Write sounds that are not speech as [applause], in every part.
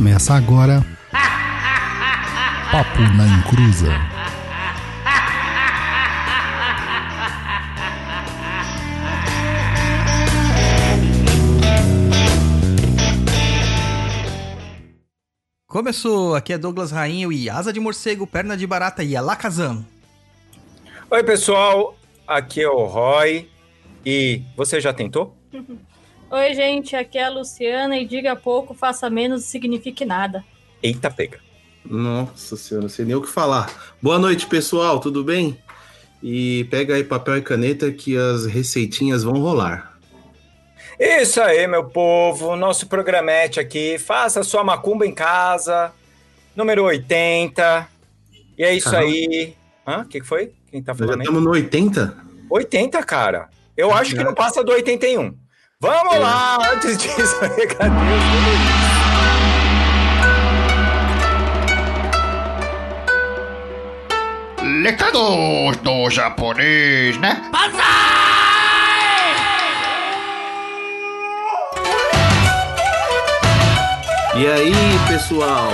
Começa agora. Papo na Encruza. Começou, aqui é Douglas Rainho e Asa de Morcego, Perna de Barata e Alakazam. Oi, pessoal, aqui é o Roy e você já tentou? [laughs] Oi, gente, aqui é a Luciana e diga pouco, faça menos e signifique nada. Eita, pega. Nossa senhora, não sei nem o que falar. Boa noite, pessoal, tudo bem? E pega aí papel e caneta que as receitinhas vão rolar. Isso aí, meu povo, nosso programete aqui. Faça sua macumba em casa, número 80. E é isso Caramba. aí. Hã? O que que foi? Quem tá Nós já falando aí? estamos no 80? 80, cara. Eu acho que não passa do 81. Vamos lá, antes disso, [laughs] recadinhos. Recados do japonês, né? E aí, pessoal?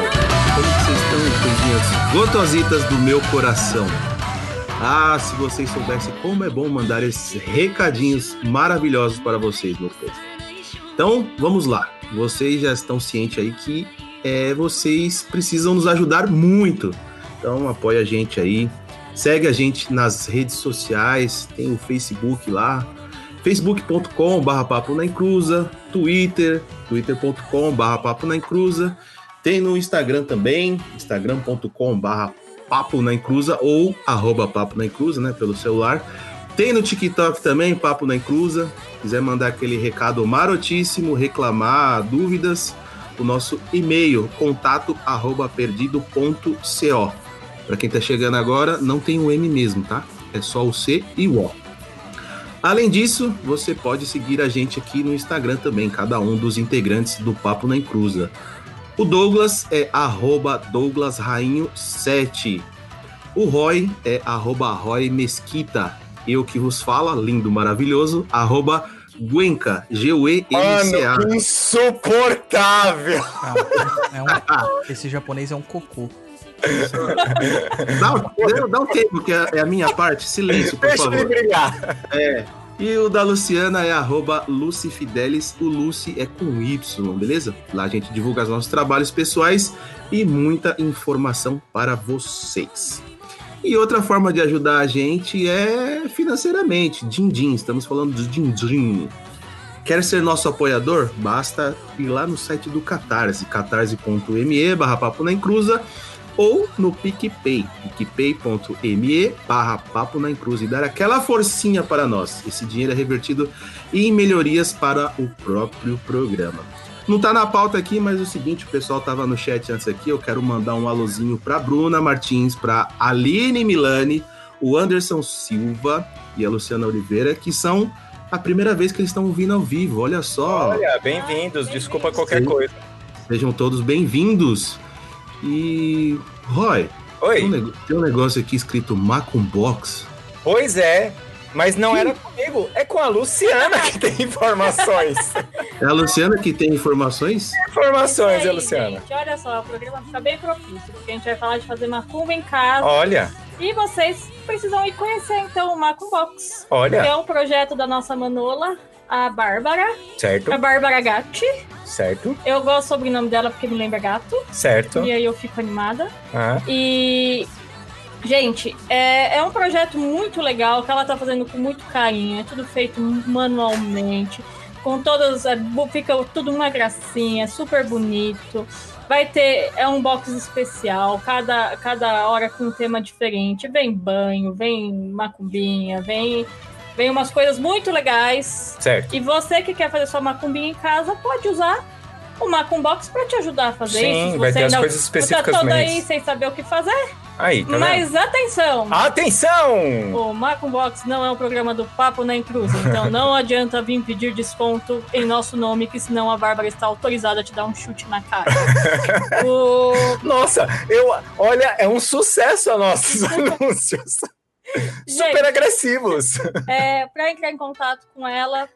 Como vocês estão, coisinhas gotositas do meu coração? Ah, se vocês soubessem como é bom mandar esses recadinhos maravilhosos para vocês, meu povo. Então, vamos lá. Vocês já estão cientes aí que é, vocês precisam nos ajudar muito. Então, apoia a gente aí. Segue a gente nas redes sociais. Tem o Facebook lá. facebook.com papo na encruza. Twitter, twitter.com barra papo na encruza. Tem no Instagram também, instagram.com barra papo na encruza ou arroba papo na encruza, né, pelo celular. Tem no TikTok também, papo na encruza. Quiser mandar aquele recado marotíssimo, reclamar, dúvidas, o nosso e-mail, contato arroba perdido.co. Para quem tá chegando agora, não tem o M mesmo, tá? É só o C e o O. Além disso, você pode seguir a gente aqui no Instagram também, cada um dos integrantes do Papo na Encruza. O Douglas é arroba Douglas Rainho 7. O Roy é arroba Roy Mesquita. Eu que vos fala, lindo, maravilhoso, arroba Guenca, G-U-E-N-C-A. Insuportável. É um- [laughs] esse japonês é um cocô. Dá, um- dá um tempo, que é é a minha parte. Silêncio, por Deixa ele favor. brigar. E o da Luciana é arroba Lucy Fidelis. O Lucy é com Y, beleza? Lá a gente divulga os nossos trabalhos pessoais e muita informação para vocês. E outra forma de ajudar a gente é financeiramente. Din-din, estamos falando do din-din. Quer ser nosso apoiador? Basta ir lá no site do Catarse, catarse.me barra papo na encruza ou no PicPay, picpay.me barra papo na encruza e dar aquela forcinha para nós. Esse dinheiro é revertido em melhorias para o próprio programa. Não tá na pauta aqui, mas é o seguinte, o pessoal tava no chat antes aqui, eu quero mandar um alôzinho pra Bruna Martins, pra Aline Milani, o Anderson Silva e a Luciana Oliveira, que são a primeira vez que eles estão vindo ao vivo. Olha só. Olha, bem-vindos. Desculpa qualquer Sim. coisa. Sejam todos bem-vindos. E. Roy, tem um, Oi. nego- tem um negócio aqui escrito Macumbox. Pois é, mas não era comigo. É com a Luciana que tem informações. [laughs] É a Luciana que tem informações? informações, E é aí, Luciana. Gente, olha só, o programa fica bem propício, porque a gente vai falar de fazer macumba em casa. Olha, E vocês precisam ir conhecer, então, o Macum Box. Que olha. é um projeto da nossa Manola, a Bárbara. Certo, A Bárbara Gatti. certo, Eu gosto do sobrenome dela porque me lembra gato. certo. E aí eu fico animada. Ah, E. Gente, é, é um projeto muito legal que ela tá fazendo com muito carinho. É tudo feito manualmente. Com todas. é, fica tudo uma gracinha, é super bonito. Vai ter. É um box especial, cada, cada hora com um tema diferente. Vem banho, vem macumbinha, vem. Vem umas coisas muito legais. certo. E você que quer fazer sua macumbinha em casa, pode usar o Macumbox para te ajudar a fazer Sim, isso. Se vai você ter as ainda coisas específicas Tá todo aí sem saber o que fazer. Aí, tá vendo? Mas atenção! Atenção! O Macumbox não é um programa do Papo na Intrusa, então [laughs] não adianta vir pedir desconto em nosso nome, que senão a Bárbara está autorizada a te dar um chute na cara. [laughs] o... Nossa, eu, olha, é um sucesso a nossos [laughs] anúncios. [laughs] Super Gente, agressivos. [laughs] é, para entrar em contato com ela,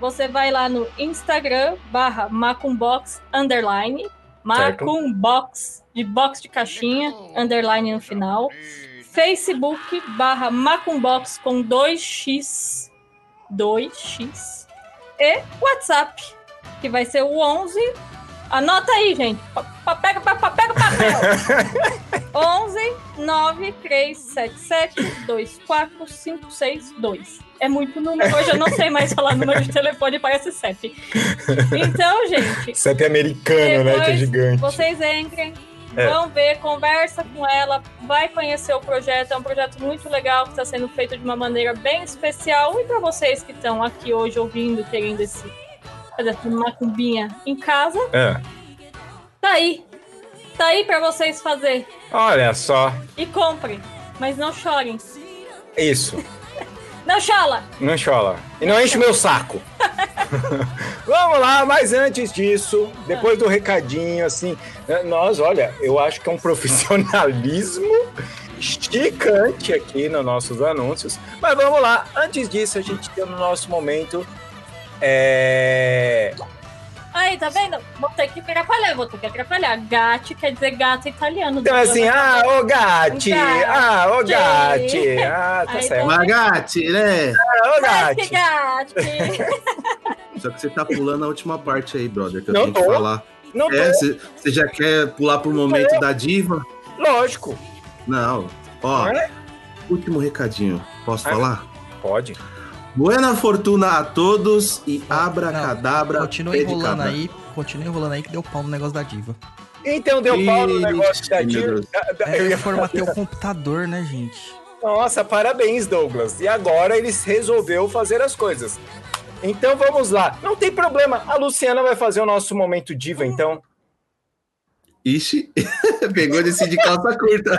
você vai lá no Instagram barra Macumbox underline Macumbox, de box de caixinha, underline no final. Facebook barra Macumbox com 2x, 2x. E WhatsApp, que vai ser o 11. Anota aí, gente. Pega, pega o papel. 11 9377 24562. É muito número. Hoje eu não sei mais falar número de telefone, parece CEP. Então, gente, CEP americano, né? Que é gigante. vocês entrem, É. vão ver, conversa com ela, vai conhecer o projeto. É um projeto muito legal que está sendo feito de uma maneira bem especial. E para vocês que estão aqui hoje ouvindo, querendo esse fazer essa macumbinha em casa, É. tá aí. Tá aí para vocês fazer. Olha só. E comprem. Mas não chorem. Isso. [laughs] Não chola! Não chola. E não enche o meu saco. [laughs] Vamos lá, mas antes disso, depois do recadinho, assim, nós, olha, eu acho que é um [laughs] profissionalismo esticante aqui nos nossos anúncios. Mas vamos lá, antes disso, a gente tem no nosso momento. É... Aí, tá vendo? Vou ter que atrapalhar, vou ter que atrapalhar. Gatti quer dizer gato italiano. Então, assim, ah, ô Gatti! Gatti. Ah, ô Gatti! Ah, tá Aí, certo. então- Magate, né? Ah, ô que Gatti! Gatti! [laughs] Só que você tá pulando a última parte aí, brother, que eu Não tenho que tô. falar. Não É, tô, você você já quer pular pro momento da diva? lógico. Não. Ó, É? último recadinho. Posso Ah. falar? Pode. Buena fortuna a todos e abracadabra. Continua enrolando aí, continua enrolando aí que deu pau no negócio da diva. Então deu pau no negócio da diva. Da- eu É, ia eu formatei o computador, né, gente? Nossa, parabéns, Douglas. E agora eles resolveu fazer as coisas. Então vamos lá. Não tem problema. A Luciana vai fazer o nosso momento diva, então. Ixi, [laughs] pegou desse de calça curta.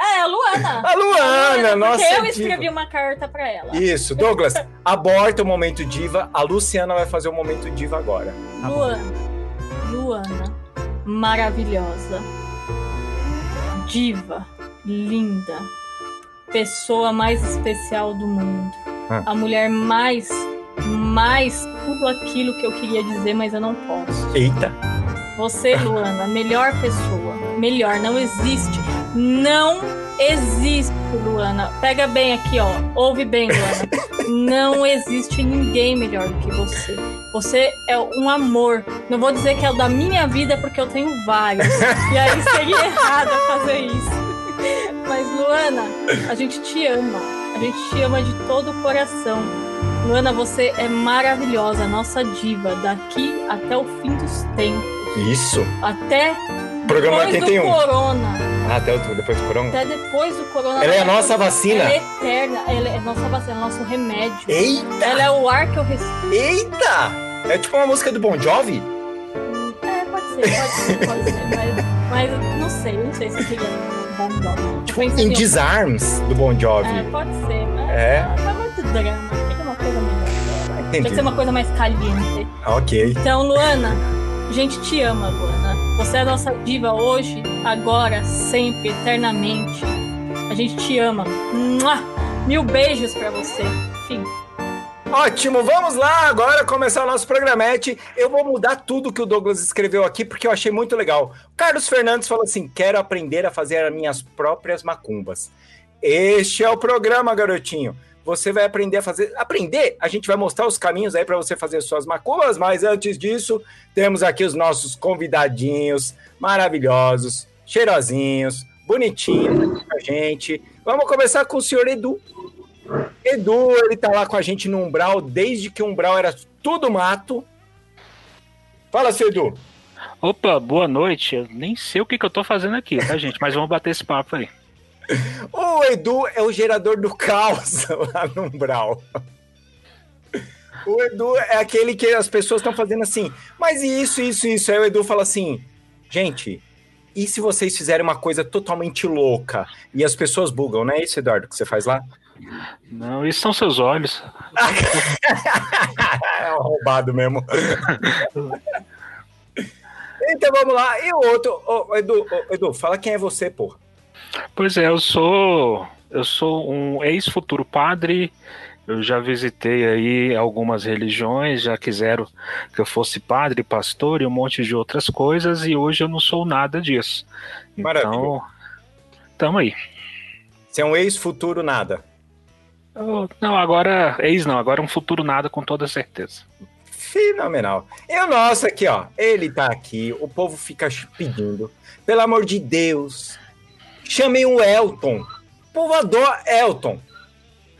É, a Luana. A Luana, Porque nossa eu diva. escrevi uma carta pra ela. Isso, Douglas, aborta o momento diva. A Luciana vai fazer o momento diva agora. Luana. Luana. Maravilhosa. Diva. Linda. Pessoa mais especial do mundo. Ah. A mulher mais. Mais tudo aquilo que eu queria dizer, mas eu não posso. Eita. Você, Luana, melhor pessoa. Melhor, não existe. Não existe, Luana. Pega bem aqui, ó. Ouve bem, Luana. Não existe ninguém melhor do que você. Você é um amor. Não vou dizer que é o da minha vida, porque eu tenho vários. E aí seria [laughs] errado fazer isso. Mas, Luana, a gente te ama. A gente te ama de todo o coração. Luana, você é maravilhosa, nossa diva, daqui até o fim dos tempos. Isso. Até Programa depois do 81. corona. Ah, até o- depois do corona. Até depois do corona. Ela é a nossa vacina. Ela é eterna. Ela é nossa vacina, nosso remédio. Eita! Ela é o ar que eu respiro. Eita! É tipo uma música do Bon Jovi? É, pode ser, pode ser, pode ser. [laughs] Mas, mas não sei, não sei se queria bom nome. Tipo In Disarms do Bon Jovi. É, pode ser, mas É. é muito drama. Fica uma coisa melhor. Tem que ser uma coisa mais caliente. Ok. Então, Luana, a gente te ama, Luana. Você é a nossa diva hoje, agora, sempre, eternamente. A gente te ama. Mil beijos pra você. Fim. Ótimo, vamos lá agora começar o nosso programete. Eu vou mudar tudo que o Douglas escreveu aqui porque eu achei muito legal. Carlos Fernandes falou assim: quero aprender a fazer as minhas próprias macumbas. Este é o programa, garotinho. Você vai aprender a fazer. Aprender, a gente vai mostrar os caminhos aí para você fazer suas macumbas, mas antes disso, temos aqui os nossos convidadinhos maravilhosos, cheirosinhos, bonitinhos com a gente. Vamos começar com o senhor Edu. Edu, ele tá lá com a gente no Umbral desde que o Umbral era tudo mato. Fala, seu Edu. Opa, boa noite. Eu nem sei o que, que eu tô fazendo aqui, tá, gente? Mas vamos bater esse papo aí. [laughs] O Edu é o gerador do caos [laughs] lá no Umbral. O Edu é aquele que as pessoas estão fazendo assim, mas isso, isso, isso. Aí o Edu fala assim, gente, e se vocês fizerem uma coisa totalmente louca? E as pessoas bugam, não é isso, Eduardo, que você faz lá? Não, isso são seus olhos. [laughs] é um roubado mesmo. então vamos lá. E o outro, Ô, Edu, ô, Edu, fala quem é você, porra. Pois é, eu sou. Eu sou um ex-futuro padre Eu já visitei aí algumas religiões, já quiseram que eu fosse padre, pastor e um monte de outras coisas, e hoje eu não sou nada disso. Maravilha. Então, tamo aí. Você é um ex-futuro nada. Eu- não, agora, ex não, agora um futuro nada com toda certeza. Fenomenal. E o nosso aqui, ó. Ele tá aqui, o povo fica pedindo. Pelo amor de Deus, chamem o Elton. O povo adora Elton.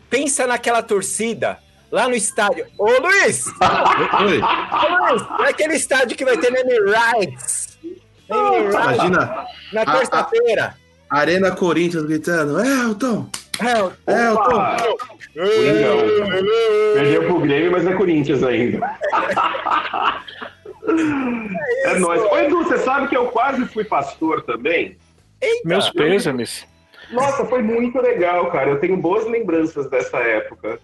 Pensa naquela torcida lá no estádio. Ô, Luiz! Oi, Ô, Luiz, naquele estádio que vai ter no Emirates. Imagina, na terça-feira. Arena Corinthians gritando, Elton, Elton. Elton. Perdeu pro Grêmio, mas é Corinthians ainda. [laughs] É nóis. Ô, Edu, você sabe que eu quase fui pastor também? Eita. Meus pêsames. Nossa, foi muito legal, cara. Eu tenho boas lembranças dessa época.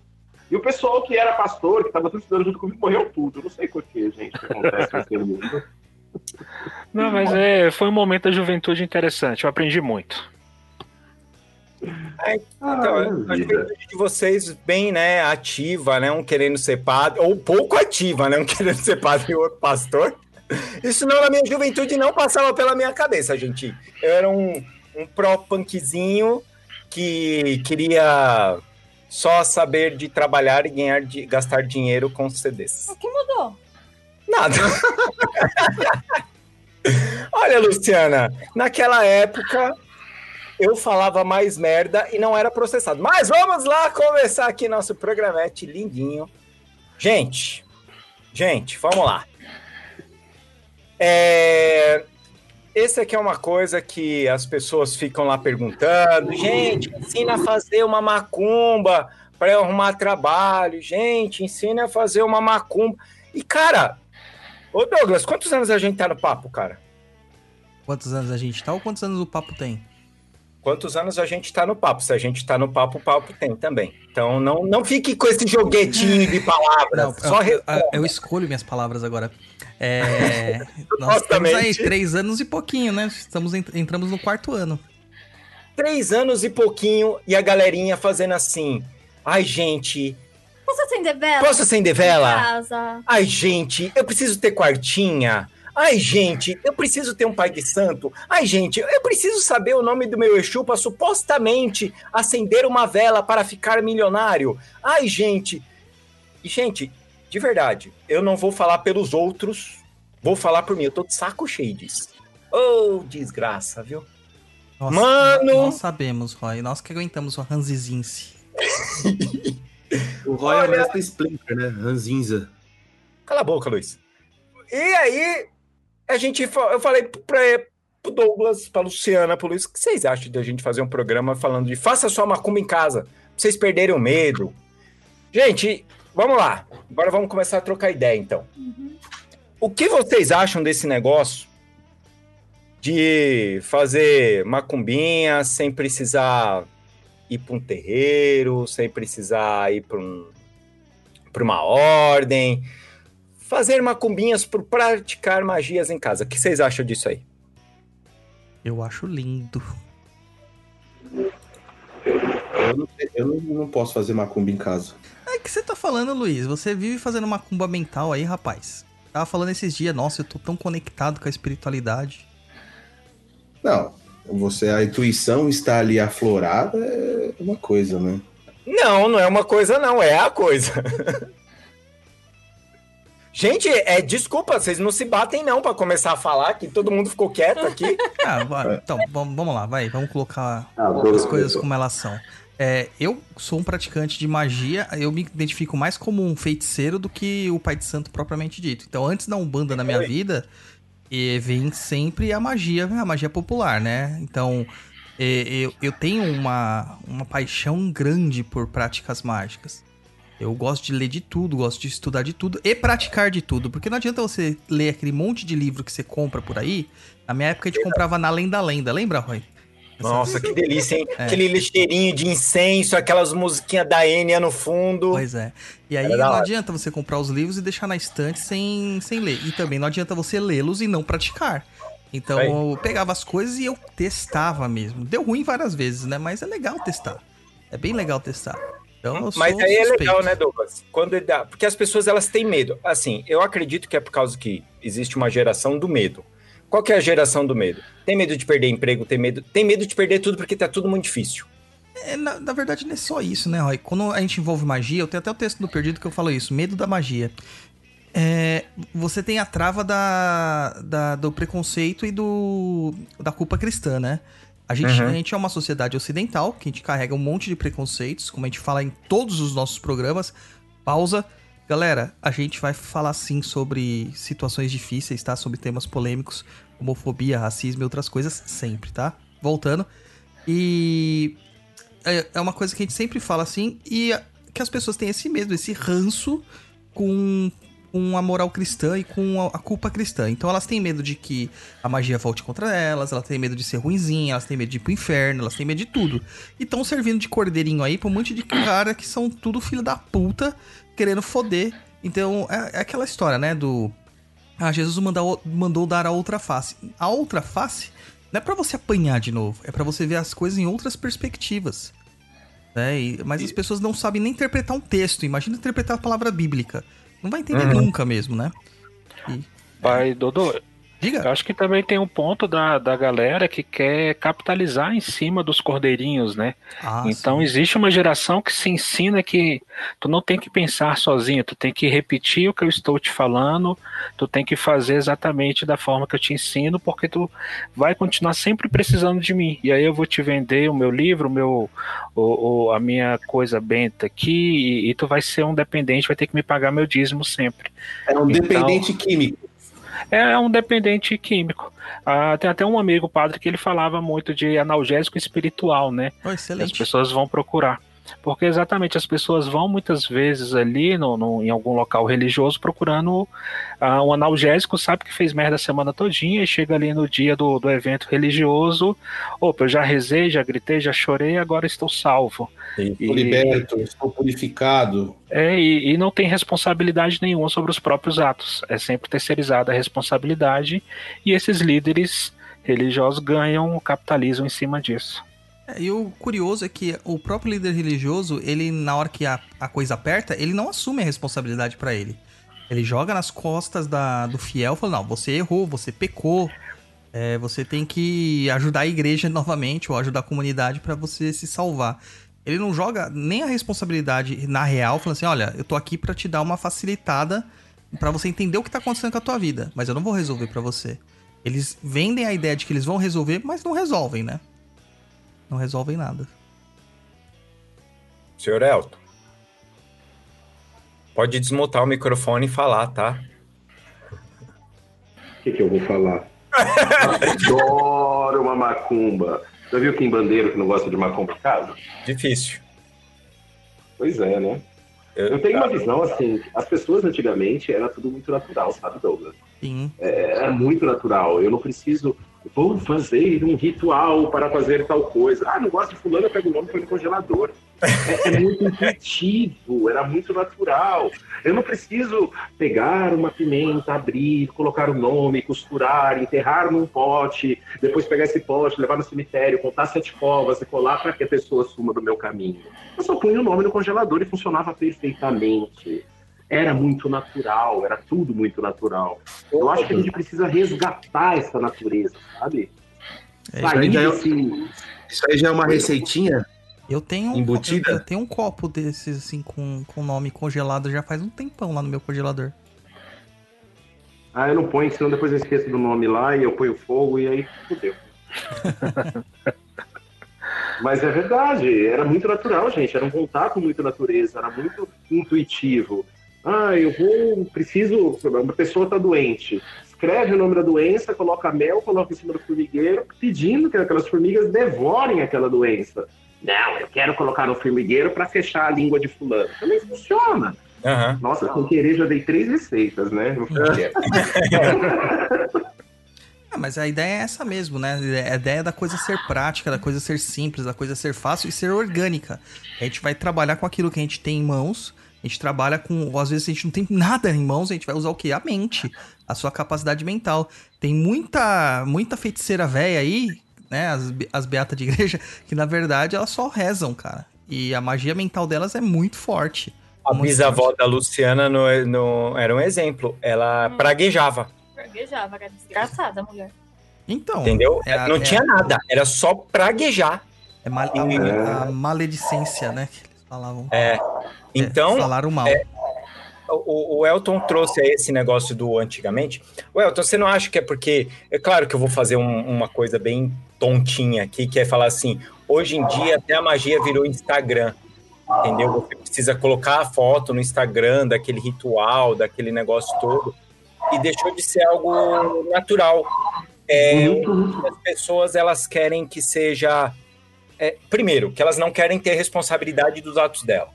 E o pessoal que era pastor, que estava estudando junto comigo, morreu tudo. Eu não sei porquê, gente, o que acontece com esse mundo. Não, mas é, foi um momento da juventude interessante, eu aprendi muito. Então, Ah, a juventude de vocês bem, né, ativa, né, um querendo ser padre, ou pouco ativa, né, um querendo ser padre e outro pastor. Isso não, na minha juventude, não passava pela minha cabeça, gente. Eu era um, um pró-punkzinho que queria só saber de trabalhar e ganhar, de, gastar dinheiro com CDs. O que mudou? Nada. [laughs] Olha, Luciana, naquela época eu falava mais merda e não era processado. Mas vamos lá começar aqui nosso programete lindinho. Gente, gente, vamos lá. É, Esse aqui é uma coisa que as pessoas ficam lá perguntando. Gente, ensina a fazer uma macumba para eu arrumar trabalho. Gente, ensina a fazer uma macumba. E, cara, ô Douglas, quantos anos a gente tá no papo, cara? Quantos anos a gente tá ou quantos anos o papo tem? Quantos anos a gente tá no papo? Se a gente tá no papo, o papo tem também. Então não, não fique com esse joguetinho de palavras. Não, só eu, responda. eu escolho minhas palavras agora. É, [laughs] nós temos aí três anos e pouquinho, né? Estamos, ent- entramos no quarto ano. Três anos e pouquinho e a galerinha fazendo assim. Ai, gente, Posso acender vela? posso acender Em vela? Casa. Ai, gente, eu preciso ter quartinha. Ai, gente, eu preciso ter um pai de santo. Ai, gente, eu preciso saber o nome do meu Exu para supostamente acender uma vela para ficar milionário. Ai, gente. E, gente, de verdade, eu não vou falar pelos outros, vou falar por mim. Eu tô de saco cheio disso. Oh, desgraça, viu? Nós, Mano! Nós sabemos, Roy. Nós que aguentamos o Ranzizinse. O Roy é o Olha- mestre Splinter, né? Ranzinza. Cala a boca, Luiz. E aí, a gente, eu falei pra, pro Douglas, pra Luciana, pro Luiz, o que vocês acham de a gente fazer um programa falando de faça sua macumba em casa, pra vocês perderem o medo. Gente, vamos lá. Agora vamos começar a trocar ideia, então. O que vocês acham desse negócio de fazer macumbinha sem precisar ir para um terreiro, sem precisar ir para um, pra uma ordem? Fazer macumbinhas por praticar magias em casa. O que vocês acham disso aí? Eu acho lindo. Eu, não, eu não, posso fazer macumba em casa. É o que você tá falando, Luiz? Você vive fazendo uma cumba mental aí, rapaz. Tava falando esses dias, nossa, eu tô tão conectado com a espiritualidade. Não, você, a intuição está ali aflorada é uma coisa, né? Não, não é uma coisa, não, é a coisa. [laughs] Gente, é desculpa, vocês não se batem não para começar a falar que todo mundo ficou quieto aqui. [laughs] Ah, então, vamos, lá, vai, vamos colocar Ah, as coisas como elas são. É, eu sou um praticante de magia, eu me identifico mais como um feiticeiro do que o pai de santo propriamente dito. Então, antes da Umbanda na minha vida, eh, vem sempre a magia, a magia popular, né? Então, eu, eu tenho uma, uma paixão grande por práticas mágicas. Eu gosto de ler de tudo, gosto de estudar de tudo e praticar de tudo. Porque não adianta você ler aquele monte de livro que você compra por aí. Na minha época a gente comprava na Lenda Lenda, lembra, Roy? Nossa, que delícia, hein? É. Aquele lixeirinho de incenso, aquelas musiquinhas da Enya no fundo. Pois é. E aí Era não adianta você comprar os livros e deixar na estante sem, sem ler. E também não adianta você lê-los e não praticar. Então Aí. eu pegava as coisas e eu testava mesmo. Deu ruim várias vezes, né? Mas é legal testar. É bem legal testar. Então, Mas aí é suspeito. legal, né, Douglas? Quando ele dá... Porque as pessoas elas têm medo. Assim, eu acredito que é por causa que existe uma geração do medo. Qual que é a geração do medo? Tem medo de perder emprego, tem medo, tem medo de perder tudo porque tá tudo muito difícil. É, na, na verdade, não é só isso, né, Roy? Quando a gente envolve magia, eu tenho até o texto do Perdido que eu falo isso, medo da magia. É, você tem a trava da, da- do preconceito e do, da culpa cristã, né? A gente, Uhum. a gente é uma sociedade ocidental, que a gente carrega um monte de preconceitos, como a gente fala em todos os nossos programas. Pausa. Galera, a gente vai falar sim sobre situações difíceis, tá? Sobre temas polêmicos, homofobia, racismo e outras coisas, sempre, tá? Voltando. E é, é uma coisa que a gente sempre fala assim, e que as pessoas têm esse medo, esse ranço com, com a moral cristã e com a, culpa cristã. Então elas têm medo de que a magia volte contra elas, elas têm medo de ser ruinzinha, elas têm medo de ir pro inferno, elas têm medo de tudo. E estão servindo de cordeirinho aí pra um monte de cara que são tudo filho da puta, querendo foder. Então é, é aquela história, né, do... Ah, Jesus mandou, mandou dar a outra face. A outra face não é pra você apanhar de novo, é pra você ver as coisas em outras perspectivas. Né? E- mas as pessoas não sabem nem interpretar um texto. Imagina interpretar a palavra bíblica. Não vai entender Uhum. nunca mesmo, né? E- Pai, Dodô, eu Diga. acho que também tem um ponto da, da galera que quer capitalizar em cima dos cordeirinhos, né? Ah, então sim. existe uma geração que se ensina que tu não tem que pensar sozinho, tu tem que repetir o que eu estou te falando, tu tem que fazer exatamente da forma que eu te ensino, porque tu vai continuar sempre precisando de mim. E aí eu vou te vender o meu livro, o meu, o, o- a minha coisa benta aqui, e, e tu vai ser um dependente, vai ter que me pagar meu dízimo sempre. É um Então- dependente químico. É um dependente químico. Ah, tem até um amigo padre que ele falava muito de analgésico espiritual, né? Oh, As excelente. pessoas vão procurar. Porque exatamente as pessoas vão muitas vezes ali no, no- em algum local religioso procurando ah, um analgésico, sabe que fez merda a semana todinha e chega ali no dia do, do evento religioso. Opa, eu já rezei, já gritei, já chorei, agora estou salvo. Estou liberto, estou purificado. É, e, e não tem responsabilidade nenhuma sobre os próprios atos. É sempre terceirizada a responsabilidade e esses líderes religiosos ganham, capitalizam em cima disso. É, E o curioso é que o próprio líder religioso, ele, na hora que a, a coisa aperta, ele não assume a responsabilidade pra ele. Ele joga nas costas da, do fiel, falando, não, você errou, você pecou, é, você tem que ajudar a igreja [laughs] novamente, ou ajudar a comunidade pra você se salvar. Ele não joga nem a responsabilidade na real, falando assim, olha, eu tô aqui pra te dar uma facilitada pra você entender o que tá acontecendo com a tua vida, mas eu não vou resolver pra você. Eles vendem a ideia de que eles vão resolver, mas não resolvem, né? Não resolvem nada. Senhor Elton. Pode desmutar o microfone e falar, tá? O que, que eu vou falar? [laughs] Adoro uma macumba. Já viu Kim Bandeiro que não gosta de macumba em casa? Difícil. Pois é, né? Eu tenho uma visão assim, as pessoas antigamente era tudo muito natural, sabe, Douglas? Sim. Era muito natural. Eu não preciso, vou fazer um ritual para fazer tal coisa. Ah, não gosto de fulano, eu pego o nome e põe no congelador. É, é muito intuitivo, era muito natural. Eu não preciso pegar uma pimenta, abrir, colocar o nome, costurar, enterrar num pote, depois pegar esse pote, levar no cemitério, contar sete covas e colar para que a pessoa suma do meu caminho. Eu só punha o nome no congelador e funcionava perfeitamente. Era muito natural, era tudo muito natural. Eu acho que a gente precisa resgatar essa natureza, sabe? É, Isso aí já é- Isso aí já é uma receitinha? Eu tenho, um, Embutida? eu, eu tenho um copo desses, assim, com, com nome congelado já faz um tempão lá no meu congelador. Ah, eu não ponho, senão depois eu esqueço do nome lá e eu ponho fogo e aí fudeu. [laughs] Mas é verdade, era muito natural, gente. Era um contato muito natureza, era muito intuitivo. Ah, eu vou, preciso, uma pessoa está doente. Escreve o nome da doença, coloca mel, coloca em cima do formigueiro, pedindo que aquelas formigas devorem aquela doença. Não, eu quero colocar no formigueiro para fechar a língua de fulano. Também funciona. Aham. Nossa, sem querer já dei três receitas, né? [laughs] Ah, mas a ideia é essa mesmo, né? A ideia da coisa ser prática, da coisa ser simples, da coisa ser fácil e ser orgânica. A gente vai trabalhar com aquilo que a gente tem em mãos. A gente trabalha com. Ou às vezes a gente não tem nada em mãos, a gente vai usar o quê? A mente. A sua capacidade mental. Tem muita, muita feiticeira velha aí, né? As, as beatas de igreja, [laughs] que na verdade elas só rezam, cara. E a magia mental delas é muito forte. A Muito bisavó forte. da Luciana no, no- era um exemplo. Ela Hum. praguejava, Praguejava, era desgraçada a mulher. Então, entendeu? é a- Não é- tinha nada, era só praguejar. é mal- a, a maledicência, né? Que eles falavam. É. Então, É, falaram mal. o, o Elton trouxe esse negócio do antigamente. O Elton, você não acha que é porque. É claro que eu vou fazer um- uma coisa bem tontinha aqui, que é falar assim: hoje em dia até a magia virou Instagram. Entendeu? Você precisa colocar a foto no Instagram daquele ritual, daquele negócio todo. E deixou de ser algo natural. É, as pessoas elas querem que seja. é, primeiro, que elas não querem ter responsabilidade dos atos dela.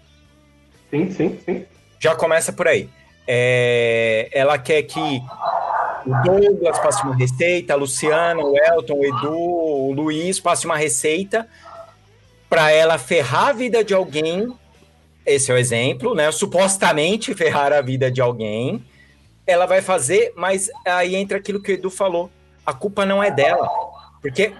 Sim, sim, sim. Já começa por aí. É, ela quer que o Douglas passe uma receita, a Luciana, o Elton, o Edu, o Luiz passe uma receita para ela ferrar a vida de alguém. Esse é o exemplo, né? Supostamente ferrar a vida de alguém. Ela vai fazer, mas aí entra aquilo que o Edu falou. A culpa não é dela, porque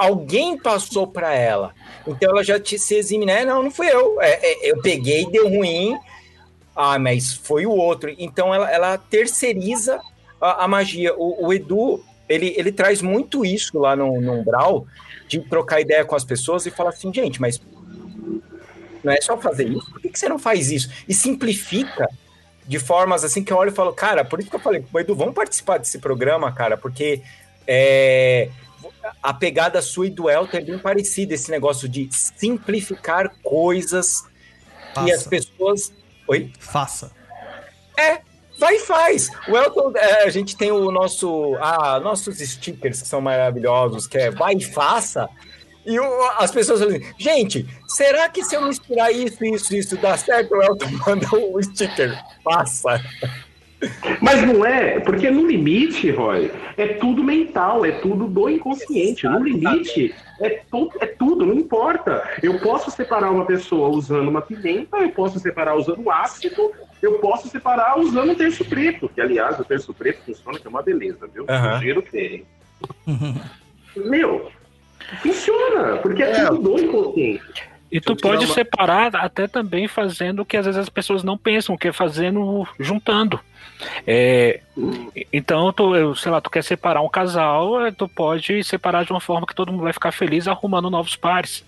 alguém passou para ela. Então ela já te, se exime, né? Não, não fui eu. É, é, eu peguei, deu ruim. Ah, mas foi o outro. Então ela, ela terceiriza a, a magia. O, o Edu, ele, ele traz muito isso lá no, no Umbral, de trocar ideia com as pessoas e falar assim, gente, mas não é só fazer isso? Por que, que você não faz isso? E simplifica de formas assim que eu olho e falo, cara, por isso que eu falei, Edu, vamos participar desse programa, cara, porque é, a pegada sua e do Elton é bem parecida, esse negócio de simplificar coisas e as Faça. pessoas. Oi? Faça. Vai e faz. O Elton, é, a gente tem o nosso. Ah, nossos stickers que são maravilhosos, que é vai e faça. E o- as pessoas falam assim, gente, será que se eu misturar isso, isso, isso, dá certo? O Elton [laughs] manda o sticker, faça. Mas não é, porque no limite, Roy, é tudo mental, é tudo do inconsciente. No limite, é, é tudo, não importa. Eu posso separar uma pessoa usando uma pimenta, eu posso separar usando ácido, eu posso separar usando um terço preto, que aliás, o terço preto funciona que é uma beleza, viu? Aham. Sugiro ter. [laughs] Meu, funciona, porque é, É. tudo do inconsciente. E tu pode uma- separar até também fazendo o que às vezes as pessoas não pensam, que é fazendo juntando. É, então, tu, eu, sei lá, tu quer separar um casal, eh, tu pode separar de uma forma que todo mundo vai ficar feliz arrumando novos pares.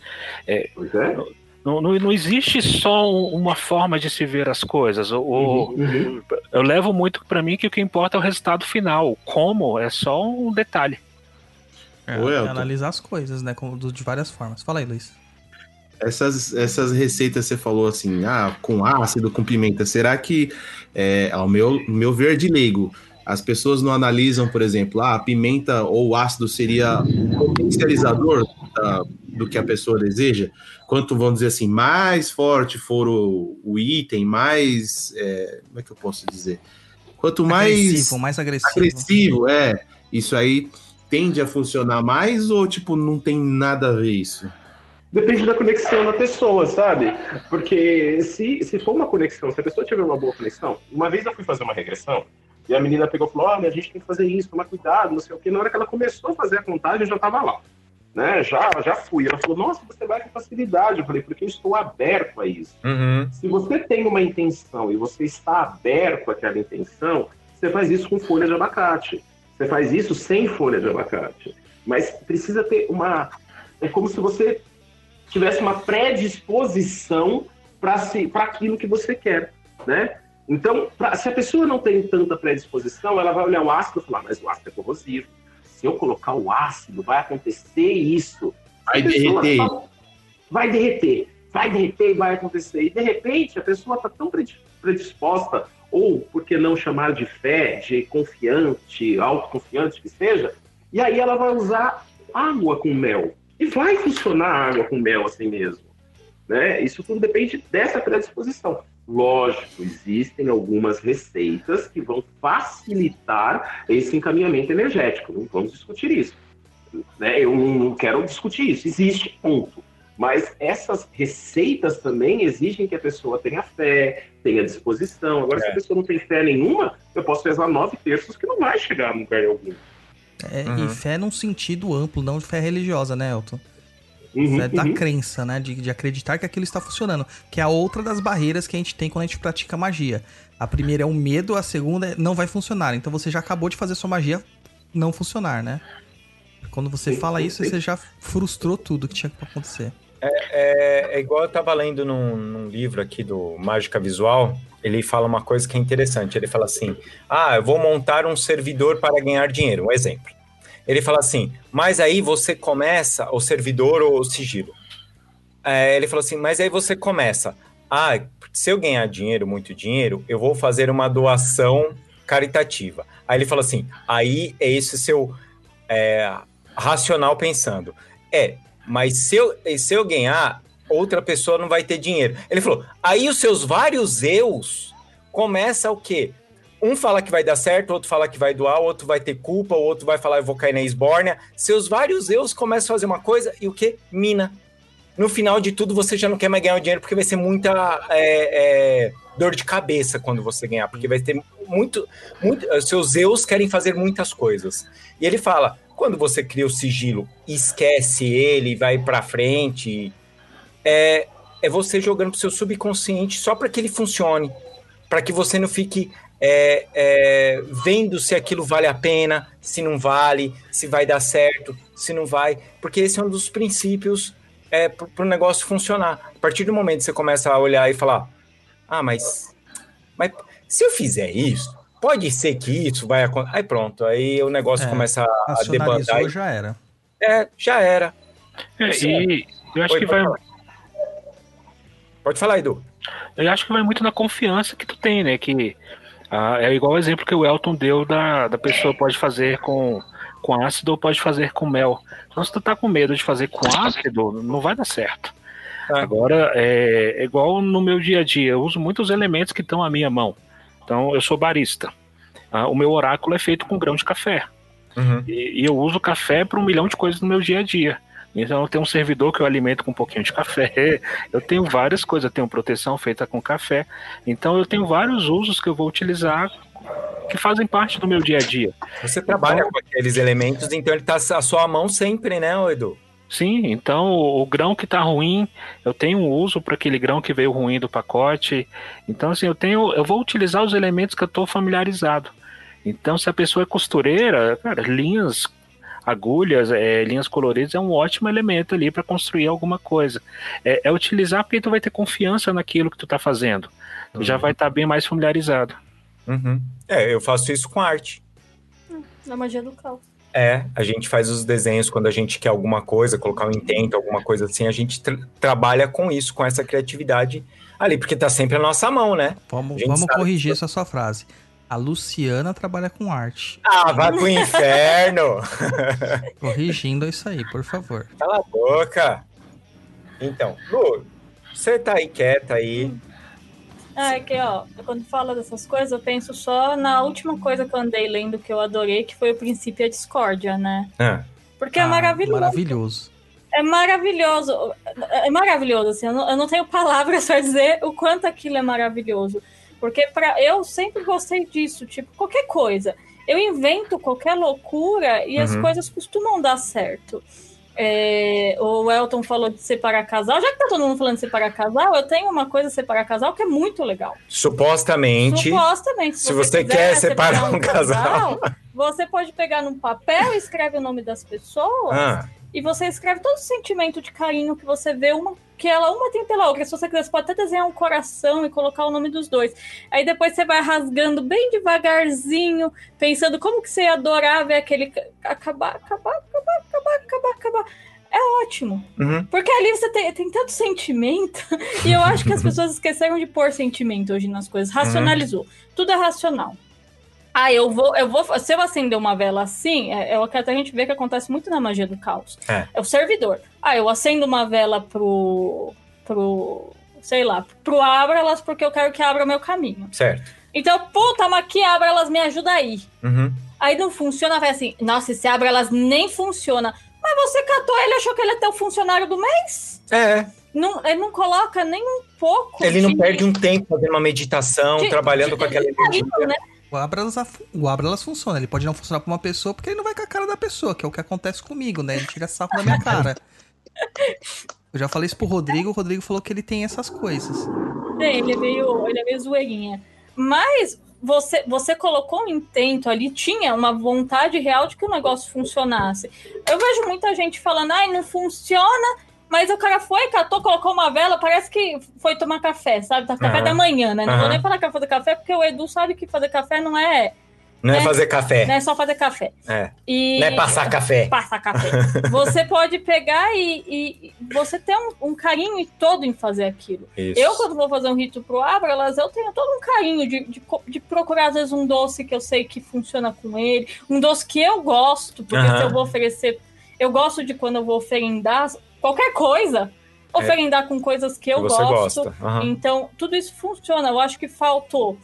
Pois é. Não, não, não existe só um- uma forma de se ver as coisas. O, o- Uhum. Eu levo muito pra mim que o que importa é o resultado final. Como é só um detalhe. É, Elton. analisar as coisas, né? de várias formas. Fala aí, Luiz. Essas, essas receitas você falou assim, ah, com ácido, com pimenta. Será que, é, ao meu, meu ver de leigo, as pessoas não analisam, por exemplo, ah, a pimenta ou ácido seria um potencializador da- do que a pessoa deseja? Quanto, vamos dizer assim, mais forte for o, o item, mais. é, como é que eu posso dizer? Quanto mais agressivo, mais agressivo. agressivo, é, isso aí tende a funcionar mais ou, tipo, não tem nada a ver isso? Depende da conexão da pessoa, sabe? Porque se, se for uma conexão, se a pessoa tiver uma boa conexão, uma vez eu fui fazer uma regressão e a menina pegou e falou: Olha, a gente tem que fazer isso, tomar cuidado, não sei o quê. Na hora que ela começou a fazer a contagem, eu já tava lá. Né? Já, já fui. Ela falou: Nossa, você vai com facilidade. Eu falei: Porque eu estou aberto a isso. Uhum. Se você tem uma intenção e você está aberto àquela intenção, você faz isso com folha de abacate. Você faz isso sem folha de abacate. Mas precisa ter uma. É como se você tivesse uma predisposição para aquilo que você quer, né? Então, pra- se a pessoa não tem tanta predisposição, ela vai olhar o ácido e falar, mas o ácido é corrosivo. Se eu colocar o ácido, vai acontecer isso. Vai derreter. fala, Vai derreter. Vai derreter e vai acontecer. E, de repente, a pessoa está tão predi- predisposta, ou, por que não chamar de fé, de confiante, autoconfiante que seja, e aí ela vai usar água com mel. E vai funcionar a água com mel assim mesmo. Né? Isso tudo depende dessa predisposição. Lógico, existem algumas receitas que vão facilitar esse encaminhamento energético. Não vamos discutir isso. Né? Eu não quero discutir isso. Existe, ponto. Mas essas receitas também exigem que a pessoa tenha fé, tenha disposição. Agora, se a pessoa não tem fé nenhuma, eu posso pesar nove terços que não vai chegar a lugar algum. É, Uhum. E fé num sentido amplo, não de fé religiosa, né, Elton? Uhum, é da uhum. crença, né? De, de acreditar que aquilo está funcionando. Que é a outra das barreiras que a gente tem quando a gente pratica magia. A primeira é o medo, a segunda é não vai funcionar. Então você já acabou de fazer sua magia não funcionar, né? Quando você Sim, fala sim, isso, sim. você já frustrou tudo que tinha que acontecer. É, é igual eu tava lendo num, num livro aqui do Mágica Visual, ele fala uma coisa que é interessante. Ele fala assim: Ah, eu vou montar um servidor para ganhar dinheiro. Um exemplo. Ele fala assim, mas aí você começa, o servidor ou o sigilo. É, ele falou assim, mas aí você começa. Ah, se eu ganhar dinheiro, muito dinheiro, eu vou fazer uma doação caritativa. Aí ele fala assim, aí é esse seu é, racional pensando. É, mas se eu, se eu ganhar, outra pessoa não vai ter dinheiro. Ele falou, aí os seus vários eus começa o quê? Um fala que vai dar certo, outro fala que vai doar, outro vai ter culpa, outro vai falar eu vou cair na esbórnia. Seus vários eus começam a fazer uma coisa e o quê? Mina. No final de tudo, você já não quer mais ganhar o dinheiro porque vai ser muita é, é, dor de cabeça quando você ganhar, porque vai ter muito, muito. Seus eus querem fazer muitas coisas. E ele fala: quando você cria o sigilo, esquece ele, vai pra frente, é, é você jogando pro seu subconsciente só para que ele funcione, para que você não fique é, é, vendo se aquilo vale a pena, se não vale, se vai dar certo, se não vai, porque esse é um dos princípios é, para o negócio funcionar. A partir do momento que você começa a olhar e falar, ah, mas, mas se eu fizer isso, pode ser que isso vai acontecer. Aí pronto, aí o negócio É, começa a debandar. Já era. É, já era. É, e eu acho Oi, que vai, falar. Pode falar, Edu. eu acho que vai muito na confiança que tu tem, né? Que ah, é igual o exemplo que o Elton deu da, da pessoa pode fazer com, com ácido ou pode fazer com mel. Então, se tu tá com medo de fazer com ácido, não vai dar certo. É. Agora, é, é igual no meu dia a dia, eu uso muitos elementos que estão à minha mão. Então, eu sou barista. Ah, o meu oráculo é feito com grão de café. Uhum. E, e eu uso café para um milhão de coisas no meu dia a dia. Então eu tenho um servidor que eu alimento com um pouquinho de café. [laughs] Eu tenho várias coisas, eu tenho proteção feita com café. Então eu tenho vários usos que eu vou utilizar que fazem parte do meu dia a dia. Você trabalha com aqueles elementos, então ele tá à sua mão sempre, né, Edu? Sim, então o, o grão que tá ruim, eu tenho um uso para aquele grão que veio ruim do pacote. Então assim, eu tenho, eu vou utilizar os elementos que eu estou familiarizado. Então se a pessoa é costureira, cara, linhas agulhas, é, linhas coloridas é um ótimo elemento ali para construir alguma coisa. É, é utilizar porque tu vai ter confiança naquilo que tu tá fazendo. Tu já vai estar bem mais familiarizado. Uhum. É, eu faço isso com arte. Na magia do caos. É, a gente faz os desenhos quando a gente quer alguma coisa, colocar um intento, alguma coisa assim, a gente tra- trabalha com isso, com essa criatividade ali, porque tá sempre na nossa mão, né? Vamos, vamos corrigir que- essa sua frase. A Luciana trabalha com arte. Ah, vai pro inferno! [laughs] Corrigindo isso aí, por favor. Cala a boca! Então, Lu, você tá aí quieta aí. Ah, é que, ó, quando fala dessas coisas, eu penso só na última coisa que eu andei lendo que eu adorei, que foi o princípio e a discórdia, né? Ah, Porque é Ah, maravilhoso. Maravilhoso. É maravilhoso. É maravilhoso, assim. Eu não, eu não tenho palavras para dizer o quanto aquilo é maravilhoso. Porque pra, eu sempre gostei disso. Tipo, qualquer coisa. Eu invento qualquer loucura e as Uhum. coisas costumam dar certo. É, o Elton falou de separar casal. Já que tá todo mundo falando de separar casal, eu tenho uma coisa separar casal que é muito legal. supostamente. Supostamente, se você quer separar um casal. você pode pegar num papel, escreve o nome das pessoas Ah, e você escreve todo o sentimento de carinho que você vê uma que ela uma tem pela outra. Se você quiser, você pode até desenhar um coração e colocar o nome dos dois. Aí depois você vai rasgando bem devagarzinho, pensando como que você ia adorar ver aquele ca- acabar, acabar, acabar, acabar, acabar, acabar. É ótimo. uhum. Porque ali você tem, tem tanto sentimento. [laughs] E eu acho que as [laughs] pessoas esqueceram de pôr sentimento hoje nas coisas. Racionalizou. Tudo é racional. Ah, eu vou, eu vou. Se eu acender uma vela assim, é, é o que até a gente vê que acontece muito na magia do caos. É. o servidor. Ah, eu acendo uma vela pro. pro. sei lá, pro abra-las porque eu quero que abra meu caminho. Certo. Então, puta, mas que abra-las me ajuda aí. Uhum. Aí não funciona, vai assim, nossa, esse abra-las nem funciona. Mas você catou ele, achou que ele é teu funcionário do mês? É, Não, ele não coloca nem um pouco. ele não de- perde um tempo fazendo uma meditação, de- trabalhando de- com aquela de carinho, energia. né? O Abralas, o Abralas funciona. Ele pode não funcionar pra uma pessoa porque ele não vai com a cara da pessoa, que é o que acontece comigo, né? Ele tira sarro da minha [laughs] cara. Eu já falei isso pro Rodrigo, o Rodrigo falou que ele tem essas coisas. Tem, ele é meio, ele é meio zoeirinha. Mas você, você colocou um intento ali, tinha uma vontade real de que o negócio funcionasse. Eu vejo muita gente falando, ai, não funciona, mas o cara foi, catou, colocou uma vela, parece que foi tomar café, sabe? Tá café Aham. da manhã, né? Não vou Aham. nem falar que é fazer café, porque o Edu sabe que fazer café não é, Não é, É. fazer café. não é só fazer café. É. E... Não é passar café. Passar café. [laughs] Você pode pegar e, e você ter um, um carinho todo em fazer aquilo. Isso. Eu, quando vou fazer um rito pro Abralas, eu tenho todo um carinho de, de, de procurar, às vezes, um doce que eu sei que funciona com ele, um doce que eu gosto, porque Aham. se eu vou oferecer. Eu gosto de quando eu vou oferendar qualquer coisa, oferendar com coisas que eu É. Que gosto. Aham. Então, tudo isso funciona. Eu acho que faltou.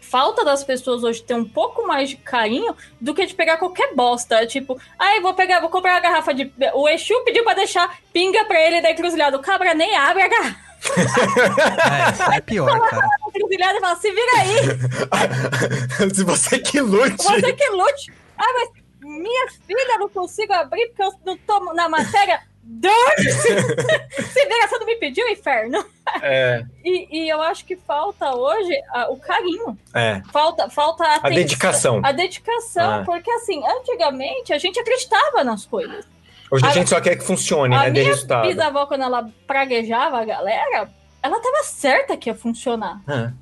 Falta das pessoas hoje ter um pouco mais de carinho do que de pegar qualquer bosta. Tipo, ai, vou pegar, vou comprar uma garrafa de. O Exu pediu pra deixar pinga pra ele da encruzilhada. O cabra nem abre a garrafa [laughs] É, é pior, cara. da encruzilhada e fala: se vira aí, [laughs] Se você que lute. você que lute. Ah, mas minha filha, não consigo abrir porque eu não tô na matéria. Dane! se vira, você não me pediu, inferno. É, [laughs] E, e eu acho que falta hoje ah, o carinho. é. Falta, falta A atenção. dedicação. A dedicação, Ah. porque assim, antigamente a gente acreditava nas coisas. Hoje a, A- gente só quer que funcione, a né? Minha resultado. bisavó, quando ela praguejava a galera, ela tava certa que ia funcionar. É.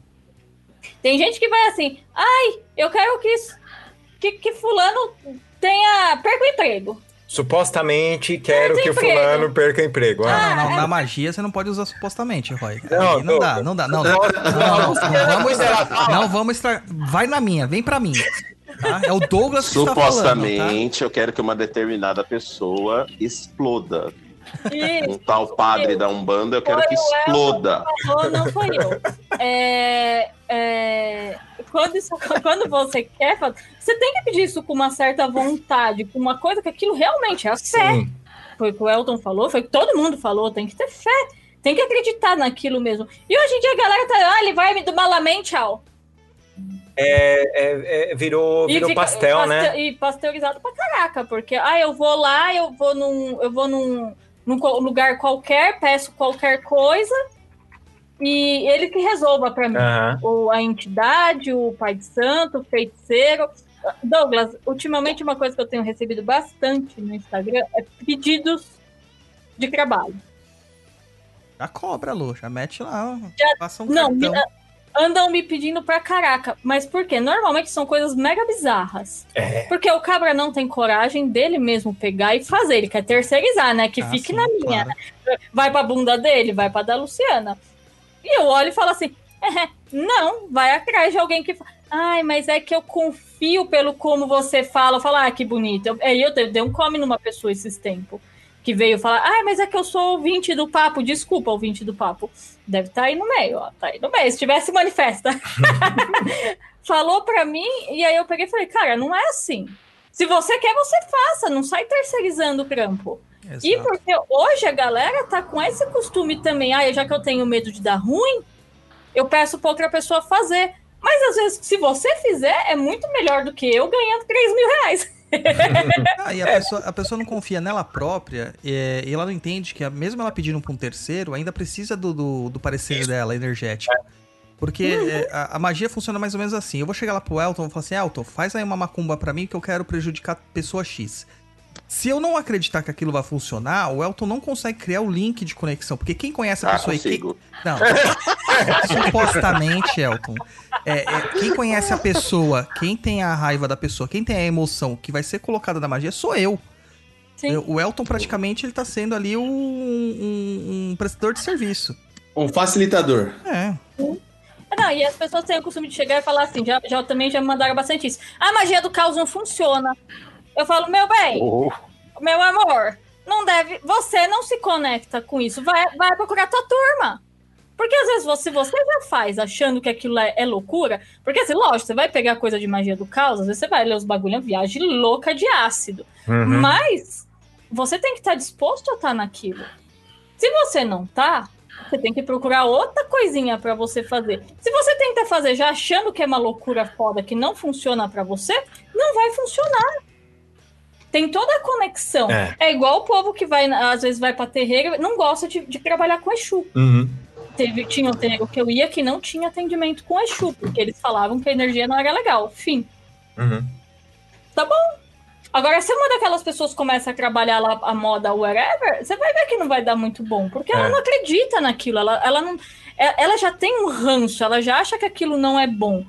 Tem gente que vai assim, ai, eu quero que, que, que fulano tenha perca o emprego. Supostamente quero que Desemprego. fulano perca emprego. Ah. Não, não, não, na magia você não pode usar supostamente, Roy. Não, não dá, não dá, não, não, não, vamos não vamos vai na minha, vem pra mim, tá? É o Douglas que está falando, tá? Supostamente, eu quero que uma determinada pessoa exploda. E Um tal padre da Umbanda, eu quero que Foi exploda. falou, não foi eu. É, é, quando, isso- [laughs] quando você quer você tem que pedir isso com uma certa vontade, com uma coisa que aquilo realmente é a fé. Sim. Foi o que o Elton falou, foi o que todo mundo falou, tem que ter fé. Tem que acreditar naquilo mesmo. E hoje em dia a galera tá, ah, ele vai me do malamente, tchau. É, é, virou E virou fica- pastel, paste- né? E pasteurizado pra caraca, porque ah, eu vou lá, eu vou num, eu vou num, num lugar qualquer, peço qualquer coisa e ele que resolva pra mim. Aham. Ou a entidade, o pai de santo, o feiticeiro. Douglas, ultimamente uma coisa que eu tenho recebido bastante no Instagram é pedidos de trabalho. Já cobra, Lu, já mete lá, Já- passa um Não, cartão. Andam me pedindo pra caraca. Mas por quê? Normalmente são coisas mega bizarras. É. Porque o cabra não tem coragem dele mesmo pegar e fazer. Ele quer terceirizar, né? Que Ah, fique sim, na minha. claro. Vai pra bunda dele, vai pra da Luciana. E eu olho e falo assim: "É, não, vai atrás de alguém que. Ai, mas é que eu confio pelo como você fala. Eu falo, ah, que bonito. Eu- eu dei um come numa pessoa esses tempos. Que veio falar, ai, mas é que eu sou ouvinte do papo. Desculpa, ouvinte do papo. Deve estar aí no meio, ó. Tá aí no meio. Se tivesse, manifesta. [laughs] Falou pra mim, e aí eu peguei e falei, cara, não é assim. Se você quer, você faça. Não sai terceirizando o trampo. E Exato. porque hoje a galera tá com esse costume também. Ah, já que eu tenho medo de dar ruim, eu peço pra outra pessoa fazer. Mas às vezes, se você fizer, é muito melhor do que eu ganhando 3 mil reais. [laughs] Ah, e a, pessoa, a pessoa não confia nela própria é, e ela não entende que, mesmo ela pedindo pra um terceiro, ainda precisa do, do, do parecer dela, energético. Porque é, a, a magia funciona mais ou menos assim. Eu vou chegar lá pro Elton e vou falar assim, Elton, faz aí uma macumba pra mim que eu quero prejudicar pessoa X. Se eu não acreditar que aquilo vai funcionar, o Elton não consegue criar o link de conexão. Porque quem conhece a Ah, pessoa e quem, consigo. não. [laughs] Supostamente, Elton. É, é, quem conhece a pessoa, quem tem a raiva da pessoa, quem tem a emoção que vai ser colocada na magia, sou eu. Sim. Eu- O Elton praticamente ele tá sendo ali um, um- um prestador de serviço. Um facilitador. É. Não, e as pessoas têm o costume de chegar e falar assim, já, já também já me mandaram bastante isso. A magia do caos não funciona. Eu falo, meu bem, Oh, meu amor, não deve. Você não se conecta com isso. Vai, vai procurar tua turma. Porque às vezes você, você já faz achando que aquilo é, é loucura. Porque assim, lógico, você vai pegar coisa de magia do caos, às vezes você vai ler os bagulho, é uma viagem louca de ácido. Uhum. Mas você tem que estar disposto a estar naquilo. Se você não tá, você tem que procurar outra coisinha pra você fazer. Se você tenta fazer já achando que é uma loucura foda que não funciona pra você, não vai funcionar. Tem toda a conexão. É. É, igual o povo que vai, às vezes vai pra terreiro, não gosta de, de trabalhar com Exu. Uhum. Teve, tinha um terreiro que eu ia que não tinha atendimento com Exu, porque eles falavam que a energia não era legal. Fim. Uhum. Agora, se uma daquelas pessoas começa a trabalhar lá a moda whatever, você vai ver que não vai dar muito bom, porque ela É. não acredita naquilo, ela, ela não. é- Ela já tem um ranço, ela já acha que aquilo não é bom.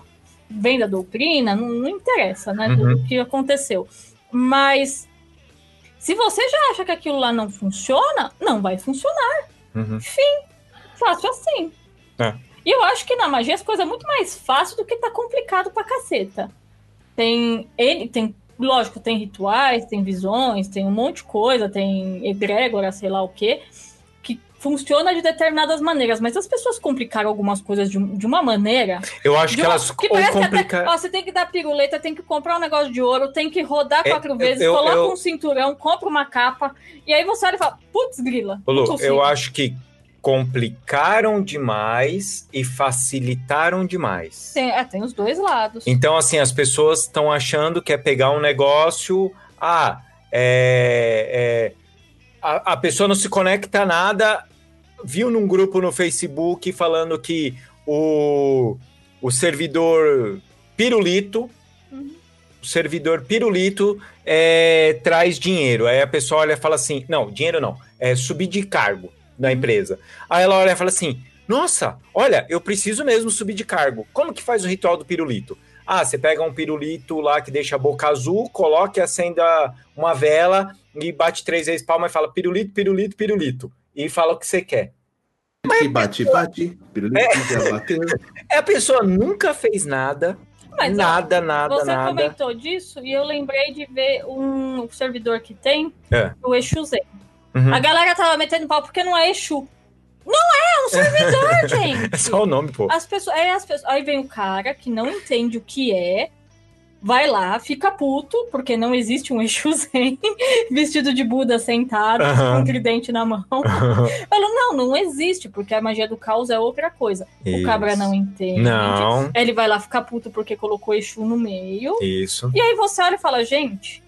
Vem da doutrina, não, não interessa, né? Uhum. Que aconteceu. Mas se você já acha que aquilo lá não funciona, não vai funcionar. Uhum. Fácil assim. É. E eu acho que na magia as coisas é muito mais fácil do que tá complicado pra caceta. Tem ele, tem, lógico, tem rituais, tem visões, tem um monte de coisa, tem egrégora, sei lá o quê, que funciona de determinadas maneiras, mas as pessoas complicaram algumas coisas de, de uma maneira Eu acho que uma- elas que parece que complicam. até, ó, você tem que dar piruleta, tem que comprar um negócio de ouro, tem que rodar É, quatro eu- vezes, eu- coloca eu- um cinturão, compra uma capa, e aí você olha e fala, putz, grila. Lu, consigo." eu acho que complicaram demais e facilitaram demais. Tem, é, tem os dois lados. Então, assim, as pessoas estão achando que é pegar um negócio. Ah, é, é, a, a pessoa não se conecta a nada. Viu num grupo no Facebook falando que o, o servidor Pirulito. Uhum. O servidor Pirulito é, traz dinheiro. Aí a pessoa olha e fala assim: não, dinheiro não, é subir de cargo na empresa. Aí ela olha e fala assim: nossa, olha, eu preciso mesmo subir de cargo. Como que faz o ritual do pirulito? Ah, você pega um pirulito lá que deixa a boca azul, coloca e acenda uma vela e bate três vezes palma e fala pirulito, pirulito, pirulito. E fala o que você quer. Que bate, bate. Pirulito já bateu. É, [laughs] a pessoa nunca fez nada, Mas, ó, nada, nada, Você nada. comentou disso e eu lembrei de ver um servidor que tem, É. o Exu Zen. Uhum. A galera tava metendo pau porque não é Exu. Não é um servidor, [laughs] gente! É só o nome, pô. As pessoas, aí, as pessoas, aí vem o cara que não entende o que é, vai lá, fica puto, porque não existe um Exu [laughs] Zen vestido de Buda sentado, com um tridente na mão. Falou, não, não existe, porque a magia do caos é outra coisa. O cabra não entende. Não, Ele vai lá ficar puto porque colocou Exu no meio. isso. E aí você olha e fala, gente,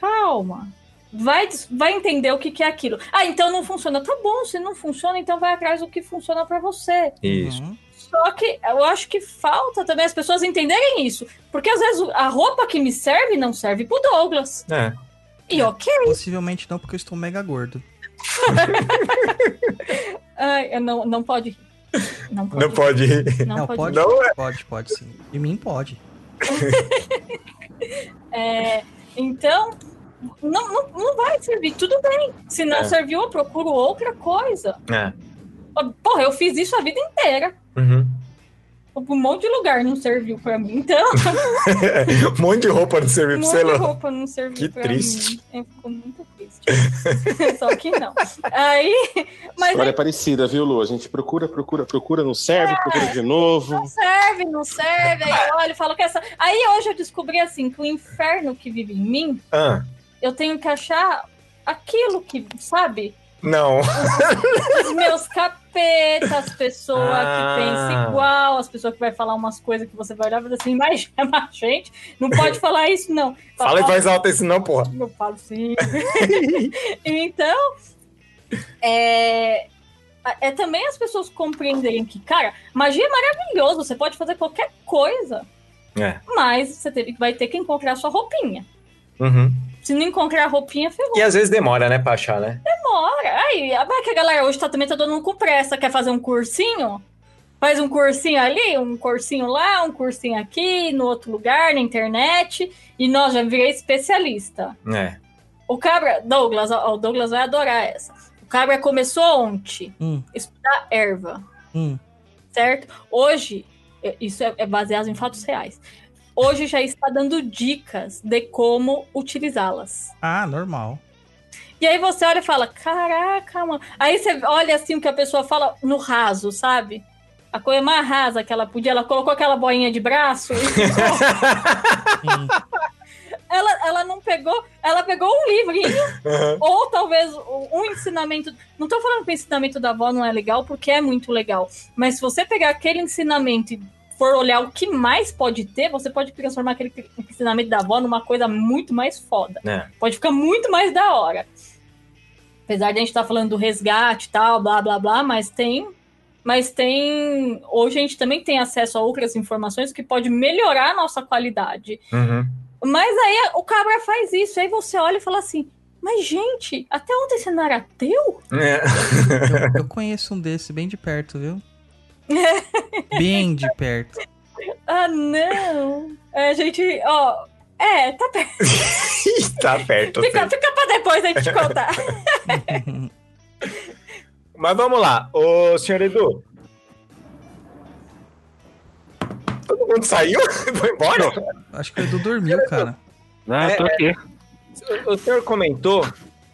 calma. Vai, vai entender o que, que é aquilo. Ah, então não funciona. Tá bom, se não funciona, então vai atrás do que funciona pra você. Isso. Uhum. Só que eu acho que falta também as pessoas entenderem isso. Porque às vezes a roupa que me serve não serve pro Douglas. É. E ok. Possivelmente não, porque eu estou mega gordo. [laughs] Ai, eu não, não pode rir. Não pode. Não pode. Não, Não, pode. pode, Não é. pode, pode sim. De mim pode. [laughs] É, então, não, não, não vai servir. Tudo bem. Se não É. serviu, eu procuro outra coisa. É. Porra, eu fiz isso a vida inteira. Uhum. Um monte de lugar não serviu pra mim. Então, um [laughs] monte de roupa não serviu um pra monte você, de Lu. roupa não serviu Que pra triste. mim. Eu fico muito triste. [laughs] Só que não. Aí, mas História é parecida, viu, Lu? A gente procura, procura, procura, não serve, procura de novo. não serve, não serve. Aí eu olho e falo que essa. Aí hoje eu descobri assim que o inferno que vive em mim, Ah, eu tenho que achar aquilo que, sabe? não. Os meus [laughs] capetas, as pessoas Ah. que pensam igual, as pessoas que vai falar umas coisas que você vai olhar e vai dizer assim, mas, mas gente, não pode [laughs] falar isso, não. Fala em voz alta isso não, porra. Eu falo sim. [laughs] então, é, é também as pessoas compreenderem que, cara, magia é maravilhoso, você pode fazer qualquer coisa, É. mas você vai ter que encontrar a sua roupinha. Uhum. Se não encontrar a roupinha, ferrou. E às vezes demora, né, pra achar, né? Demora. Aí, vai que a galera hoje tá, também tá dando um com pressa, quer fazer um cursinho? Faz um cursinho ali, um cursinho lá, um cursinho aqui, no outro lugar, na internet. E nós já virei especialista. É. O Cabra, Douglas, ó, o Douglas vai adorar essa. O Cabra começou ontem Hum, estudar erva, hum. certo? Hoje, é- isso é é baseado em fatos reais. Hoje já está dando dicas de como utilizá-las. Ah, normal. E aí você olha e fala, caraca, mano. Aí você olha assim o que a pessoa fala no raso, sabe? A coisa mais rasa que ela podia, ela colocou aquela boinha de braço e [laughs] ela, ela não pegou, ela pegou um livrinho Uhum. Ou talvez um ensinamento. Não tô falando que o ensinamento da avó não é legal, porque é muito legal. Mas se você pegar aquele ensinamento e for olhar o que mais pode ter, você pode transformar aquele ensinamento da avó numa coisa muito mais foda. É. Pode ficar muito mais da hora. Apesar de a gente estar falando do resgate e tal, blá blá blá, mas tem. Mas tem. Hoje a gente também tem acesso a outras informações que pode melhorar a nossa qualidade. Uhum. Mas aí o cabra faz isso, aí você olha e fala assim: Mas, gente, até ontem você não era teu? É. Eu, eu conheço um desse bem de perto, viu? [laughs] Bem de perto. Ah, não. É, gente, ó. É, tá perto. [laughs] tá perto. Fica, fica pra depois a gente te contar. [laughs] Mas vamos lá, ô senhor Edu. Todo mundo saiu? Foi embora? Acho que o Edu dormiu, cara. Ah, tô É, aqui. O senhor comentou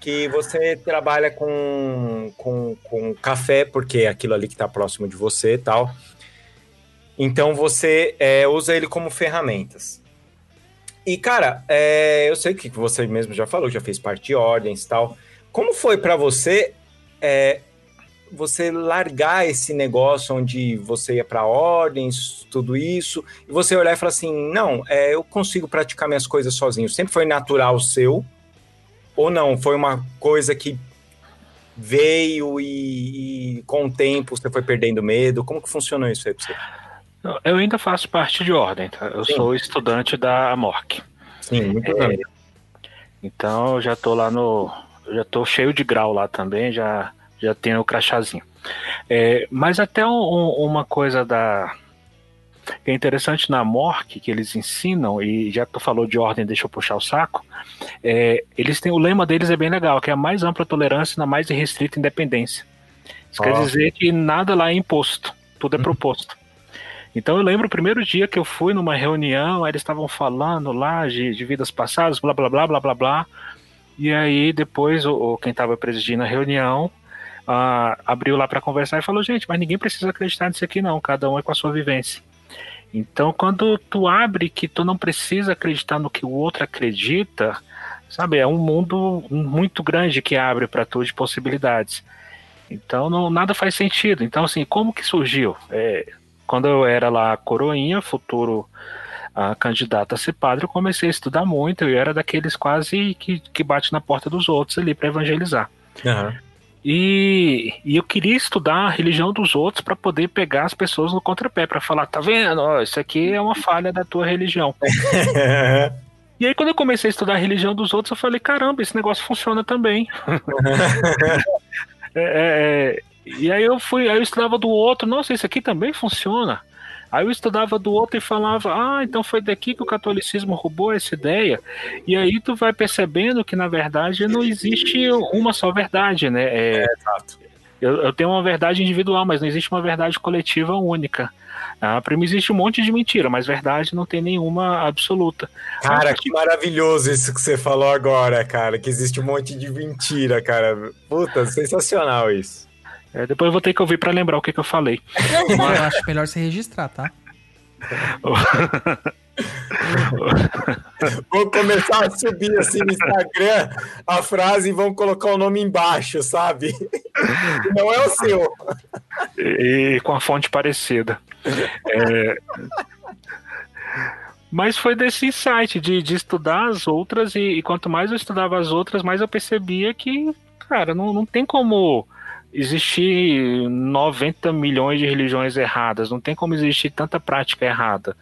que você trabalha com, com, com café, porque é aquilo ali que está próximo de você e tal. Então você é, usa ele como ferramentas. E, cara, é, eu sei que você mesmo já falou, já fez parte de ordens e tal. Como foi para você é, você largar esse negócio onde você ia para ordens, tudo isso, e você olhar e falar assim: não, é, eu consigo praticar minhas coisas sozinho. Sempre foi natural seu? Ou não? Foi uma coisa que veio e, e com o tempo você foi perdendo medo? Como que funcionou isso aí pra você? Eu ainda faço parte de ordem, tá? Eu Sim. sou estudante da Amorc. Sim, muito É, bem. Então eu já tô lá no. Já tô cheio de grau lá também, já, já tenho o crachazinho. É, mas até um- um- uma coisa da. Que é interessante na Mork, que eles ensinam, e já que tu falou de ordem, deixa eu puxar o saco. É, eles têm o lema deles é bem legal, que é a mais ampla tolerância na mais restrita independência. Isso quer Ó. dizer que nada lá é imposto, tudo é proposto. Então eu lembro o primeiro dia que eu fui numa reunião, aí eles estavam falando lá de, de vidas passadas, blá blá blá blá blá blá. E aí depois o, o- quem estava presidindo a reunião ah, abriu lá para conversar e falou: gente, mas ninguém precisa acreditar nisso aqui não, cada um é com a sua vivência. Então quando tu abre que tu não precisa acreditar no que o outro acredita, sabe, é um mundo muito grande que abre para tu de possibilidades. Então não, nada faz sentido. Então assim, como que surgiu? É, quando eu era lá coroinha, futuro ah, candidato a ser padre, eu comecei a estudar muito. Eu era daqueles quase que, que bate na porta dos outros ali para evangelizar. Aham. E, e eu queria estudar a religião dos outros para poder pegar as pessoas no contrapé, para falar, tá vendo? Ó, isso aqui é uma falha da tua religião. [laughs] E aí, quando eu comecei a estudar a religião dos outros, eu falei, caramba, esse negócio funciona também. [laughs] É, é, é, e aí eu fui, aí eu estudava do outro, nossa, isso aqui também funciona. Aí eu estudava do outro e falava, ah, então foi daqui que o catolicismo roubou essa ideia. E aí tu vai percebendo que, na verdade, não existe uma só verdade, né? É, Exato. eu, eu tenho uma verdade individual, mas não existe uma verdade coletiva única. Ah, para mim existe um monte de mentira, mas verdade não tem nenhuma absoluta. Cara, que maravilhoso isso que você falou agora, cara. Que existe um monte de mentira, cara. Puta, sensacional isso. É, depois eu vou ter que ouvir para lembrar o que, que eu falei. [laughs] Eu acho melhor você registrar, tá? [laughs] [laughs] Vou começar a subir assim no Instagram a frase e vão colocar o nome embaixo, sabe? [laughs] Não é o seu. e, e com a fonte parecida. É, Mas foi desse insight de, de estudar as outras, e, e quanto mais eu estudava as outras, mais eu percebia que, cara, não, não tem como existir 90 milhões de religiões erradas, não tem como existir tanta prática errada.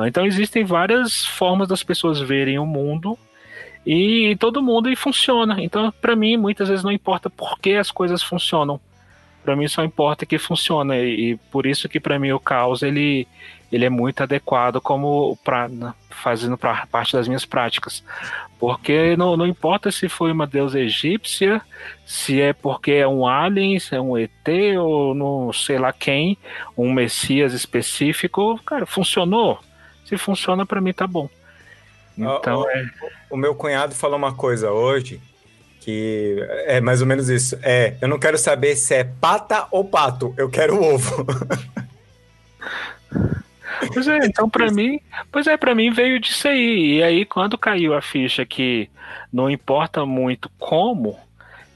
Então existem várias formas das pessoas verem o mundo e todo mundo e funciona. Então, para mim, muitas vezes não importa por que as coisas funcionam. Para mim só importa que funciona e, e por isso que para mim o caos ele ele é muito adequado como para fazendo pra, parte das minhas práticas. Porque não, não importa se foi uma deusa egípcia, se é porque é um alien, se é um ET ou não sei lá quem, um messias específico, cara, funcionou. Se funciona para mim tá bom. Então ó, é O meu cunhado falou uma coisa hoje que é mais ou menos isso. É, eu não quero saber se é pata ou pato, eu quero ovo. [laughs] Pois é, então pra mim, pois é, para mim veio disso aí. E aí quando caiu a ficha que não importa muito como,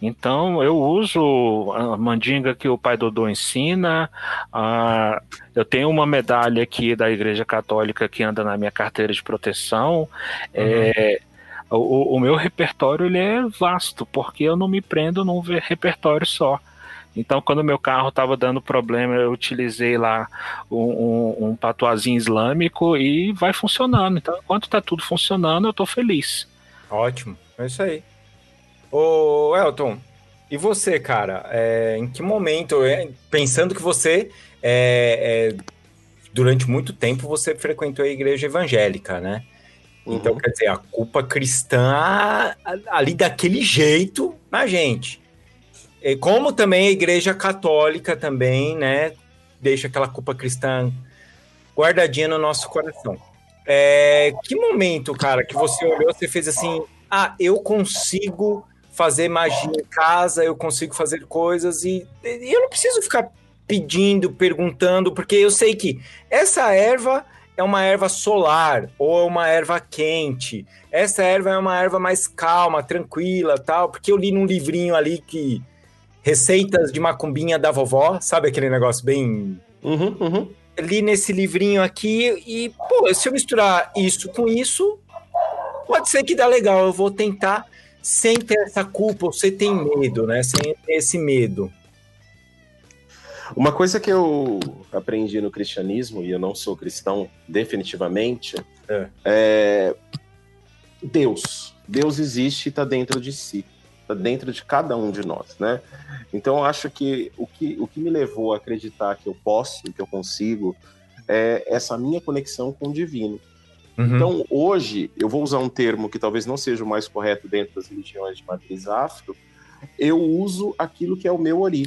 Então eu uso a mandinga que o pai Dodô ensina. a- eu tenho uma medalha aqui da Igreja Católica que anda na minha carteira de proteção. É, o, o meu repertório ele é vasto, porque eu não me prendo num repertório só. Então, quando meu carro estava dando problema, eu utilizei lá um, um, um patuazinho islâmico e vai funcionando. Então, enquanto está tudo funcionando, eu estou feliz. Ótimo, é isso aí. Ô, Elton, e você, cara? É, em que momento, é, pensando que você, é, é, durante muito tempo, você frequentou a igreja evangélica, né? Então, Uhum. quer dizer, a culpa cristã ali daquele jeito na gente. E como também a igreja católica também, né, deixa aquela culpa cristã guardadinha no nosso coração. É, que momento, cara, que você olhou, você fez assim, ah, eu consigo fazer magia em casa, eu consigo fazer coisas e, e eu não preciso ficar pedindo, perguntando, porque eu sei que essa erva é uma erva solar ou é uma erva quente. Essa erva é uma erva mais calma, tranquila, tal, porque eu li num livrinho ali que receitas de macumbinha da vovó, sabe aquele negócio bem Uhum, uhum. li nesse livrinho aqui e, pô, se eu misturar isso com isso, pode ser que dá legal. Eu vou tentar sem ter essa culpa, ou você tem medo, né? Sem ter esse medo. Uma coisa que eu aprendi no cristianismo, e eu não sou cristão definitivamente, É. é Deus. Deus existe e está dentro de si, está dentro de cada um de nós, né? Então acho que o, que o que me levou a acreditar que eu posso, que eu consigo, é essa minha conexão com o divino. Uhum. Então, hoje, eu vou usar um termo que talvez não seja o mais correto dentro das religiões de matriz afro, eu uso aquilo que é o meu ori.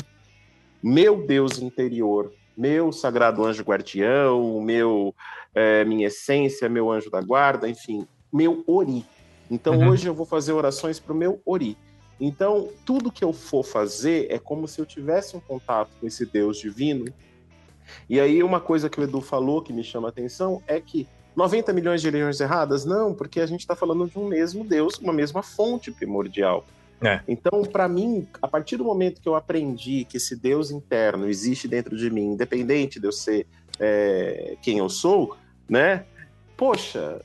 Meu Deus interior, meu sagrado anjo guardião, meu, eh, minha essência, meu anjo da guarda, enfim, meu ori. Então, Uhum. hoje eu vou fazer orações para o meu ori. Então, tudo que eu for fazer é como se eu tivesse um contato com esse Deus divino. E aí, uma coisa que o Edu falou que me chama a atenção é que 90 milhões de religiões erradas? Não, porque a gente está falando de um mesmo Deus, uma mesma fonte primordial. É. Então, para mim, a partir do momento que eu aprendi que esse Deus interno existe dentro de mim, independente de eu ser é, quem eu sou, né? Poxa,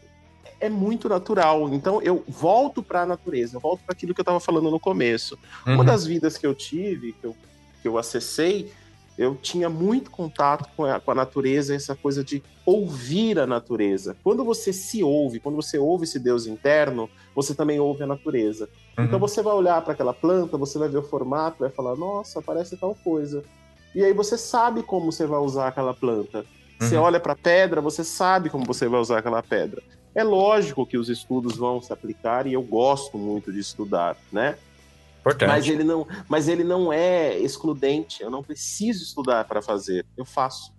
é muito natural. Então, eu volto para a natureza, eu volto para aquilo que eu estava falando no começo. Uma Uhum. das vidas que eu tive, que eu, que eu acessei, eu tinha muito contato com a, com a natureza, essa coisa de ouvir a natureza. Quando você se ouve, quando você ouve esse Deus interno, você também ouve a natureza. Uhum. Então você vai olhar para aquela planta, você vai ver o formato, vai falar, nossa, parece tal coisa. E aí você sabe como você vai usar aquela planta. Você Uhum. olha para a pedra, você sabe como você vai usar aquela pedra. É lógico que os estudos vão se aplicar e eu gosto muito de estudar, né? Importante. Mas ele não, mas ele não é excludente. Eu não preciso estudar para fazer. Eu faço.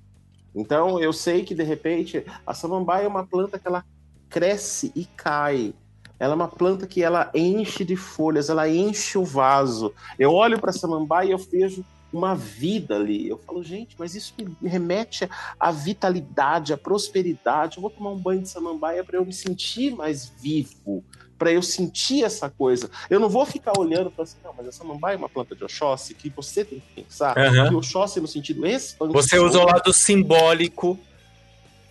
Então eu sei que de repente a samambaia é uma planta que ela cresce e cai. Ela é uma planta que ela enche de folhas, ela enche o vaso. Eu olho para a samambaia e eu vejo uma vida ali. Eu falo, gente, mas isso me remete à vitalidade, à prosperidade. Eu vou tomar um banho de samambaia para eu me sentir mais vivo, para eu sentir essa coisa. Eu não vou ficar olhando para assim, não, mas a samambaia é uma planta de Oxóssi que você tem que pensar Aham. que Oxóssi no sentido expansivo. Você usa o lado simbólico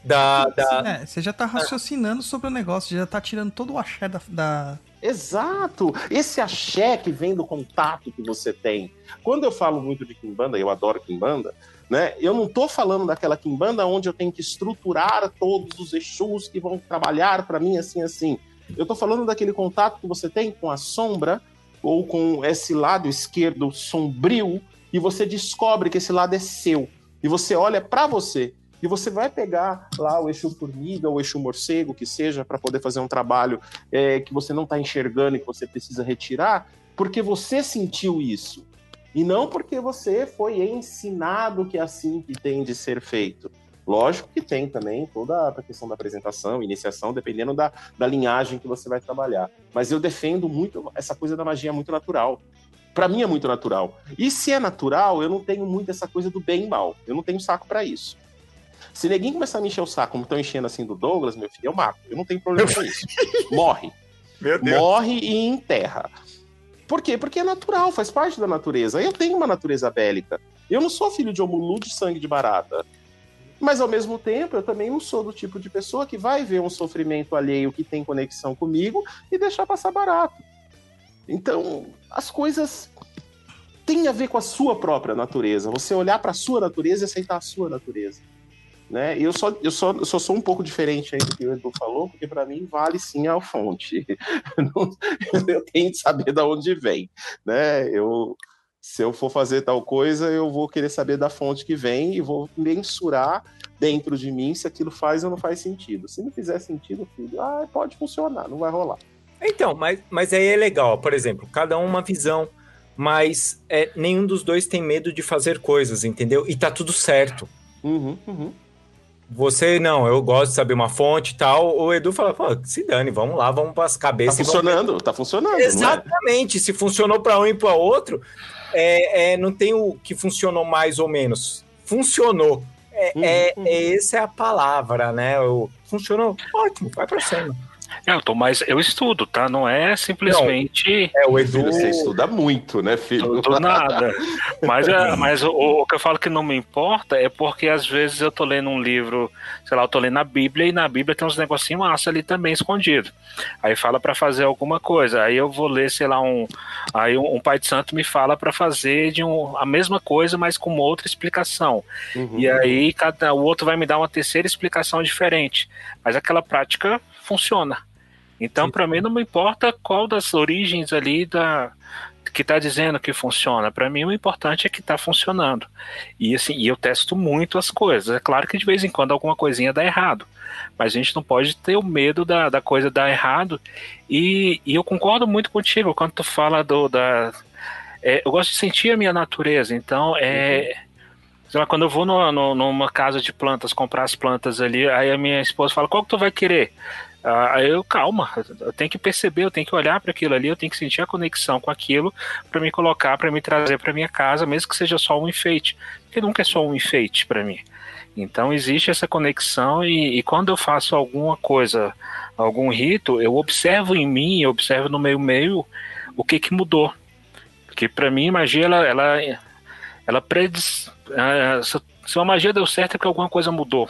da. da... É, você já tá raciocinando sobre o negócio, já tá tirando todo o axé da. da- Exato! Esse axé que vem do contato que você tem. Quando eu falo muito de Kimbanda, eu adoro Kimbanda, né? Eu não tô falando daquela Kimbanda onde eu tenho que estruturar todos os Exus que vão trabalhar para mim assim, assim. Eu tô falando daquele contato que você tem com a sombra ou com esse lado esquerdo sombrio e você descobre que esse lado é seu. E você olha para você e você vai pegar lá o Exu Formiga, o Exu Morcego, que seja, para poder fazer um trabalho é, que você não está enxergando e que você precisa retirar, porque você sentiu isso. E não porque você foi ensinado que é assim que tem de ser feito. Lógico que tem também toda a questão da apresentação, iniciação, dependendo da, da linhagem que você vai trabalhar. Mas eu defendo muito essa coisa da magia muito natural. Para mim é muito natural. E se é natural, eu não tenho muito essa coisa do bem e mal. Eu não tenho saco para isso. Se ninguém começar a me encher o saco, como estão enchendo assim do Douglas, meu filho, eu mato. Eu não tenho problema com isso. Morre. [laughs] Morre e enterra. Por quê? Porque é natural, faz parte da natureza. Eu tenho uma natureza bélica. Eu não sou filho de homulu de sangue de barata. Mas ao mesmo tempo, eu também não sou do tipo de pessoa que vai ver um sofrimento alheio que tem conexão comigo e deixar passar barato. Então, as coisas têm a ver com a sua própria natureza. Você olhar para a sua natureza e aceitar a sua natureza. Né? E eu só, eu, só, eu só sou um pouco diferente aí do que o Edu falou, porque para mim vale sim a fonte. [laughs] eu tenho que saber de onde vem. Né? Eu, se eu for fazer tal coisa, eu vou querer saber da fonte que vem e vou mensurar dentro de mim se aquilo faz ou não faz sentido. Se não fizer sentido, filho, ah, pode funcionar, não vai rolar. Então, mas, mas aí é legal, por exemplo, cada um uma visão, mas é, nenhum dos dois tem medo de fazer coisas, entendeu? E tá tudo certo. Uhum, uhum. Você não, eu gosto de saber uma fonte e tal. O Edu fala, pô, se dane, vamos lá, vamos para as Tá cabeças. vamos- funcionando, tá funcionando. não é? Exatamente. Se funcionou para um e para outro, é, é, não tem o que funcionou mais ou menos. Funcionou. É, Uhum, é, uhum. é- essa é a palavra, né? O, funcionou, ótimo, vai para cima. Eu tô mais, eu estudo, tá? Não é simplesmente É, o Edu. Você estuda muito, né, filho? do nada. Mas, é, mas o, o que eu falo que não me importa é porque às vezes eu tô lendo um livro, sei lá, eu tô lendo a Bíblia e na Bíblia tem uns negocinhos massa ali também escondido. Aí fala pra fazer alguma coisa. Aí eu vou ler, sei lá, um. Aí um, um pai de santo me fala pra fazer de um, a mesma coisa, mas com uma outra explicação. Uhum. E aí cada, o outro vai me dar uma terceira explicação diferente. Mas aquela prática funciona. Então, para mim, não me importa qual das origens ali da que está dizendo que funciona. Para mim, o importante é que está funcionando. E assim, e eu testo muito as coisas. É claro que de vez em quando alguma coisinha dá errado. Mas a gente não pode ter o medo da, da coisa dar errado. E, e eu concordo muito contigo quando tu fala do da. é, eu gosto de sentir a minha natureza. Então, é. Sei lá, quando eu vou no, no- numa casa de plantas comprar as plantas ali, aí a minha esposa fala: qual que tu vai querer? Ah, Aí eu, calma, eu tenho que perceber, eu tenho que olhar para aquilo ali, eu tenho que sentir a conexão com aquilo para me colocar, para me trazer para minha casa, mesmo que seja só um enfeite, porque nunca é só um enfeite para mim. Então existe essa conexão e, e quando eu faço alguma coisa, algum rito, eu observo em mim, eu observo no meio meio o que que mudou, porque para mim magia ela ela, ela prediz, ah, se, uma magia deu certo é porque alguma coisa mudou.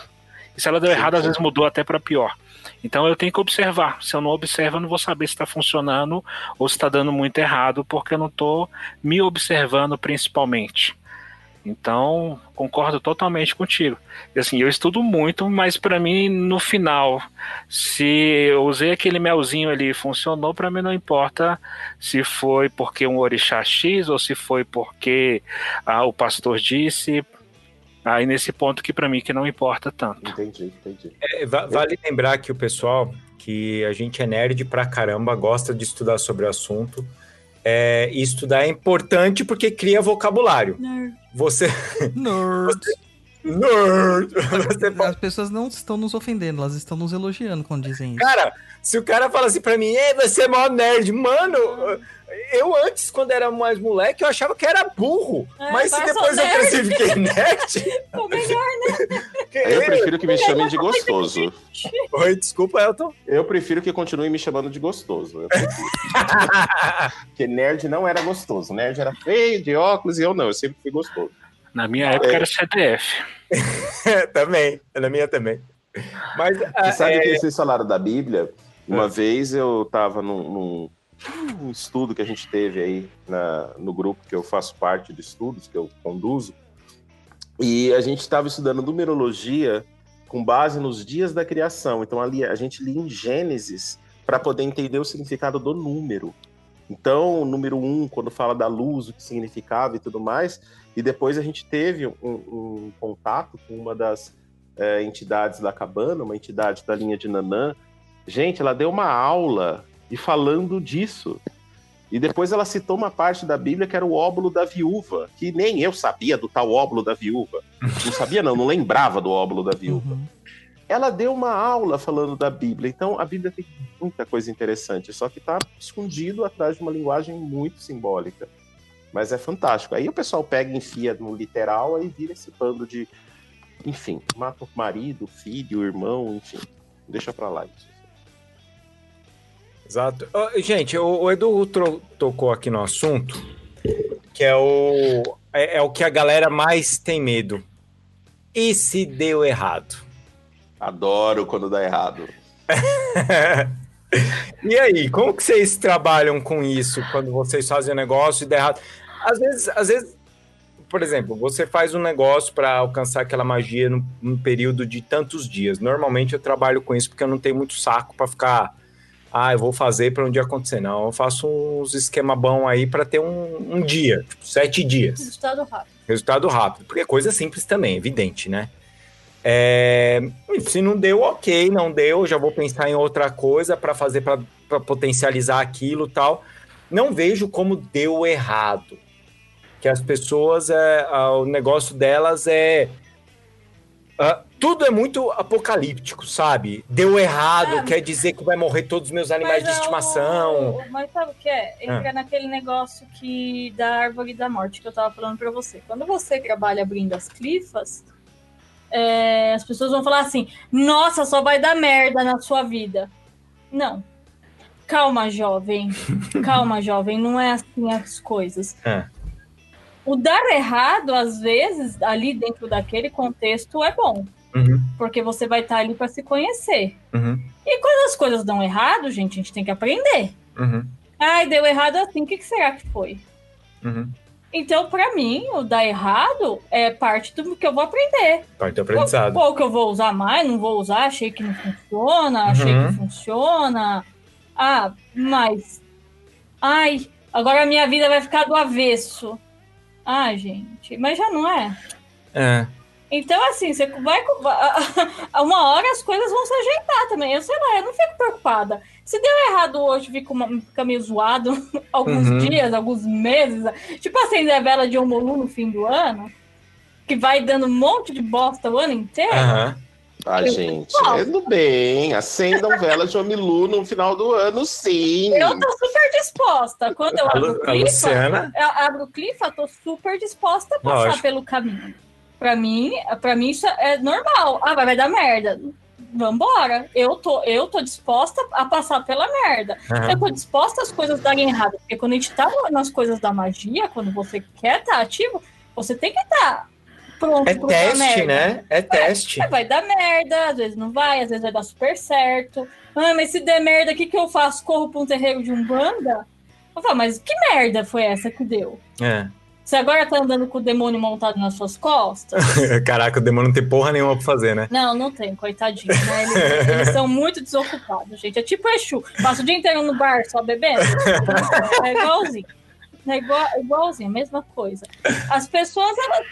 E se ela deu errado, às vezes mudou até para pior. Então eu tenho que observar. Se eu não observo, eu não vou saber se está funcionando ou se está dando muito errado, porque eu não estou me observando principalmente. Então, concordo totalmente contigo. Assim, eu estudo muito, mas para mim, no final, se eu usei aquele melzinho ali e funcionou, para mim não importa se foi porque um orixá X ou se foi porque ah, o pastor disse. Aí nesse ponto que para mim que não importa tanto. Entendi, entendi. É, va- vale lembrar que o pessoal, que a gente é nerd pra caramba, gosta de estudar sobre o assunto. É, e estudar é importante porque cria vocabulário. Você. [laughs] Nerd. Nerd! Você As pessoas não estão nos ofendendo, elas estão nos elogiando quando dizem isso. Cara, se o cara fala assim pra mim, Ei, você é mó nerd, mano, eu antes, quando era mais moleque, eu achava que era burro. É, mas se depois eu cresci e fiquei nerd. Pô, [laughs] melhor, Eu prefiro que me chamem de gostoso. Oi, desculpa, Elton. Eu prefiro que continue me chamando de gostoso. Porque [laughs] nerd não era gostoso. Nerd era feio, de óculos, e eu não. Eu sempre fui gostoso. Na minha época era CDF. [laughs] também, na minha também. Mas, Você sabe é, que vocês falaram da Bíblia? Uma vez eu estava num, num- num estudo que a gente teve aí na- no grupo que eu faço parte de estudos, que eu conduzo, e a gente estava estudando numerologia com base nos dias da criação. Então ali a gente lia em Gênesis para poder entender o significado do número. Então, o número um, quando fala da luz, o que significava e tudo mais, e depois a gente teve um, um contato com uma das é, entidades da cabana, uma entidade da linha de Nanã. Gente, ela deu uma aula e falando disso. E depois ela citou uma parte da Bíblia que era o óbolo da viúva, que nem eu sabia do tal óbolo da viúva. Não sabia, não, não lembrava do óbolo da viúva. Uhum. Ela deu uma aula falando da Bíblia. Então, a Bíblia tem muita coisa interessante, só que está escondido atrás de uma linguagem muito simbólica. Mas é fantástico. Aí o pessoal pega e enfia no literal, aí vira esse bando de. Enfim, mata o marido, filho, o irmão, enfim. Deixa pra lá isso. Exato. Gente, o, o Edu tro- tocou aqui no assunto, que é o, é, é o que a galera mais tem medo. E se deu errado? Adoro quando dá errado. [laughs] e aí, como que vocês trabalham com isso quando vocês fazem um negócio e dá errado? Às vezes, às vezes, por exemplo, você faz um negócio para alcançar aquela magia num, num período de tantos dias. Normalmente eu trabalho com isso porque eu não tenho muito saco para ficar, ah, eu vou fazer para um dia acontecer. Não, eu faço uns esquema bom aí para ter um, um dia, tipo, sete dias Resultado rápido. resultado rápido, porque é coisa simples também, evidente, né? É, se não deu, ok, não deu, já vou pensar em outra coisa para fazer para potencializar aquilo e tal. Não vejo como deu errado. Que as pessoas, é, o negócio delas é. ah, tudo é muito apocalíptico, sabe? Deu errado, É. quer dizer que vai morrer todos os meus animais de estimação. o- mas sabe o que é? Entra naquele negócio que da árvore da morte que eu tava falando pra você. Quando você trabalha abrindo as clifas, é, as pessoas vão falar assim: nossa, só vai dar merda na sua vida. Não. Calma, jovem. [laughs] Calma, jovem. Não é assim as coisas. É. O dar errado, às vezes, ali dentro daquele contexto, é bom. Uhum, Porque você vai estar ali pra se conhecer. uhum, E quando as coisas dão errado, gente, a gente tem que aprender. uhum, Ai, deu errado assim, o que, que será que foi? uhum. Então, pra mim, o dar errado é parte do que eu vou aprender. Parte do aprendizado. Ou que eu vou usar mais, não vou usar, achei que não funciona, achei Uhum. que funciona. Ah, mas. Ai, agora a minha vida vai ficar do avesso. Ah, gente, mas já não é. É. Então, assim, você vai. Uma hora as coisas vão se ajeitar também. Eu sei lá, eu não fico preocupada. Se deu errado hoje, fica, uma, fica meio zoado [laughs] alguns Uhum. dias, alguns meses. Tipo acender a vela de Omolu no fim do ano, que vai dando um monte de bosta o ano inteiro. Aham. Ah, Eu- gente, tudo bem. Acendam velas de Omilu no final do ano, sim. Eu tô super disposta. Quando eu abro o clifa, eu abro o clifa, tô super disposta a passar Lógico. pelo caminho. Pra mim, pra mim isso é normal. Ah, vai, vai dar merda. Vambora. Eu tô, eu tô disposta a passar pela merda. Aham. Eu tô disposta às coisas darem errado. Porque quando a gente tá nas coisas da magia, quando você quer estar ativo, você tem que estar pronto É teste, merda. né? É teste. É, vai dar merda, às vezes não vai, às vezes vai dar super certo. Ah, mas se der merda, o que, que eu faço? Corro pra um terreiro de Umbanda? Eu falo, mas que merda foi essa que deu? É. Você agora tá andando com o demônio montado nas suas costas? [laughs] Caraca, o demônio não tem porra nenhuma pra fazer, né? Não, não tem, coitadinho, né? Eles, eles são muito desocupados, gente. É tipo Exu. Passa o dia inteiro no bar só bebendo. [laughs] É igualzinho. É igual, igualzinho, a mesma coisa. As pessoas, elas.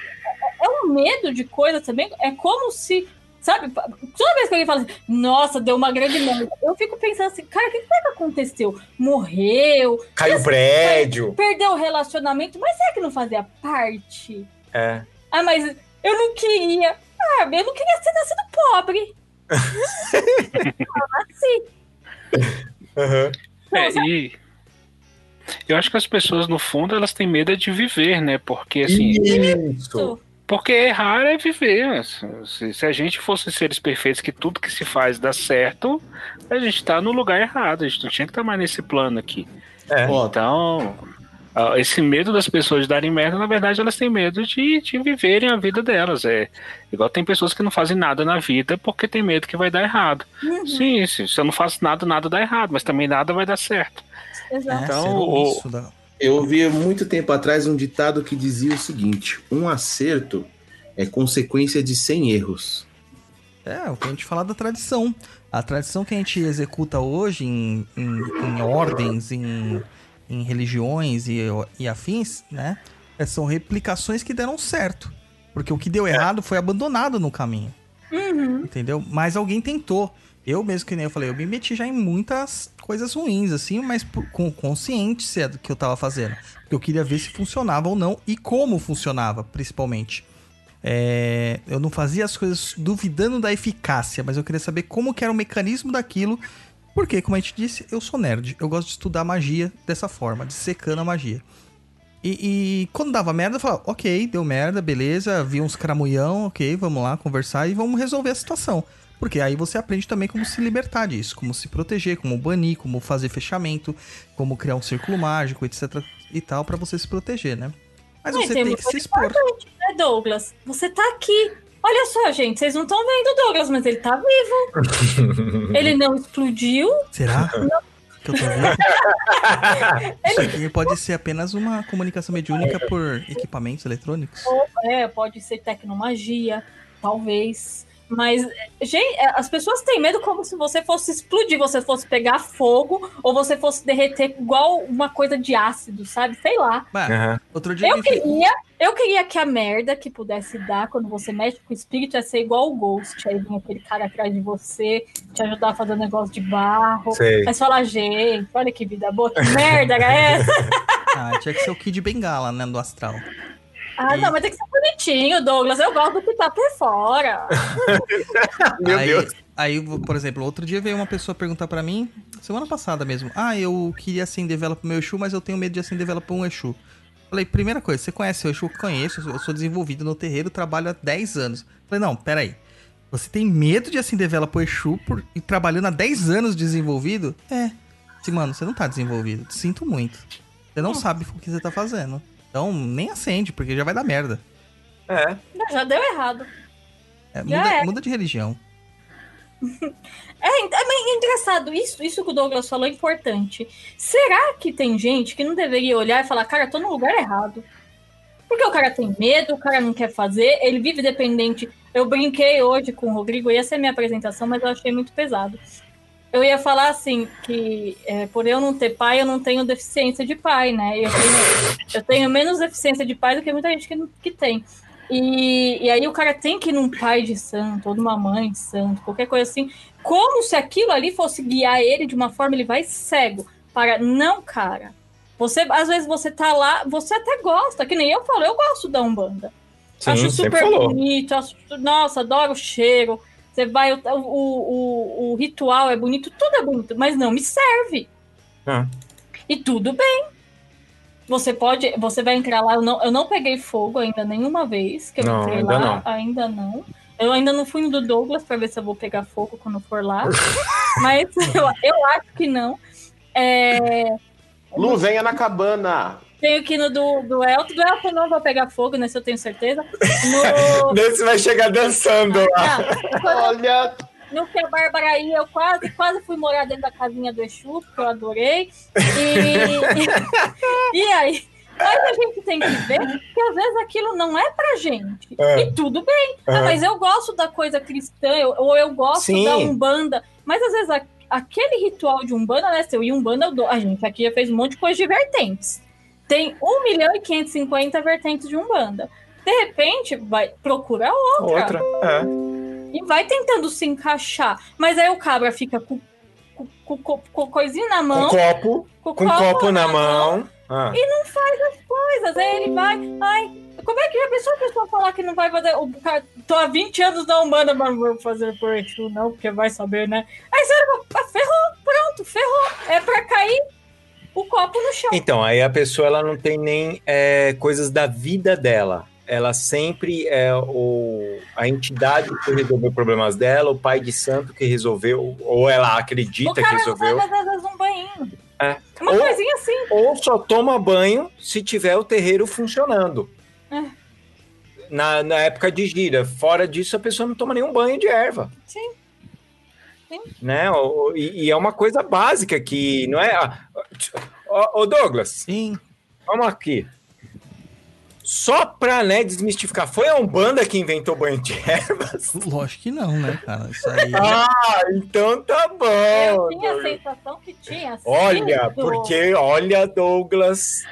É um medo de coisa também. É como se. Sabe, toda vez que alguém fala assim, nossa, deu uma grande merda, eu fico pensando assim, cara, o que, que será que aconteceu? Morreu? Caiu o prédio. Perdeu o relacionamento? Mas será que não fazia parte? É. Ah, mas eu não queria. Ah, eu não queria ter nascido pobre. ah, [laughs] nasci. Aham. É, e eu acho que as pessoas, no fundo, elas têm medo de viver, né? Porque, assim, Isso. Porque errar é viver. Se, se a gente fosse seres perfeitos, que tudo que se faz dá certo, a gente tá no lugar errado. A gente não tinha que estar mais nesse plano aqui. É. Então, esse medo das pessoas de darem merda, na verdade, elas têm medo de, de viverem a vida delas. É igual tem pessoas que não fazem nada na vida porque tem medo que vai dar errado. Uhum, Sim, sim, se eu não faço nada, nada dá errado, mas também nada vai dar certo. exato. Então, ser o- isso da- Eu ouvi muito tempo atrás um ditado que dizia o seguinte: um acerto é consequência de 100 erros. É, o que a gente fala da tradição. A tradição que a gente executa hoje em, em, em ordens, em, em religiões e, e afins, né? é, São replicações que deram certo. Porque o que deu errado foi abandonado no caminho. Uhum. Entendeu? Mas alguém tentou. Eu mesmo, que nem eu falei, eu me meti já em muitas coisas ruins, assim, mas por- com consciência do que eu tava fazendo. Porque eu queria ver se funcionava ou não e como funcionava, principalmente. É, eu não fazia as coisas duvidando da eficácia, mas eu queria saber como que era o mecanismo daquilo. Porque, como a gente disse, eu sou nerd. Eu gosto de estudar magia dessa forma, dissecando a magia. E, e quando dava merda, eu falava, ok, deu merda, beleza, vi uns cramulhão, ok, vamos lá conversar e vamos resolver a situação. Porque aí você aprende também como se libertar disso, como se proteger, como banir, como fazer fechamento, como criar um círculo mágico, etc e tal, pra você se proteger, né? Mas Mas você tem tem que se expor. né, Douglas? Você tá aqui. Olha só, gente, vocês não estão vendo o Douglas, mas ele tá vivo. [laughs] ele não explodiu. Será? Que eu tô vendo? [laughs] Isso aqui pode ser apenas uma comunicação mediúnica por equipamentos eletrônicos. Ou, é, pode ser tecnomagia, talvez. Mas, gente, é, as pessoas têm medo como se você fosse explodir, você fosse pegar fogo, ou você fosse derreter igual uma coisa de ácido, sabe? Sei lá. Mas, Aham. outro dia Eu queria, eu queria que a merda que pudesse dar quando você mexe com o espírito ia ser igual o Ghost. Aí vinha aquele cara atrás de você, te ajudar a fazer um negócio de barro. Sei. Mas falar, gente, olha que vida boa, que merda era essa? [laughs] Ah, tinha que ser o Kid Bengala, né, do astral. Ah, não, mas tem que ser bonitinho, Douglas. Eu gosto do que tá por fora. [laughs] Meu aí, Deus. Aí, por exemplo, outro dia veio uma pessoa perguntar pra mim, semana passada mesmo, ah, eu queria acender vela pro meu Exu, mas eu tenho medo de acender vela pra um Exu. Falei, primeira coisa, você conhece o Exu? Conheço, eu sou desenvolvido no terreiro, trabalho há 10 anos. Falei, não, peraí. Você tem medo de acender vela pro Exu por, e trabalhando há 10 anos desenvolvido? É. Sim, mano, você não tá desenvolvido. Sinto muito. Você não sabe o que você tá fazendo. Então, nem acende, porque já vai dar merda. É. Já deu errado. É, Já muda, é. muda de religião. [laughs] É, é meio engraçado. Isso, isso que o Douglas falou é importante. Será que tem gente que não deveria olhar e falar, cara, eu tô no lugar errado? Porque o cara tem medo, o cara não quer fazer, ele vive dependente. Eu brinquei hoje com o Rodrigo, ia ser minha apresentação, mas eu achei muito pesado. Eu ia falar assim, que é, por eu não ter pai, eu não tenho deficiência de pai, né? Eu tenho, eu tenho menos deficiência de pai do que muita gente que, que tem. E, e aí o cara tem que ir num pai de santo, ou numa mãe de santo, qualquer coisa assim, como se aquilo ali fosse guiar ele de uma forma, ele vai cego. Para, não, cara. Você, às vezes você tá lá, você até gosta, que nem eu falo, eu gosto da Umbanda. Sim, acho super bonito, acho- nossa, adoro o cheiro. Você vai, o, o, o, o ritual é bonito, tudo é bonito, mas não me serve. Ah. E tudo bem. Você pode, você vai entrar lá. Eu não, eu não peguei fogo ainda nenhuma vez que eu Não, entrei ainda lá. não. Ainda não. Eu ainda não fui no do Douglas pra ver se eu vou pegar fogo quando for lá. [laughs] Mas eu, eu acho que não. É, Lu, venha na cabana. Tenho que ir no do, do Elton. Do Elton não vou pegar fogo, nesse eu tenho certeza. No, [laughs] Nesse vai chegar dançando lá. Ah, quando- Olha, no que a Bárbara ia, eu quase, quase fui morar dentro da casinha do Exu, porque eu adorei. E, [laughs] e aí? Mas a gente tem que ver que às vezes aquilo não é pra gente. É. E tudo bem. Ah, Aham. mas eu gosto da coisa cristã, eu- ou eu gosto Sim. da Umbanda. Mas às vezes a- aquele ritual de Umbanda, né? Se eu ia Umbanda, eu dou. A gente aqui já fez um monte de coisa de vertentes. Tem 1 milhão e 550 vertentes de Umbanda. De repente, vai procura outra. Outra. É. E vai tentando se encaixar. Mas aí o cabra fica com, com, com, com- com coisinha na Com mão, copo, com, com copo na mão. Ah. e não faz as coisas. Aí ele vai. Ai, como é que a pessoa, a pessoa falar que não vai fazer. O cara, tô há 20 anos na Umbanda, mas não vou fazer por Exu, não, porque vai saber, né? Aí você ah, ferrou, pronto, ferrou. É pra cair o copo no chão. Então, aí a pessoa ela não tem nem é, coisas da vida dela. Ela sempre é o, a entidade que resolveu problemas dela, o pai de santo que resolveu, ou ela acredita que não resolveu. faz às vezes um banhinho. É. Uma Ou- coisinha assim. Ou só toma banho se tiver o terreiro funcionando. É. Na, na época de gira. Fora disso, a pessoa não toma nenhum banho de erva. Sim. Né? O- o- E, e é uma coisa básica que não é. Ô, ô, Douglas, Sim. vamos aqui. Só pra né, desmistificar, foi a Umbanda que inventou banho de ervas? [laughs] Lógico que não, né, cara? Isso aí. [laughs] Ah, então tá bom. Eu tinha a sensação que tinha. Olha, sido. porque, olha, Douglas,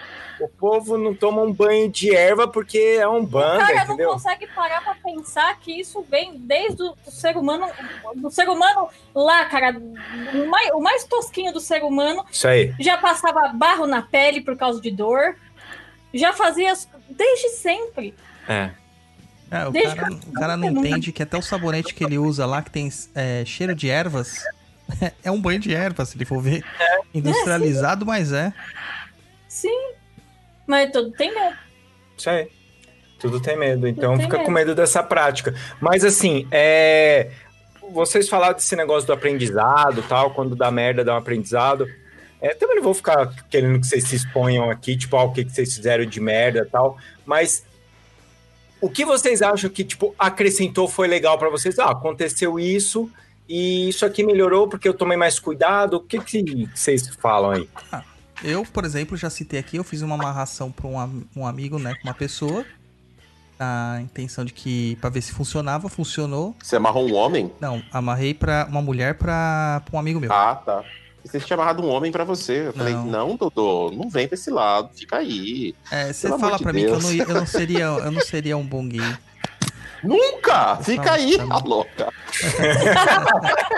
o povo não toma um banho de erva porque é um O banda, cara entendeu? não consegue parar pra pensar que isso vem desde o ser humano, do ser humano lá, cara. O mais, o mais tosquinho do ser humano Isso aí. já passava barro na pele por causa de dor. Já fazia desde sempre. É. É, o, Desde cara, o cara não entende que até o sabonete que ele usa lá, que tem é, cheiro de ervas, [laughs] é um banho de ervas, se ele for ver. Industrializado, mas é. Sim. Mas tudo tem medo. Isso aí. Tudo tem medo, então tem fica medo. com medo dessa prática. Mas assim, é... vocês falaram desse negócio do aprendizado tal, quando dá merda, dá um aprendizado. É, também não vou ficar querendo que vocês se exponham aqui, tipo, ah, o que, que vocês fizeram de merda tal, mas o que vocês acham que, tipo, acrescentou foi legal para vocês? Ah, aconteceu isso e isso aqui melhorou porque eu tomei mais cuidado. O que, que vocês falam aí? Eu, por exemplo, já citei aqui, eu fiz uma amarração para um, um amigo, né, com uma pessoa. A intenção de que, pra ver se funcionava, funcionou. Você amarrou um homem? Não, amarrei pra uma mulher pra, pra um amigo meu. Ah, tá. Você tinha amarrado um homem pra você. Eu falei, Não. não, Dodô, não vem pra esse lado, fica aí. É, você Pelo fala de pra mim que eu Deus. não, eu não [laughs] seria, eu não seria um bom gay. Nunca! Fica aí, a louca. [laughs]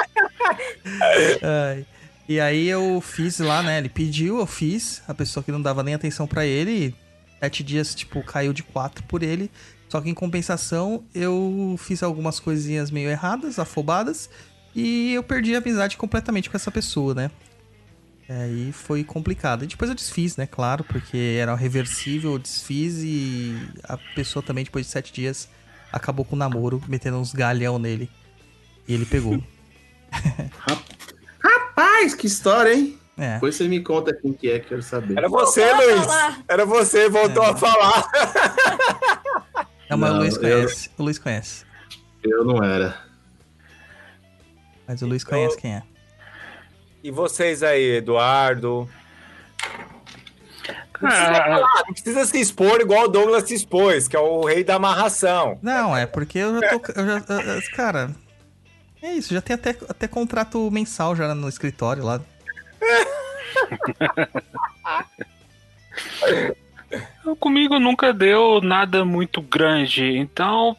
Ai. E aí eu fiz lá, né? Ele pediu, eu fiz. A pessoa que não dava nem atenção pra ele. Sete dias, tipo, caiu de quatro por ele. Só que em compensação, eu fiz algumas coisinhas meio erradas, afobadas. E eu perdi a amizade completamente com essa pessoa, né? Aí foi complicado. E depois eu desfiz, né? Claro, porque era reversível, eu desfiz e a pessoa também, depois de sete dias, acabou com o namoro, metendo uns galhão nele. E ele pegou. Rapaz, [laughs] que história, hein? É. Depois você me conta quem que é, quero saber. Era você, Voltou Luiz. Era você, voltou É. a falar. Não, mas Não, o Luiz eu- conhece. O Luiz conhece. Eu não era. Mas o Luiz conhece quem é. E vocês aí, Eduardo? Não precisa, Cara, falar, não precisa se expor igual o Douglas se expôs, que é o rei da amarração. Não, é porque eu já tô. Eu já, eu- eu- cara. É isso, já tem até, até contrato mensal já no escritório lá. [laughs] comigo nunca deu nada muito grande, então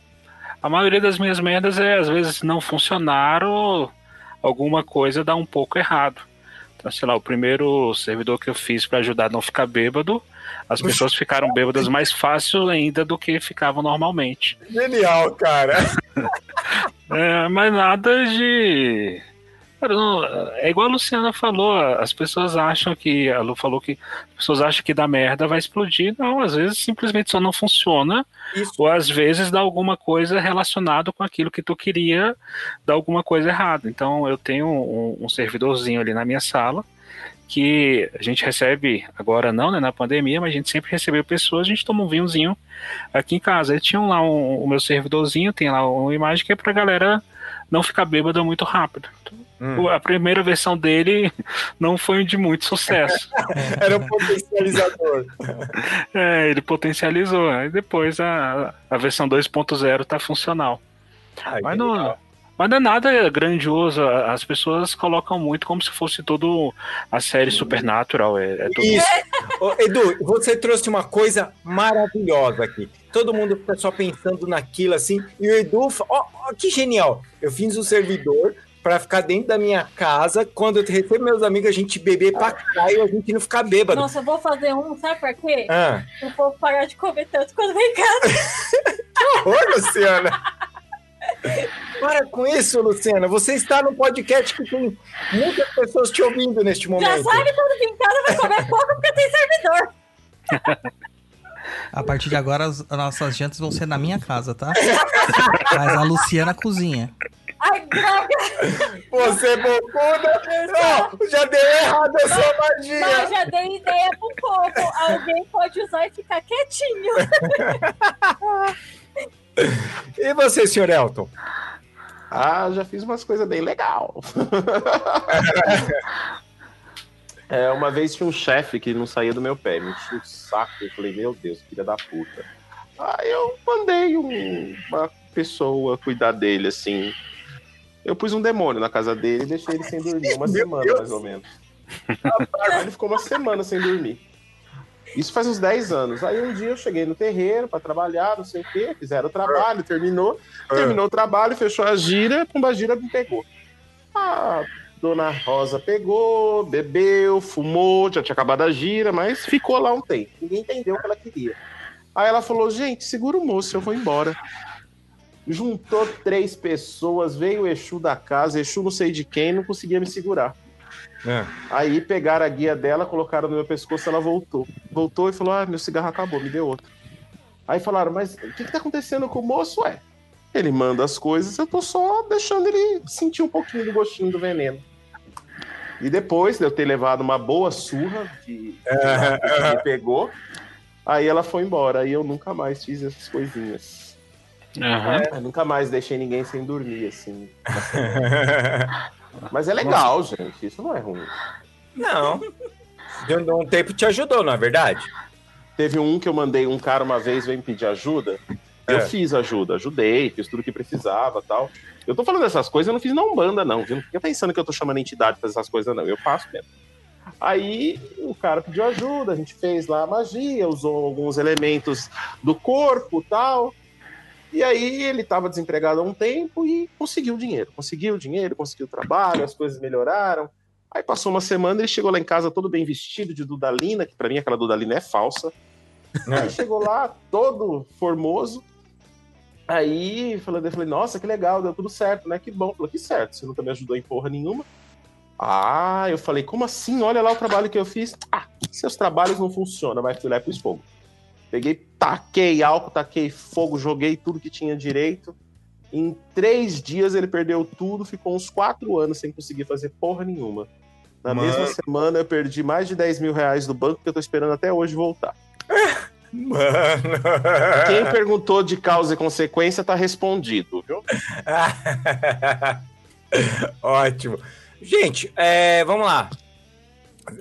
a maioria das minhas merdas é às vezes não funcionaram, alguma coisa dá um pouco errado. Então, sei lá, o primeiro servidor que eu fiz para ajudar a não ficar bêbado, as pessoas ficaram bêbadas mais fácil ainda do que ficavam normalmente. Genial, cara. [laughs] É, mas nada de. É igual a Luciana falou, as pessoas acham que. A Lu falou que as pessoas acham que dá merda, vai explodir. Não, às vezes simplesmente só não funciona. Isso. Ou às vezes dá alguma coisa relacionada com aquilo que tu queria, dá alguma coisa errada. Então eu tenho um, um servidorzinho ali na minha sala que a gente recebe, agora não, né, na pandemia, mas a gente sempre recebeu pessoas, a gente toma um vinhozinho aqui em casa. Eles tinham lá um, o meu servidorzinho, tem lá uma imagem que é pra galera não ficar bêbada muito rápido. Hum. A primeira versão dele [laughs] não foi de muito sucesso. [laughs] Era um potencializador. [laughs] É, ele potencializou. Aí depois a, a versão 2.0 tá funcional. Ai, Mas não, legal. Mas não é nada grandioso. As pessoas colocam muito como se fosse tudo a série Supernatural. É, é tudo Isso. Ô, Edu, você trouxe uma coisa maravilhosa aqui. Todo mundo fica só pensando naquilo assim. E o Edu, ó, ó, que genial. Eu fiz um servidor pra ficar dentro da minha casa. Quando eu recebo meus amigos, a gente beber pra caralho e a gente não ficar bêbado. Nossa, eu vou fazer um, sabe pra quê? Ah, O povo parar de comer tanto quando vem em casa. [laughs] que horror, Luciana. Para com isso, Luciana. Você está no podcast que tem muitas pessoas te ouvindo neste Já momento. sabe quando vem em casa vai comer pouco porque tem servidor. A partir de agora, as, as nossas jantas vão ser na minha casa, tá? Mas a Luciana cozinha. Ai, droga, Você é bocuda. Não, já deu errado a sua magia. mas já dei ideia pro povo. Alguém pode usar e ficar quietinho. [laughs] [laughs] E você, senhor Elton? Ah, já fiz umas coisas bem legal. [laughs] é, uma vez tinha um chefe que não saía do meu pé, me enchia o saco. Eu falei, meu Deus, filha da puta. Aí eu mandei um- uma pessoa cuidar dele, assim. Eu pus um demônio na casa dele e deixei ele sem dormir uma [laughs] semana, mais ou menos. Ele ficou uma semana sem dormir. Isso faz uns 10 anos. Aí um dia eu cheguei no terreiro pra trabalhar, não sei o quê, fizeram o trabalho, terminou. Terminou o trabalho, fechou a gira, Pumba Gira me pegou. A dona Rosa pegou, bebeu, fumou, já tinha acabado a gira, mas ficou lá um tempo. Ninguém entendeu o que ela queria. Aí ela falou: gente, segura o moço, eu vou embora. Juntou três pessoas, veio o Exu da casa, Exu não sei de quem, não conseguia me segurar. Aí pegaram a guia dela, colocaram no meu pescoço, ela voltou. Voltou e falou: Ah, meu cigarro acabou, me deu outro. Aí falaram, mas o que, que tá acontecendo com o moço? Ué, Ele manda as coisas, eu tô só deixando ele sentir um pouquinho do gostinho do veneno. E depois de eu ter levado uma boa surra lá que ele pegou, aí ela foi embora. Aí eu nunca mais fiz essas coisinhas. Aham. Eu nunca mais deixei ninguém sem dormir, assim. [laughs] Mas é legal, gente. Isso não é ruim. Não. De um, tempo te ajudou, não é verdade? Teve um que eu mandei um cara uma vez veio me pedir ajuda. Eu É. fiz ajuda, ajudei, fiz tudo que precisava tal. Eu tô falando dessas coisas, eu não fiz na Umbanda, não, viu? Não fica pensando que eu tô chamando a entidade pra fazer essas coisas, não. Eu faço mesmo. Aí o cara pediu ajuda, a gente fez lá a magia, usou alguns elementos do corpo tal. E aí ele tava desempregado há um tempo e conseguiu dinheiro. Conseguiu dinheiro, conseguiu trabalho, as coisas melhoraram. Aí passou uma semana, ele chegou lá em casa todo bem vestido de Dudalina, que pra mim aquela Dudalina é falsa. Aí chegou lá, todo formoso. Aí falei, eu falei, nossa, que legal, deu tudo certo, né? Que bom. Falou, que certo, você nunca me ajudou em porra nenhuma. Ah, eu falei, como assim? Olha lá o trabalho que eu fiz. Ah, seus trabalhos não funcionam, vai fui lá pus fogo. Peguei, taquei álcool, taquei fogo, joguei tudo que tinha direito. Em três dias ele perdeu tudo, ficou uns quatro anos sem conseguir fazer porra nenhuma. Na Mano. mesma semana eu perdi mais de 10 mil reais do banco que eu tô esperando até hoje voltar. Mano. Quem perguntou de causa e consequência tá respondido, viu? [laughs] Ótimo. Gente, é, vamos lá.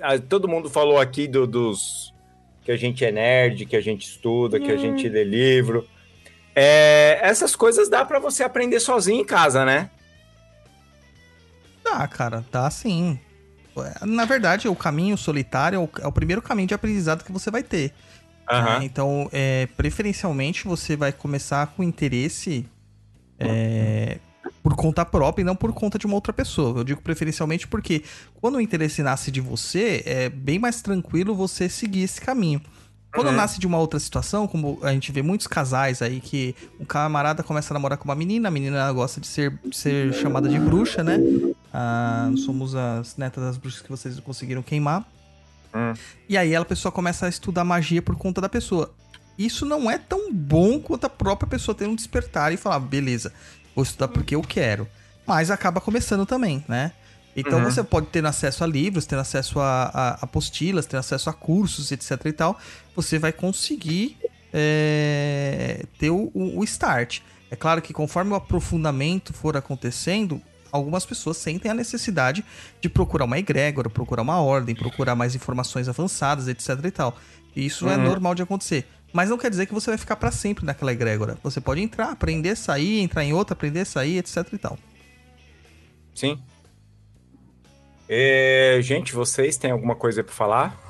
Ah, Todo mundo falou aqui do- dos que a gente é nerd, que a gente estuda, que a gente lê livro. É, essas coisas dá pra você aprender sozinho em casa, né? Tá, cara, tá sim. Na verdade, o caminho solitário é o, é o primeiro caminho de aprendizado que você vai ter. Né? Então, é, preferencialmente, você vai começar com interesse é, por conta própria e não por conta de uma outra pessoa. Eu digo preferencialmente porque quando o interesse nasce de você, é bem mais tranquilo você seguir esse caminho. Quando Uhum. nasce de uma outra situação, como a gente vê muitos casais aí que um camarada começa a namorar com uma menina, a menina gosta de ser, de ser chamada de bruxa, né? Ah, somos as netas das bruxas que vocês conseguiram queimar. Hum. E aí a pessoa começa a estudar magia por conta da pessoa. Isso não é tão bom quanto a própria pessoa ter um despertar e falar, beleza, vou estudar porque eu quero. Mas acaba começando também, né? Então Uhum. você pode ter acesso a livros, ter acesso a, a apostilas, ter acesso a cursos, etc e tal. Você vai conseguir é, ter o, o- start. É claro que conforme o aprofundamento for acontecendo, algumas pessoas sentem a necessidade de procurar uma egrégora, procurar uma ordem, procurar mais informações avançadas, etc e tal. E isso é Uhum. normal de acontecer. Mas não quer dizer que você vai ficar pra sempre naquela egrégora. Você pode entrar, aprender, sair, entrar em outra, aprender, sair, etc e tal. Sim. É, gente, vocês têm alguma coisa pra falar?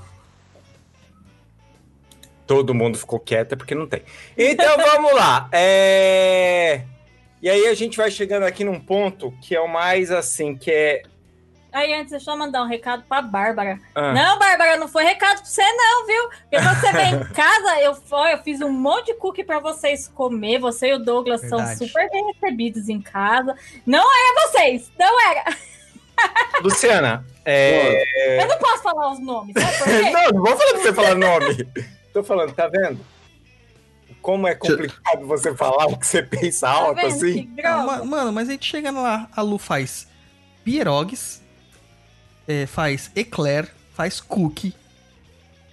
Todo mundo ficou quieto é porque não tem. Então [laughs] vamos lá. É... E aí a gente vai chegando aqui num ponto que é o mais assim, que é. Aí antes, deixa eu mandar um recado pra Bárbara. Ah, Não, Bárbara, não foi recado pra você, não, viu? Porque você vem em [laughs] casa, eu, ó, eu fiz um monte de cookie pra vocês comer. Você e o Douglas Verdade. são super bem recebidos em casa. Não era vocês, não era. [laughs] Luciana, é... Eu não posso falar os nomes, sabe por quê? [laughs] não, não vou falar pra você falar nome. Tô falando, tá vendo? Como é complicado você falar o que você pensa Tá alto? Que assim? Ma- Mano, mas a gente chega lá, a Lu faz pierogues, é, faz eclair, faz cookie.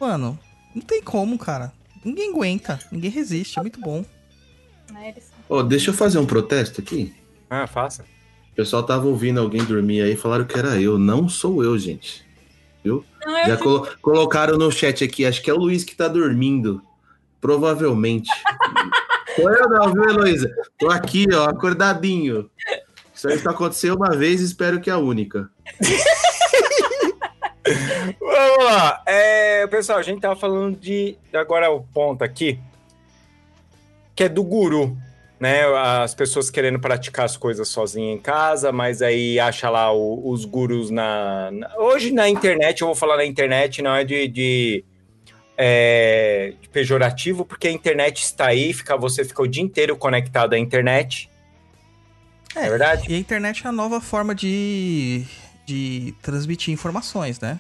Mano, não tem como, cara. Ninguém aguenta, ninguém resiste, é muito bom. Ô, deixa eu fazer um protesto aqui. Ah, faça. O pessoal tava ouvindo alguém dormir aí e falaram que era eu. Não sou eu, gente. Não, eu Já colo- colocaram no chat aqui, acho que é o Luiz que tá dormindo. Provavelmente. [laughs] Sou eu não, viu, Heloísa? Tô aqui, ó, acordadinho. Isso aí só aconteceu uma vez e espero que é a única. [laughs] Vamos lá. É, pessoal, a gente tava falando de. Agora o ponto aqui. Que é do guru. Né? As pessoas querendo praticar as coisas sozinha em casa, mas aí acha lá o- os gurus na, na- Hoje na internet, eu vou falar na internet, não é de. de, é, de pejorativo, porque a internet está aí, fica, você fica o dia inteiro conectado à internet. É, verdade? E a internet é a nova forma de, de transmitir informações, né?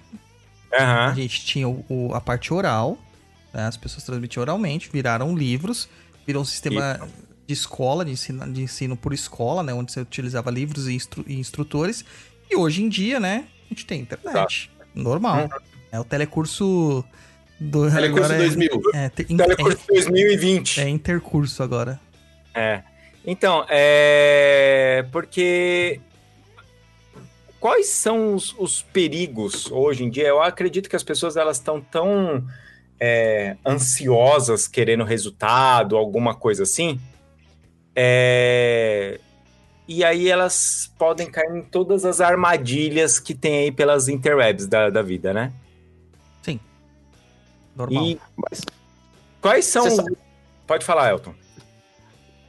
A Aham. gente tinha o, o- a parte oral, né? as pessoas transmitiam oralmente, viraram livros, virou um sistema de escola, de ensino, de ensino por escola, né? Onde você utilizava livros e, instru- e instrutores. E hoje em dia, né? A gente tem internet. Normal. É o telecurso do. Telecurso agora é- 2000. É, te- Telecurso 2020. é, é intercurso agora. É. Então, é. Porque. Quais são os, os perigos hoje em dia? Eu acredito que as pessoas elas estão tão é, ansiosas querendo resultado, alguma coisa assim. É, E aí elas podem cair em todas as armadilhas que tem aí pelas interwebs da, da vida, né? Normal. E Mas, quais são. Pode falar, Elton.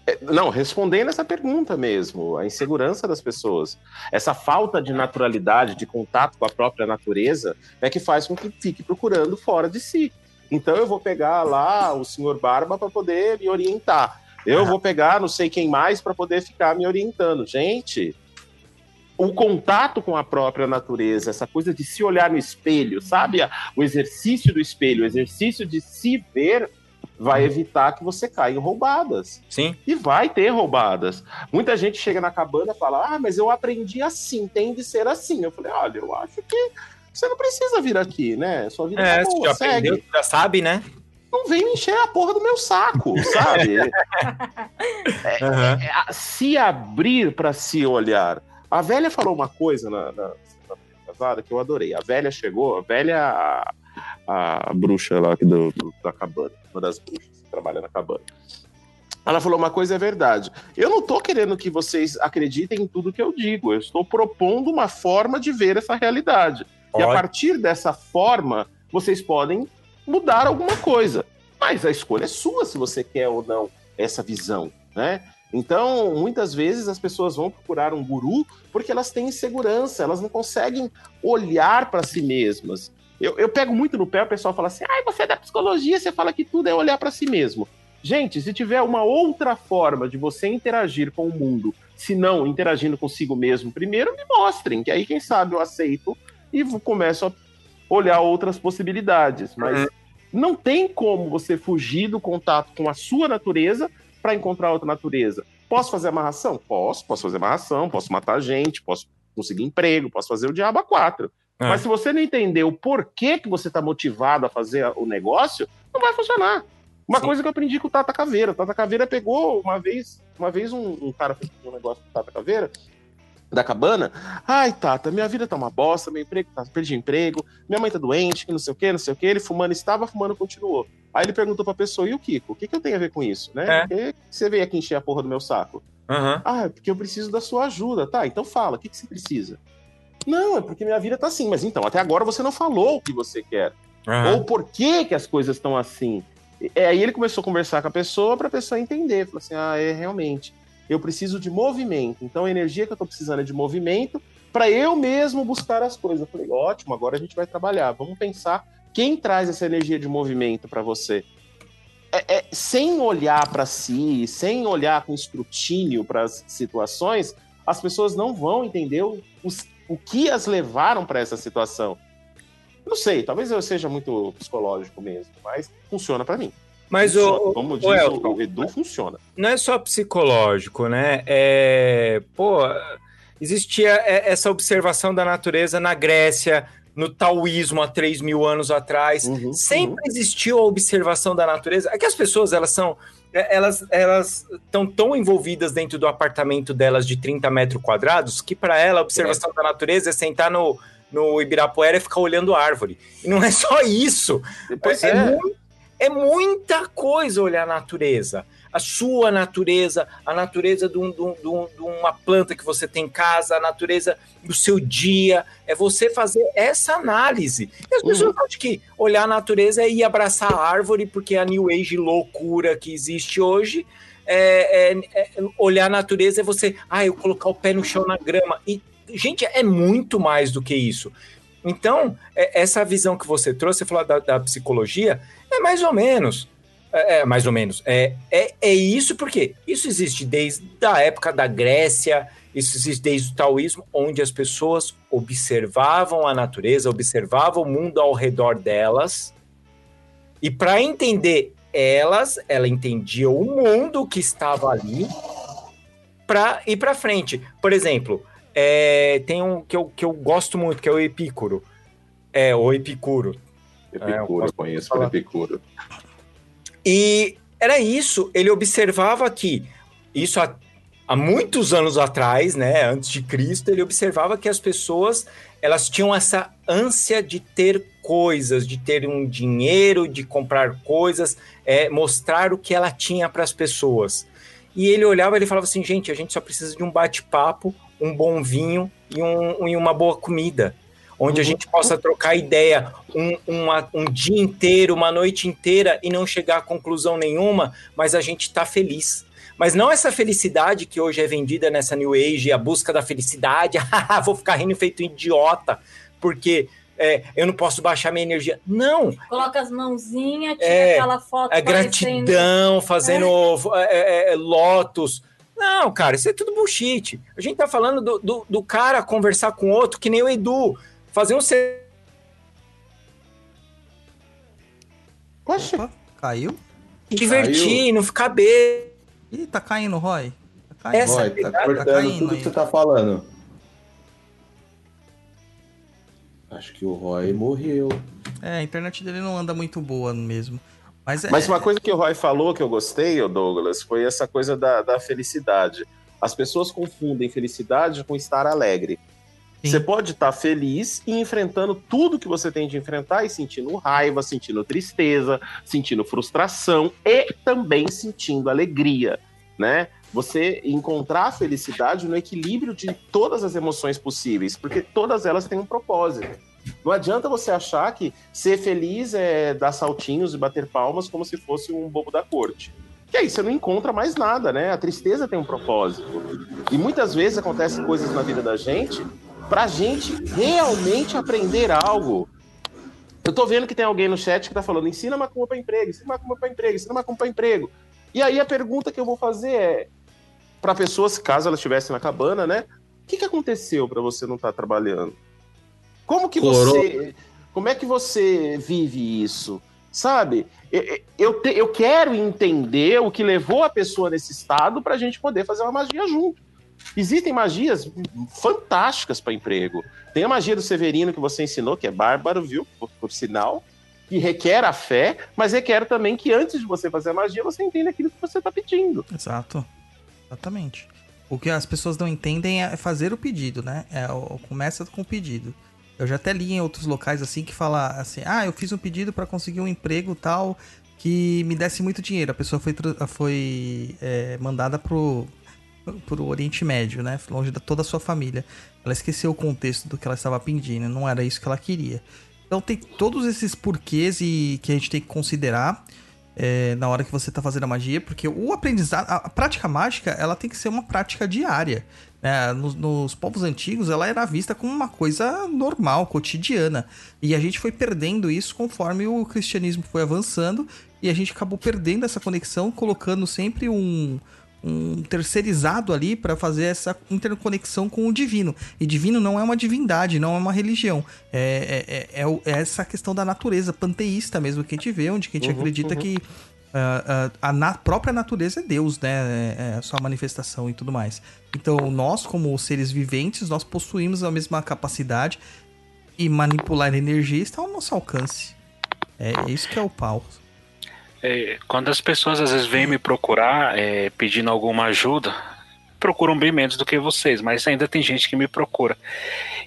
É, não, respondendo essa pergunta mesmo, a insegurança das pessoas. Essa falta de naturalidade, de contato com a própria natureza, é que faz com que fique procurando fora de si. Então eu vou pegar lá o senhor Barba para poder me orientar. Eu vou pegar não sei quem mais para poder ficar me orientando. Gente, o contato com a própria natureza, essa coisa de se olhar no espelho, sabe? O exercício do espelho, o exercício de se ver, vai evitar que você caia em roubadas. Sim? E vai ter roubadas. Muita gente chega na cabana e fala: Ah, mas eu aprendi assim, tem de ser assim. Eu falei: Olha, eu acho que você não precisa vir aqui, né? Sua vida É, tá você boa, já segue. aprendeu, já sabe, né? Não vem me encher a porra do meu saco, sabe? [laughs] Aham. É a- se abrir para se olhar. A velha falou uma coisa na, na semana passada que eu adorei. A velha chegou, a velha, a, bruxa lá do, do- da cabana, uma das bruxas que trabalha na cabana. Ela falou uma coisa é verdade. Eu não tô querendo que vocês acreditem em tudo que eu digo. Eu estou propondo uma forma de ver essa realidade. E a partir dessa forma, vocês podem mudar alguma coisa. Mas a escolha é sua se você quer ou não essa visão, né? Então, muitas vezes as pessoas vão procurar um guru porque elas têm insegurança, elas não conseguem olhar para si mesmas. Eu, eu pego muito no pé, o pessoal fala assim: ai, você é da psicologia, você fala que tudo é olhar para si mesmo. Gente, se tiver uma outra forma de você interagir com o mundo, se não interagindo consigo mesmo, primeiro me mostrem, que aí, quem sabe, eu aceito e vou- começo a olhar outras possibilidades. Mas não tem como você fugir do contato com a sua natureza para encontrar outra natureza. Posso fazer amarração? Posso, posso fazer amarração, posso matar gente, posso conseguir emprego, posso fazer o diabo a quatro. É. Mas se você não entender o porquê que você está motivado a fazer o negócio, não vai funcionar. Uma Sim. coisa que eu aprendi com o Tata Caveira. O Tata Caveira pegou uma vez, uma vez um, um cara fez um negócio com o Tata Caveira, da cabana. Ai, Tata, minha vida tá uma bosta, meu emprego tá, perdi emprego, minha mãe tá doente, que não sei o que, não sei o que. Ele fumando estava, fumando continuou. Aí ele perguntou pra pessoa, e o Kiko? O que, que eu tenho a ver com isso, né? É. Por que você veio aqui encher a porra do meu saco? Aham. Ah, é porque eu preciso da sua ajuda. Tá, então fala, o que, que você precisa? Não, é porque minha vida tá assim. Mas então, até agora você não falou o que você quer. aham. Ou por que, que as coisas estão assim. É, aí ele começou a conversar com a pessoa para a pessoa entender. Falou assim: ah, é realmente. Eu preciso de movimento. Então a energia que eu tô precisando é de movimento para eu mesmo buscar as coisas. Eu falei: ótimo, agora a gente vai trabalhar. Vamos pensar quem traz essa energia de movimento para você. É, é, sem olhar para si, sem olhar com escrutínio para as situações, as pessoas não vão entender os- o que as levaram para essa situação. Não sei, talvez eu seja muito psicológico mesmo, mas funciona para mim. Mas Funciona. o, como o diz Elton, o, o Edu, funciona. não é só psicológico, né? É, pô, existia essa observação da natureza na Grécia, no taoísmo há 3 mil anos atrás. Uhum, Sempre existiu a observação da natureza. É que as pessoas, elas são. É, Elas elas estão tão envolvidas dentro do apartamento delas de 30 metros quadrados que, para ela, a observação da natureza é sentar no, no Ibirapuera e ficar olhando a árvore. E não é só isso. uhum. Pois é, é. é muita coisa olhar a natureza. A sua natureza, a natureza de, um- de um- de um- uma planta que você tem em casa, a natureza do seu dia. É você fazer essa análise. E as Uhum. pessoas acham que olhar a natureza é ir abraçar a árvore, porque a New Age loucura que existe hoje. É, é- é- olhar a natureza é você, ah, eu colocar o pé no chão na grama. E, gente, é muito mais do que isso. Então, é- essa visão que você trouxe, você falou da, da psicologia, é mais ou menos. É, é mais ou menos. É, é, é isso porque isso existe desde a época da Grécia, isso existe desde o taoísmo, onde as pessoas observavam a natureza, observavam o mundo ao redor delas. E para entender elas, ela entendia o mundo que estava ali para ir para frente. Por exemplo, é, tem um que eu, que eu gosto muito, que é o Epicuro. É, o Epicuro. Epicuro, É, eu conheço por Epicuro. E era isso, ele observava que isso há, há muitos anos atrás, né, antes de Cristo, ele observava que as pessoas, elas tinham essa ânsia de ter coisas, de ter um dinheiro, de comprar coisas, é, mostrar o que ela tinha para as pessoas. E ele olhava e falava assim, gente, a gente só precisa de um bate-papo, um bom vinho e, um, e uma boa comida. Onde a gente possa trocar ideia um, uma- um dia inteiro, uma noite inteira e não chegar a conclusão nenhuma, mas a gente tá feliz. Mas não essa felicidade que hoje é vendida nessa New Age, a busca da felicidade, [laughs] vou ficar rindo feito idiota, porque é, eu não posso baixar minha energia. Não, Coloca as mãozinhas, tira É, aquela foto. é parecendo- gratidão, fazendo é, é, é, lotos. Não, cara, isso é tudo bullshit. A gente tá falando do, do, do cara conversar com outro, que nem o Edu, fazer um ser. Poxa, Opa, caiu? divertir, não ficar bem. Ih, tá caindo, Roy. Tá caindo. Essa Roy, tá pegada cortando caindo tudo aí. que você tá falando. Acho que o Roy morreu. É, a internet dele não anda muito boa mesmo. Mas é. Mas uma coisa que o Roy falou que eu gostei, Douglas, foi essa coisa da, da felicidade. As pessoas confundem felicidade com estar alegre. Você pode estar feliz e enfrentando tudo que você tem de enfrentar e sentindo raiva, sentindo tristeza, sentindo frustração e também sentindo alegria, né? Você encontrar a felicidade no equilíbrio de todas as emoções possíveis, porque todas elas têm um propósito. Não adianta você achar que ser feliz é dar saltinhos e bater palmas como se fosse um bobo da corte. Que aí você não encontra mais nada, né? A tristeza tem um propósito. E muitas vezes acontecem coisas na vida da gente pra gente realmente aprender algo. Eu tô vendo que tem alguém no chat que tá falando: ensina macumba pra emprego, ensina macumba pra emprego, ensina macumba pra emprego. E aí a pergunta que eu vou fazer é: pra pessoas, caso elas estivessem na cabana, né? O que, que aconteceu pra você não estar trabalhando? Como que você. Como é que você vive isso? Sabe? Eu, eu, te- eu quero entender o que levou a pessoa nesse estado pra gente poder fazer uma magia junto. Existem magias fantásticas para emprego. Tem a magia do Severino que você ensinou, que é bárbaro, viu? Por, por sinal. Que requer a fé, mas requer também que antes de você fazer a magia, você entenda aquilo que você está pedindo. Exato. Exatamente. O que as pessoas não entendem é fazer o pedido, né? É, começa com o pedido. Eu já até li em outros locais assim que fala assim: ah, eu fiz um pedido para conseguir um emprego tal que me desse muito dinheiro. A pessoa foi, foi é, mandada pro, pro Oriente Médio, né? Longe de toda a sua família. Ela esqueceu o contexto do que ela estava pedindo, não era isso que ela queria. Então tem todos esses porquês e que a gente tem que considerar é, na hora que você tá fazendo a magia, porque o aprendizado, a, a prática mágica, ela tem que ser uma prática diária. né? Nos, nos povos antigos, ela era vista como uma coisa normal, cotidiana. E a gente foi perdendo isso conforme o cristianismo foi avançando e a gente acabou perdendo essa conexão, colocando sempre um, um terceirizado ali para fazer essa interconexão com o divino. E divino não é uma divindade, não é uma religião. É, é, é, é é essa questão da natureza panteísta mesmo que a gente vê, onde a gente Uhum, acredita uhum. que ah, ah, a na- própria natureza é Deus, né? É, é a sua manifestação e tudo mais. Então, nós, como seres viventes, nós possuímos a mesma capacidade e manipular energia está ao nosso alcance. É isso que é o pau. É, quando as pessoas às vezes vêm me procurar é, pedindo alguma ajuda, procuram bem menos do que vocês, mas ainda tem gente que me procura.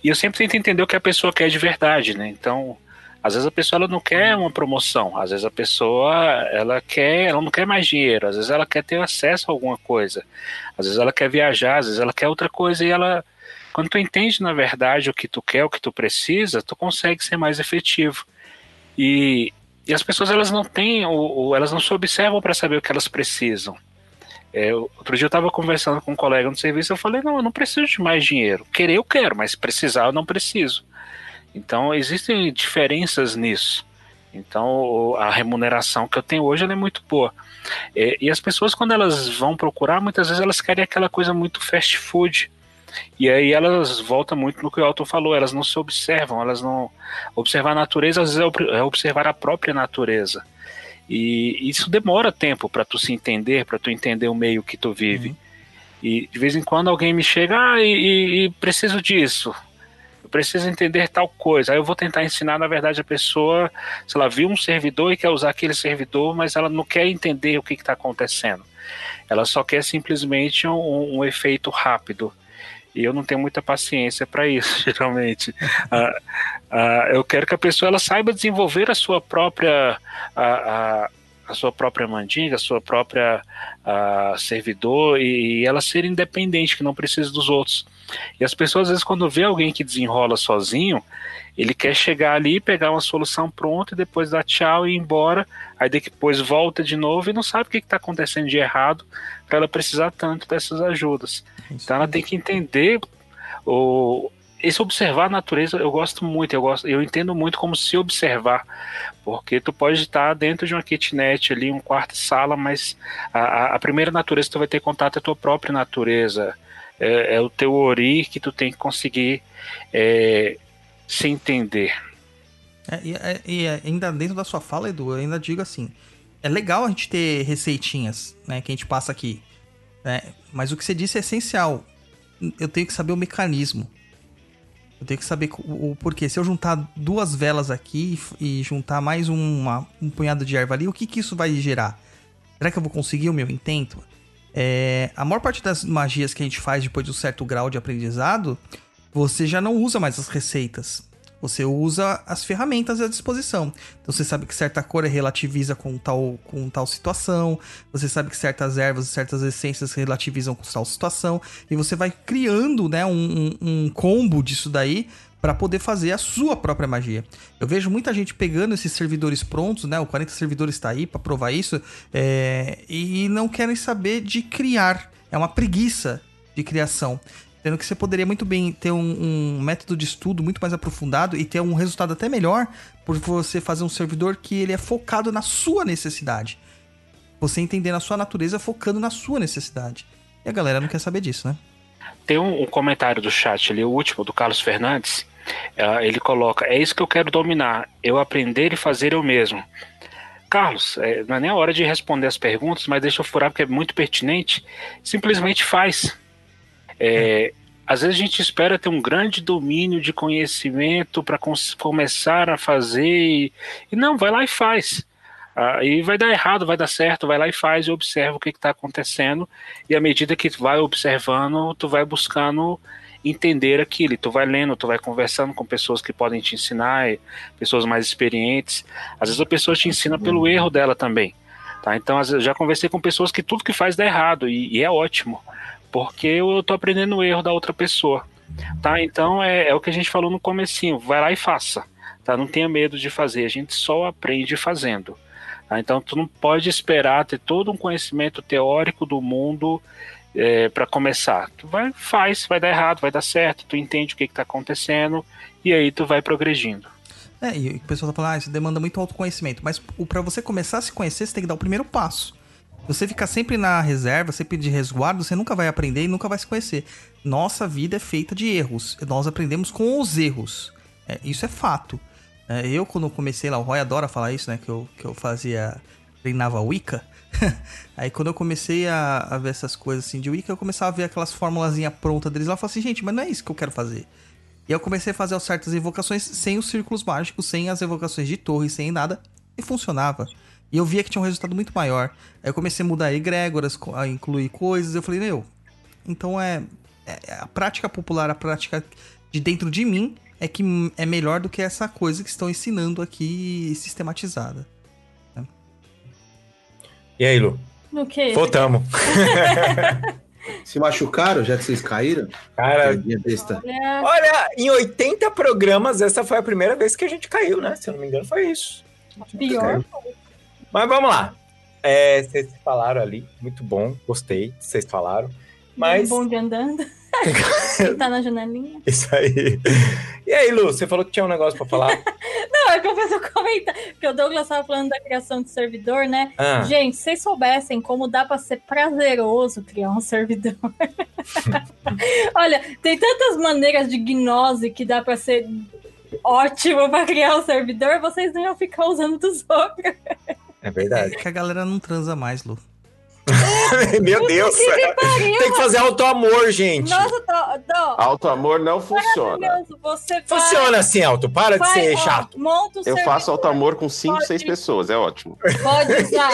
E eu sempre tento entender o que a pessoa quer de verdade, né? Então, às vezes a pessoa ela não quer uma promoção, às vezes a pessoa ela quer, ela não quer mais dinheiro, às vezes ela quer ter acesso a alguma coisa, às vezes ela quer viajar, às vezes ela quer outra coisa e ela quando tu entende na verdade o que tu quer, o que tu precisa, tu consegue ser mais efetivo. E, e as pessoas elas não têm, ou, ou elas não se observam para saber o que elas precisam. É, outro dia eu estava conversando com um colega no serviço, eu falei, não, eu não preciso de mais dinheiro. Querer eu quero, mas precisar eu não preciso. Então existem diferenças nisso. Então a remuneração que eu tenho hoje é muito boa. É, e as pessoas quando elas vão procurar, muitas vezes elas querem aquela coisa muito fast food. E aí elas voltam muito no que o Alton falou, elas não se observam, elas não. Observar a natureza, às vezes, é é observar a própria natureza. E isso demora tempo para tu se entender, para tu entender o meio que tu vive. E de vez em quando alguém me chega, ah, e, e- e preciso disso. Eu preciso entender tal coisa. Aí eu vou tentar ensinar, na verdade, a pessoa, se ela viu um servidor e quer usar aquele servidor, mas ela não quer entender o que está acontecendo. Ela só quer simplesmente um, um efeito rápido. E eu não tenho muita paciência para isso, [laughs] geralmente. Ah, ah, eu quero que a pessoa ela saiba desenvolver a sua própria a, a, a sua própria mandinga, a sua própria ah, servidor e, e ela ser independente, que não precisa dos outros. E as pessoas às vezes quando vê alguém que desenrola sozinho, ele quer chegar ali, pegar uma solução pronta e depois dar tchau e ir embora. Aí depois volta de novo e não sabe o que está acontecendo de errado para ela precisar tanto dessas ajudas. Então ela tem que entender o esse observar a natureza eu gosto muito, eu gosto, eu entendo muito como se observar, porque tu pode estar dentro de uma kitnet ali, um quarto sala, mas a, a- primeira natureza que tu vai ter contato é a tua própria natureza, é, é o teu ori que tu tem que conseguir é, se entender. É, e, é- e é, ainda dentro da sua fala, Edu, eu ainda digo assim: é legal a gente ter receitinhas, né, que a gente passa aqui, né, mas o que você disse é essencial. Eu tenho que saber o mecanismo. Eu tenho que saber o, o porquê. Se eu juntar duas velas aqui e juntar mais uma- um punhado de erva ali, o que, que isso vai gerar? Será que eu vou conseguir o meu intento? É, a maior parte das magias que a gente faz depois de um certo grau de aprendizado, você já não usa mais as receitas. Você usa as ferramentas à disposição. Então você sabe que certa cor relativiza com tal, com tal situação. Você sabe que certas ervas e certas essências relativizam com tal situação. E você vai criando né, um, um- combo disso daí para poder fazer a sua própria magia. Eu vejo muita gente pegando esses servidores prontos, né? O 40 servidores está aí para provar isso, é, e não querem saber de criar. É uma preguiça de criação. Sendo que você poderia muito bem ter um, um método de estudo muito mais aprofundado e ter um resultado até melhor por você fazer um servidor que ele é focado na sua necessidade. Você entender a sua natureza focando na sua necessidade. E a galera não quer saber disso, né? Tem um, um comentário do chat ali, o último, do Carlos Fernandes. ah, ele coloca: É isso que eu quero dominar, eu aprender e fazer eu mesmo. Carlos, é, não é nem a hora de responder as perguntas, mas deixa eu furar porque é muito pertinente. Simplesmente faz. É, às vezes a gente espera ter um grande domínio de conhecimento para começar a fazer e, e não, vai lá e faz. Ah, e vai dar errado, vai dar certo, vai lá e faz e observa o que está acontecendo. E à medida que tu vai observando, tu vai buscando entender aquilo. E tu vai lendo, tu vai conversando com pessoas que podem te ensinar, pessoas mais experientes. Às vezes a pessoa te ensina pelo erro dela também. Tá? Então, às vezes, eu já conversei com pessoas que tudo que faz dá errado, e, e é ótimo, porque eu tô aprendendo o erro da outra pessoa. Tá? Então é, é o que a gente falou no comecinho, vai lá e faça. Tá? Não tenha medo de fazer, a gente só aprende fazendo. Tá? Então tu não pode esperar ter todo um conhecimento teórico do mundo é, para começar. Tu vai, faz, vai dar errado, vai dar certo, tu entende o que está acontecendo e aí tu vai progredindo. É, e o pessoal tá falando, ah, isso demanda muito autoconhecimento. Mas para você começar a se conhecer, você tem que dar o primeiro passo. Você ficar sempre na reserva, sempre de resguardo, você nunca vai aprender e nunca vai se conhecer. Nossa vida é feita de erros. Nós aprendemos com os erros. É, isso é fato. É, eu, quando comecei lá, o Roy adora falar isso, né? Que eu, que eu fazia. treinava Wicca. [laughs] Aí quando eu comecei a, a ver essas coisas assim de Wicca, eu começava a ver aquelas formulazinhas prontas deles lá. Eu falei assim, gente, mas não é isso que eu quero fazer. E eu comecei a fazer certas evocações sem os círculos mágicos, sem as evocações de torre, sem nada. E funcionava. E eu via que tinha um resultado muito maior. Aí eu comecei a mudar egrégoras, a incluir coisas. Eu falei, meu, então é, é a prática popular, a prática de dentro de mim é que é melhor do que essa coisa que estão ensinando aqui sistematizada. né? E aí, Lu? No que? Voltamos. [laughs] Se machucaram, já que vocês caíram? Cara. Olha, olha, em 80 programas, essa foi a primeira vez que a gente caiu, né? Se eu não me engano, foi isso. pior. Mas vamos lá. É, vocês falaram ali, muito bom, gostei, vocês falaram. Mas. Um bonde andando. [laughs] tá na janelinha. Isso aí. E aí, Lu, você falou que tinha um negócio pra falar? [laughs] Não, é que eu fiz um comentário. Porque o Douglas estava falando da criação de servidor, né? Ah. Gente, se vocês soubessem como dá pra ser prazeroso criar um servidor. [laughs] Olha, tem tantas maneiras de gnose que dá pra ser ótimo pra criar um servidor, vocês não iam ficar usando dos outros. É verdade. É que a galera não transa mais, Lu. [laughs] Meu Deus. Que pariu, Tem que fazer auto-amor, gente. Nossa, tô, tô. Alto amor não funciona. Você vai- Funciona assim, Auto. Para de vai, ser ó, chato. Monta Eu servidor. faço alto amor com 5, Pode- 6 pessoas, é ótimo. Pode [laughs] usar,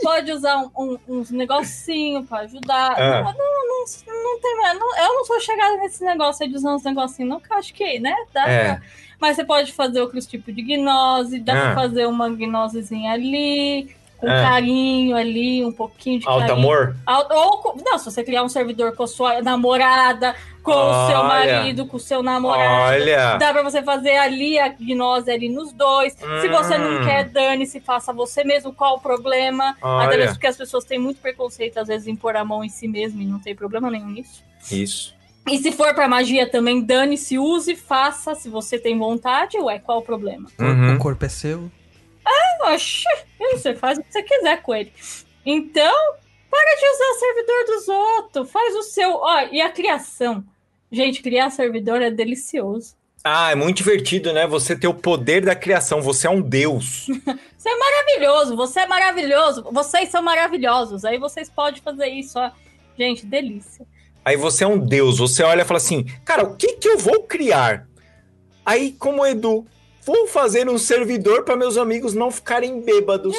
pode usar um, um- uns negocinho pra ajudar. Ah. Não, não, não, não tem mais. não- eu não sou chegada nesse negócio aí de usar uns negocinhos, não, que eu acho que, né? Dá É. pra- Mas você pode fazer outros tipos de gnose, dá Ah. pra fazer uma gnosezinha ali, com Ah. carinho ali, um pouquinho de carinho. Auto-amor? Auto- Ou, não, se você criar um servidor com a sua namorada, com o seu Olha. marido, com o seu namorado. Olha. Dá pra você fazer ali a gnose ali nos dois. Se você não Hum. quer, dane-se, faça você mesmo. Qual o problema? Olha. Até mesmo porque as pessoas têm muito preconceito, às vezes, em pôr a mão em si mesmo e não tem problema nenhum nisso. Isso. E se for pra magia também, dane-se, use, faça, se você tem vontade. Ué, qual o problema? Uhum. O corpo é seu. Oxi, você faz o que você quiser com ele. Então, para de usar o servidor dos outros. Faz o seu. Ó, e a criação. Gente, criar servidor é delicioso. Ah, é muito divertido, né? Você ter o poder da criação. Você é um deus. [laughs] Você é maravilhoso, você é maravilhoso, vocês são maravilhosos. Aí vocês podem fazer isso, ó. Gente, delícia. Aí você é um deus. Você olha e fala assim, cara, o que que eu vou criar? Aí, como Edu, vou fazer um servidor para meus amigos não ficarem bêbados.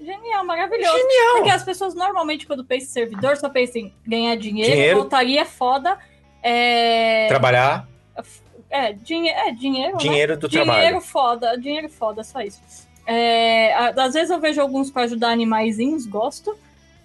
Genial, maravilhoso. Genial. Porque as pessoas normalmente, quando pensam em servidor, só pensam em ganhar dinheiro, Dinheiro. voltaria foda. É, Trabalhar, é, dinhe é dinheiro. né? dinheiro do Dinheiro trabalho. foda, dinheiro foda, só isso. É, às vezes eu vejo alguns pra ajudar animaizinhos, gosto.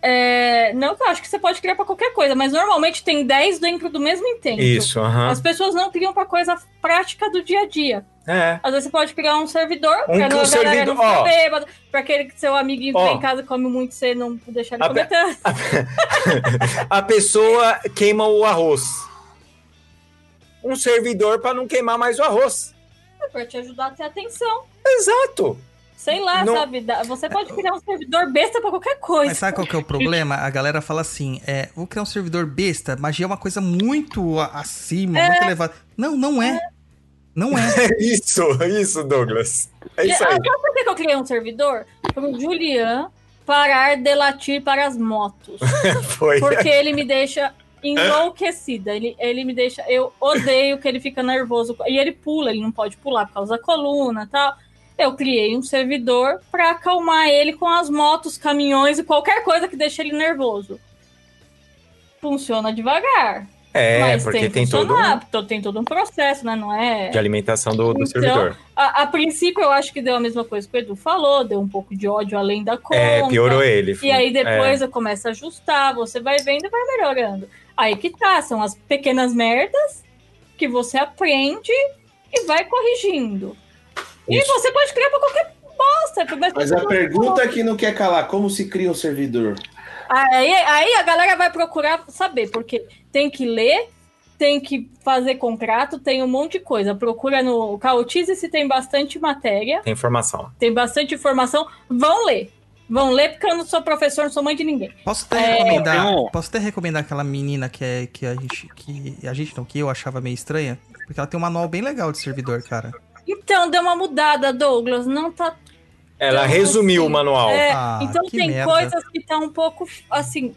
É, não que eu acho que você pode criar pra qualquer coisa, mas normalmente tem 10 dentro do mesmo intento. Isso, aham. As pessoas não criam pra coisa prática do dia a dia. É. Às vezes você pode criar um servidor Um pra que não, a galera servidor- não ó. bêbado, pra aquele que seu amiguinho que Ó. vem em casa come muito, você não deixar ele A comer tanto. [laughs] A pessoa queima o arroz. Um servidor para não queimar mais o arroz. É pra te ajudar a ter atenção. Exato. Sei lá, Não- sabe? Você pode criar um servidor besta pra qualquer coisa. Mas sabe qual que é o problema? A galera fala assim, é, vou criar um servidor besta, magia é uma coisa muito acima, muito elevada. Não, não é. Não é. [laughs] Isso, isso, Douglas. É isso Ah, aí. Sabe por que eu criei um servidor? Pro Julian parar de latir para as motos. [laughs] Foi. Porque ele me deixa enlouquecida. Ele, ele me deixa. Eu odeio que ele fica nervoso. E ele pula, ele não pode pular por causa da coluna e tal. Eu criei um servidor para acalmar ele com as motos, caminhões e qualquer coisa que deixe ele nervoso. Funciona devagar. É, mas porque tem, tem todo um to- tem todo um processo, né? Não é. de alimentação do, do Então, servidor. A, a princípio, eu acho que deu a mesma coisa que o Edu falou, deu um pouco de ódio além da conta. É, piorou ele. E aí depois É. eu começo a ajustar, você vai vendo e vai melhorando. Aí que tá, são as pequenas merdas que você aprende e vai corrigindo. E Isso. você pode criar pra qualquer bosta. Mas, Mas a pergunta que não quer calar, como se cria um servidor? Aí, aí a galera vai procurar saber, porque tem que ler, tem que fazer contrato, tem um monte de coisa. Procura no Cautize se tem bastante matéria, Tem informação. tem bastante informação. Vão ler. Vão ler, porque eu não sou professor, não sou mãe de ninguém. Posso até É, recomendar. não. Posso até recomendar aquela menina que é que a gente. Que a gente não, que eu achava meio estranha. Porque ela tem um manual bem legal de servidor, cara. Então, deu uma mudada, Douglas. Não tá Ela resumiu assim, o manual. É, Ah, então tem merda. coisas que tá um pouco assim.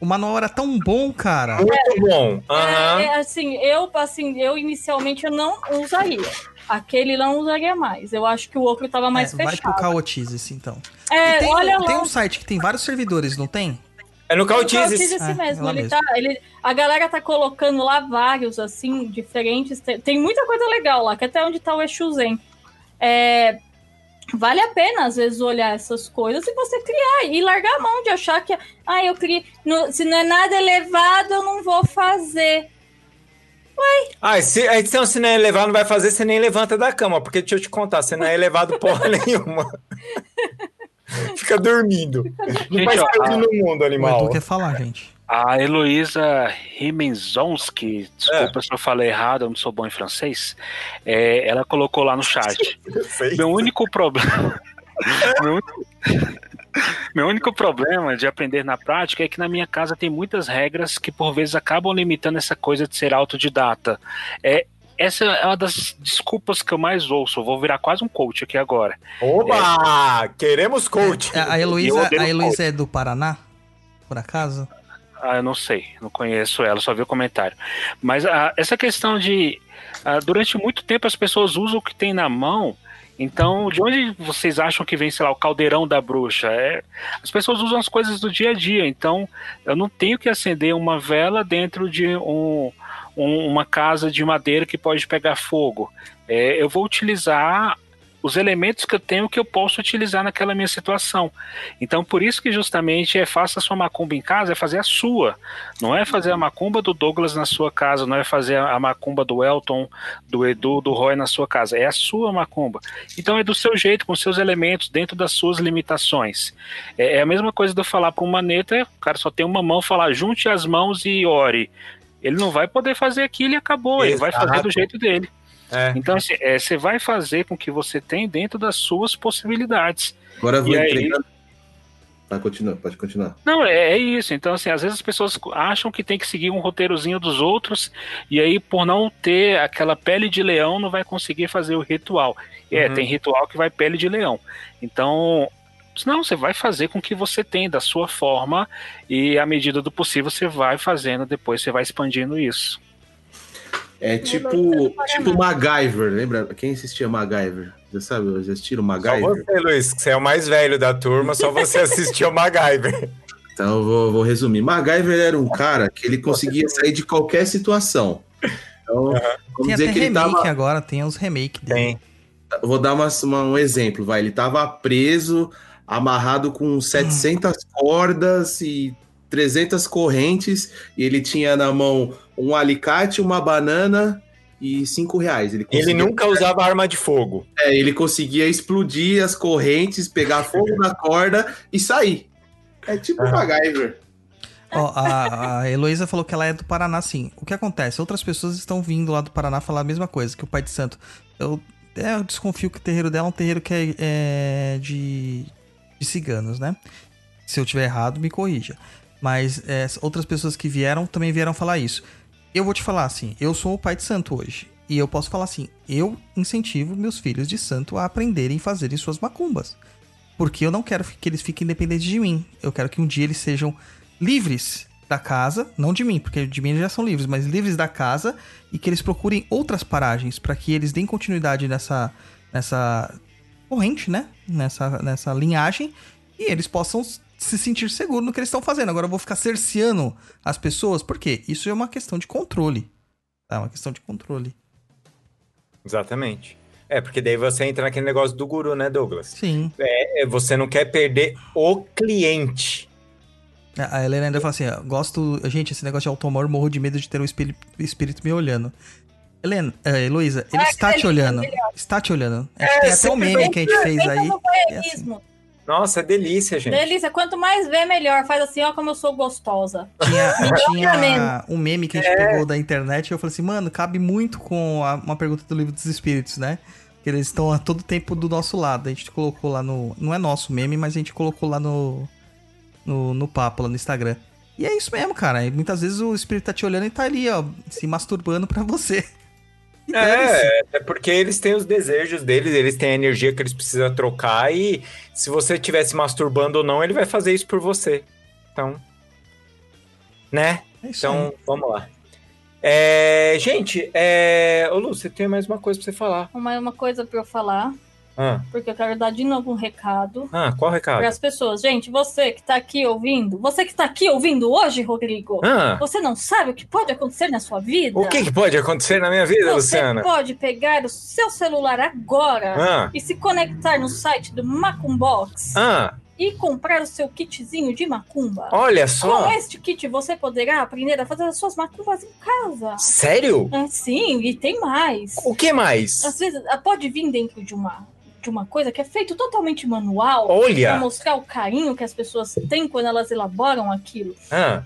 O manual era tão bom, cara. Muito bom. Aham. é, é, assim, eu assim, eu inicialmente eu não usaria. Aquele não usaria mais. Eu acho que o outro tava mais É, vai pro fechado. Caotize, então. É, E tem, olha tem lá. um site que tem vários servidores, não tem? É no o Cautize Cautize. esse Ah, mesmo. ela Ele mesmo. tá, ele, a galera tá colocando lá vários, assim, diferentes. Tem, tem muita coisa legal lá, que até onde tá o Exuzen. É, vale a pena, às vezes, olhar essas coisas e você criar e largar a mão de achar que, ah, eu criei. no- se não é nada elevado, eu não vou fazer. Ah, se, então, se não é elevado, não vai fazer, você nem levanta da cama. Porque deixa eu te contar, você não é elevado porra [laughs] nenhuma. [laughs] [laughs] Fica dormindo. Não Gente, faz ó, perto a- no mundo, O animal. Edu quer falar, gente. A Heloísa Rimenzonski, desculpa se eu falei errado, eu não sou bom em francês, é, ela colocou lá no chat. [laughs] Meu único problema. [laughs] meu, único... meu único problema de aprender na prática é que na minha casa tem muitas regras que por vezes acabam limitando essa coisa de ser autodidata. É, essa é uma das desculpas que eu mais ouço. Eu vou virar quase um coach aqui agora. Oba! Queremos coach. A, a Heloísa, a Heloísa é do Paraná? Por acaso? Ah, eu não sei, não conheço ela, só vi o comentário. Mas ah, essa questão de. ah, durante muito tempo as pessoas usam o que tem na mão. Então, de onde vocês acham que vem, sei lá, o caldeirão da bruxa? É, as pessoas usam as coisas do dia a dia. Então, eu não tenho que acender uma vela dentro de um, um- uma casa de madeira que pode pegar fogo. É, eu vou utilizar os elementos que eu tenho que eu posso utilizar naquela minha situação. Então, por isso que justamente é faça a sua macumba em casa, é fazer a sua. Não é fazer a macumba do Douglas na sua casa, não é fazer a macumba do Elton, do Edu, do Roy na sua casa. É a sua macumba. Então é do seu jeito, com seus elementos, dentro das suas limitações. É, é a mesma coisa de eu falar para um maneta, o cara só tem uma mão, falar junte as mãos e ore. Ele não vai poder fazer aquilo e acabou. Ele vai fazer Exato. do jeito dele. É. Então, assim, é, você vai fazer com que você tem dentro das suas possibilidades. Agora eu vou E aí-. Vai continuar, pode continuar. Não, é, é isso. Então, assim, às vezes as pessoas acham que tem que seguir um roteirozinho dos outros, e aí, por não ter aquela pele de leão, não vai conseguir fazer o ritual. É, Uhum. tem ritual que vai pele de leão. Então, não, você vai fazer com o que você tem, da sua forma, e à medida do possível você vai fazendo, depois você vai expandindo isso. É tipo, tipo MacGyver, lembra? Quem assistia MacGyver? Já sabe, já assistiram Só MacGyver? você, Luiz, que você é o mais velho da turma, só você [laughs] assistiu o MacGyver. Então eu vou, vou resumir. MacGyver era um cara que ele conseguia sair de qualquer situação. Então, vamos Tem dizer até que ele remake tava. agora, tem os remake dele. Tem. Vou dar uma- uma- um exemplo, vai. Ele tava preso, amarrado com 700 cordas e 300 correntes, e ele tinha na mão um alicate, uma banana e 5 reais. Ele, Ele nunca usava arma de fogo. É, ele conseguia explodir as correntes, pegar fogo na corda e sair. É tipo MacGyver. Ó, a, a Heloísa falou que ela é do Paraná, sim. O que acontece? Outras pessoas estão vindo lá do Paraná falar a mesma coisa, que o Pai de Santo. Eu, é, eu desconfio que o terreiro dela é um terreiro que é, é de, de ciganos, né? Se eu tiver errado, me corrija. Mas é, outras pessoas que vieram também vieram falar isso. Eu vou te falar assim, eu sou o pai de santo hoje. E eu posso falar assim, eu incentivo meus filhos de santo a aprenderem e fazerem suas macumbas. Porque eu não quero que eles fiquem independentes de mim. Eu quero que um dia eles sejam livres da casa, não de mim, porque de mim eles já são livres, mas livres da casa e que eles procurem outras paragens para que eles deem continuidade nessa nessa corrente, né? Nessa nessa linhagem e eles possam se sentir seguros no que eles estão fazendo. Agora eu vou ficar cerceando as pessoas, porque isso é uma questão de controle. Tá? É uma questão de controle. Exatamente. É, porque daí você entra naquele negócio do guru, né, Douglas? Sim. É, você não quer perder o cliente. A Helena ainda fala assim: gosto. Gente, esse negócio de automóvel, morro de medo de ter um espírito, espírito me olhando. Helena, é, Heloísa, ele Ah, está te olhando. melhor. Está te olhando. É, Acho que tem até um meme que a gente fez aí. no é assim. Nossa, é delícia, gente. Delícia, quanto mais vê, melhor. Faz assim, ó, como eu sou gostosa. Tinha, [laughs] tinha meme. um meme que a gente pegou da internet e eu falei assim, mano, cabe muito com a- uma pergunta do livro dos espíritos, né? Que eles estão a todo tempo do nosso lado. A gente colocou lá no. Não é nosso meme, mas a gente colocou lá no. No, no papo, lá no Instagram. E é isso mesmo, cara. E muitas vezes o espírito tá te olhando e tá ali, ó, se masturbando pra você. É, é porque eles têm os desejos deles, eles têm a energia que eles precisam trocar e se você estiver se masturbando ou não, ele vai fazer isso por você. Então, né? É isso aí. Então, vamos lá. É, gente, é... Ô Lu, você tem mais uma coisa pra você falar. Uma, uma coisa pra eu falar, Ah, porque eu quero dar de novo um recado ah qual recado? para as pessoas. Gente, você que tá aqui ouvindo, você que tá aqui ouvindo hoje, Rodrigo, Ah, você não sabe o que pode acontecer na sua vida? o que, que pode acontecer na minha vida, Você Luciana? pode pegar o seu celular agora Ah, e se conectar no site do Macumbox ah, e comprar o seu kitzinho de macumba. olha Com só. este kit você poderá aprender a fazer as suas macumbas em casa. Sério? É, sim, e tem mais. O que mais? Às vezes ah, pode vir dentro de uma, de uma coisa que é feito totalmente manual. Pra Olha. mostrar o carinho que as pessoas têm quando elas elaboram aquilo. Ah,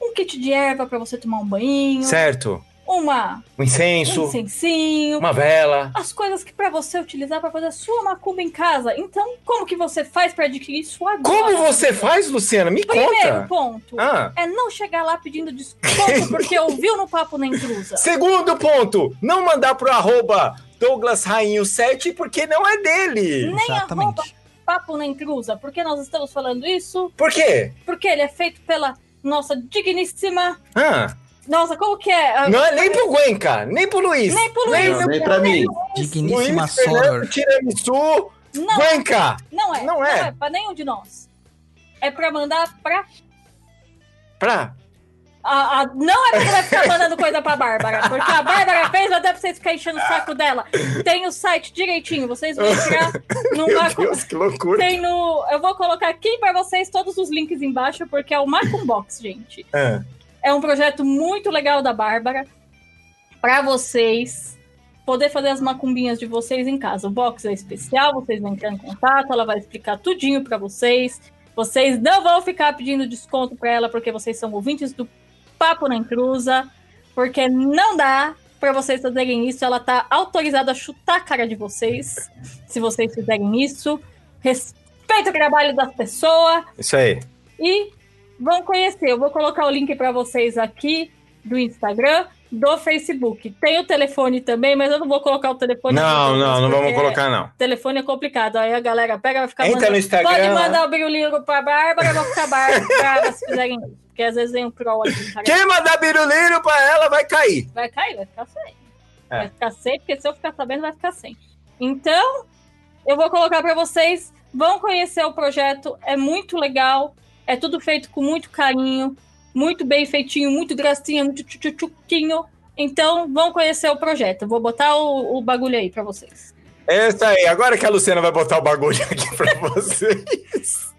Um kit de erva pra você tomar um banho. certo. uma Um incenso, um incensinho, uma vela. as coisas que pra você utilizar pra fazer a sua macumba em casa. Então, como que você faz pra adquirir isso agora? Como você faz, Luciana? Me Primeiro conta. ponto Ah. é não chegar lá pedindo desconto porque [laughs] ouviu no papo na intrusa. Segundo ponto, não mandar pro arroba Douglas Rainho 7 porque não é dele. Nem arroba Exatamente. papo na intrusa. Por que nós estamos falando isso? Por quê? Porque ele é feito pela nossa digníssima. Ah, Nossa, como que é? Ah, não é nem pro Guenca, nem pro Luiz. Nem pro Luiz. Não, nem pra mim. Digníssima Luiz Fernando. Tiramisu, Não, Guenca. não é. Não Não é. é pra nenhum de nós. É pra mandar pra. Pra... a- a- não é pra você vai ficar mandando coisa pra Bárbara. Porque a Bárbara fez, até pra vocês ficarem enchendo o saco dela. Tem o site direitinho. Vocês vão entrar [laughs] no Meu. Deus, que loucura. Tem no. Eu vou colocar aqui pra vocês todos os links embaixo, porque é o Macumbox, gente. Ah, É um projeto muito legal da Bárbara para vocês poder fazer as macumbinhas de vocês em casa. O box é especial, vocês vão entrar em contato, ela vai explicar tudinho para vocês. Vocês não vão ficar pedindo desconto para ela porque vocês são ouvintes do Papo na Intrusa, porque não dá para vocês fazerem isso. Ela tá autorizada a chutar a cara de vocês se vocês fizerem isso. Respeita o trabalho das pessoas. isso aí. E vão conhecer. Eu vou colocar o link para vocês aqui do Instagram, do Facebook. Tem o telefone também, mas eu não vou colocar o telefone. Não, não, não vamos colocar, não. O telefone é complicado. Aí a galera pega vai ficar Entra mandando. no Instagram, Pode mandar o biruliro pra Bárbara, eu vou ficar brava [laughs] se fizerem isso. Porque às vezes vem um troll aqui. cara. Quem mandar biruliro pra ela vai cair. Vai cair, vai ficar sem. É. Vai ficar sem, porque se eu ficar sabendo, vai ficar sem. Então, eu vou colocar para vocês. Vão conhecer o projeto, é muito legal. É tudo feito com muito carinho, muito bem feitinho, muito gracinha, muito tchutchuquinho. Então, vão conhecer o projeto. Vou botar o, o bagulho aí para vocês. É isso aí. Agora que a Luciana vai botar o bagulho [laughs] aqui pra vocês.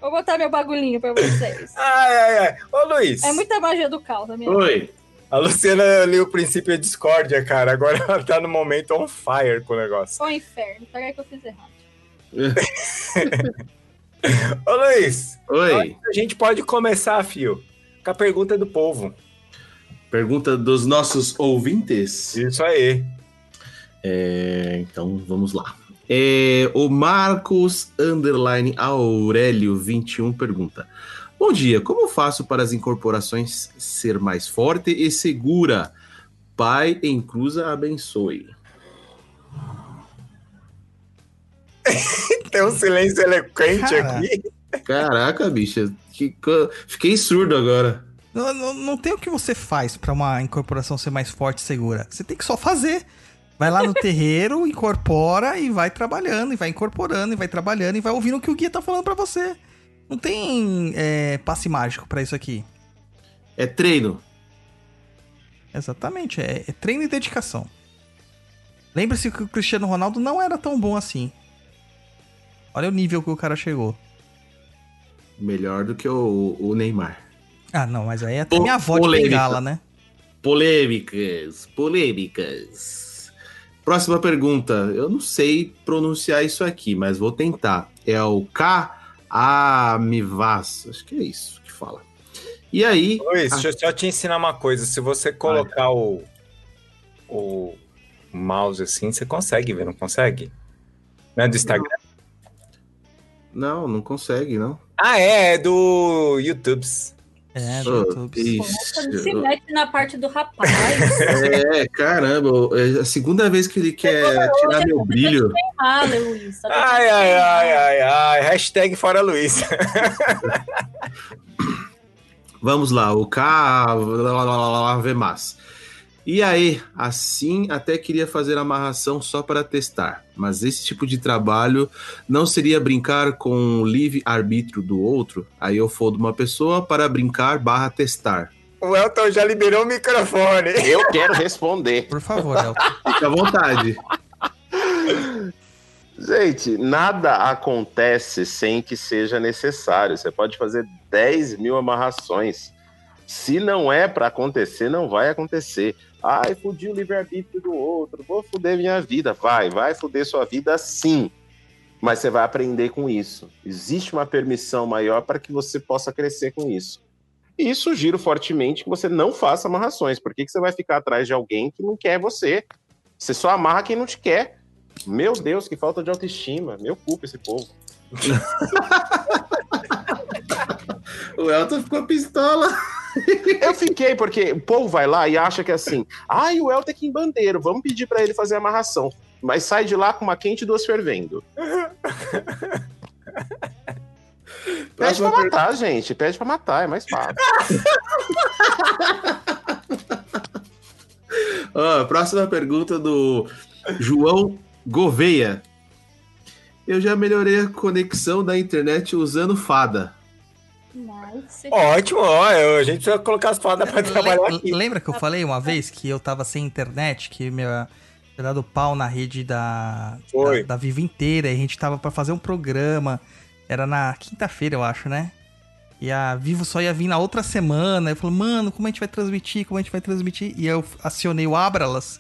Vou botar meu bagulhinho para vocês. Ai, ai, ai. Ô, Luiz. É muita magia do caos, amigo. Oi. A Luciana ali o princípio é discórdia, cara. Agora ela tá no momento on fire com o negócio. Ô inferno, peraí que eu fiz errado. [laughs] Ô, Luiz. Oi. A gente pode começar, fio, com a pergunta do povo. Pergunta dos nossos ouvintes. Isso aí. É, então vamos lá. É, o Marcos Underline Aurélio 21 pergunta: Bom dia, como faço para as incorporações ser mais forte e segura? Pai em cruza abençoe. [laughs] Tem um silêncio eloquente Cara. aqui. Caraca, bicha, fiquei surdo agora. Não, não, não tem o que você faz pra uma incorporação ser mais forte e segura. Você tem que só fazer. Vai lá no terreiro, incorpora e vai trabalhando, e vai incorporando, e vai trabalhando, e vai ouvindo o que o guia tá falando pra você. Não tem é, passe mágico pra isso aqui. É treino. Exatamente, é, é treino e dedicação. Lembre-se que o Cristiano Ronaldo não era tão bom assim. Olha o nível que o cara chegou. Melhor do que o, o Neymar. Ah, não, mas aí é até Po- minha avó de polêmica. bengala, né? Polêmicas, polêmicas. Próxima pergunta. Eu não sei pronunciar isso aqui, mas vou tentar. É o K. Amivas. Acho que é isso que fala. E aí. Luiz, Ah. deixa eu só te ensinar uma coisa. Se você colocar o, o mouse assim, você consegue ver, não consegue? Não é do Instagram? Não, não consegue, não. Ah, é, é do YouTube. É, Oh, se mete na parte do rapaz. É, caramba. É a segunda vez que ele quer tirar meu brilho. ah, Luiz. tá Ai, ai, ai, ai, ai. Hashtag fora Luiz. Vamos lá, o K. Vemas. E aí, assim, até queria fazer amarração só para testar, mas esse tipo de trabalho não seria brincar com o livre-arbítrio do outro? Aí eu fodo uma pessoa para brincar barra testar. O Elton já liberou o microfone. Eu quero responder. Por favor, Elton. [laughs] Fica à vontade. Gente, nada acontece sem que seja necessário. Você pode fazer 10 mil amarrações. Se não é para acontecer, não vai acontecer. Ai, fudi o livre-arbítrio do outro, vou fuder minha vida. Vai, vai fuder sua vida sim. Mas você vai aprender com isso. Existe uma permissão maior para que você possa crescer com isso. E sugiro fortemente que você não faça amarrações. Por que, que você vai ficar atrás de alguém que não quer você? Você só amarra quem não te quer. Meu Deus, que falta de autoestima. Meu culpa esse povo. [laughs] O Elton ficou pistola. Eu fiquei, porque o povo vai lá e acha que é assim, ai, o Elton é em bandeiro, vamos pedir pra ele fazer a amarração. Mas sai de lá com uma quente e duas fervendo. [laughs] Pede pra matar, gente. Pede pra matar, é mais fácil. [laughs] Ó, próxima pergunta do João Gouveia. Eu já melhorei a conexão da internet usando fada. Nice. Ótimo, ó, eu- a gente precisa colocar as fadas pra trabalhar aqui. Lembra que eu falei uma vez que eu tava sem internet, que minha tinha dado pau na rede da, Foi. da, da Vivo inteira, e a gente tava pra fazer um programa. Era na quinta-feira, eu acho, né? E a Vivo só ia vir na outra semana. Eu falei, mano, como a gente vai transmitir? Como a gente vai transmitir? E eu acionei o Abralas.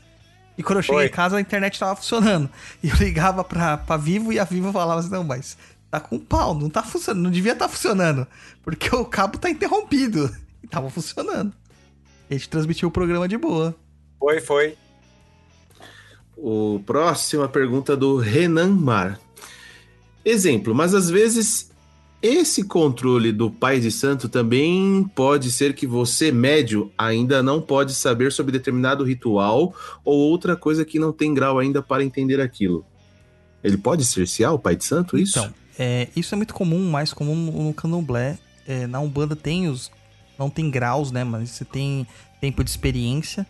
E quando eu cheguei Foi. em casa, a internet tava funcionando. E eu ligava pra, pra Vivo e a Vivo falava assim, não, mas tá com pau, não tá funcionando, não devia estar funcionando. Porque o cabo tá interrompido. E [laughs] tava funcionando. A gente transmitiu o programa de boa. Foi, foi. O próxima pergunta do Renan Mar. Exemplo, mas às vezes esse controle do Pai de Santo também pode ser que você, médio, ainda não pode saber sobre determinado ritual ou outra coisa que não tem grau ainda para entender aquilo. Ele pode cercear o Pai de Santo, isso? Então, é, isso é muito comum, mais comum no, candomblé. É, na Umbanda tem os. Não tem graus, né? Mas você tem tempo de experiência.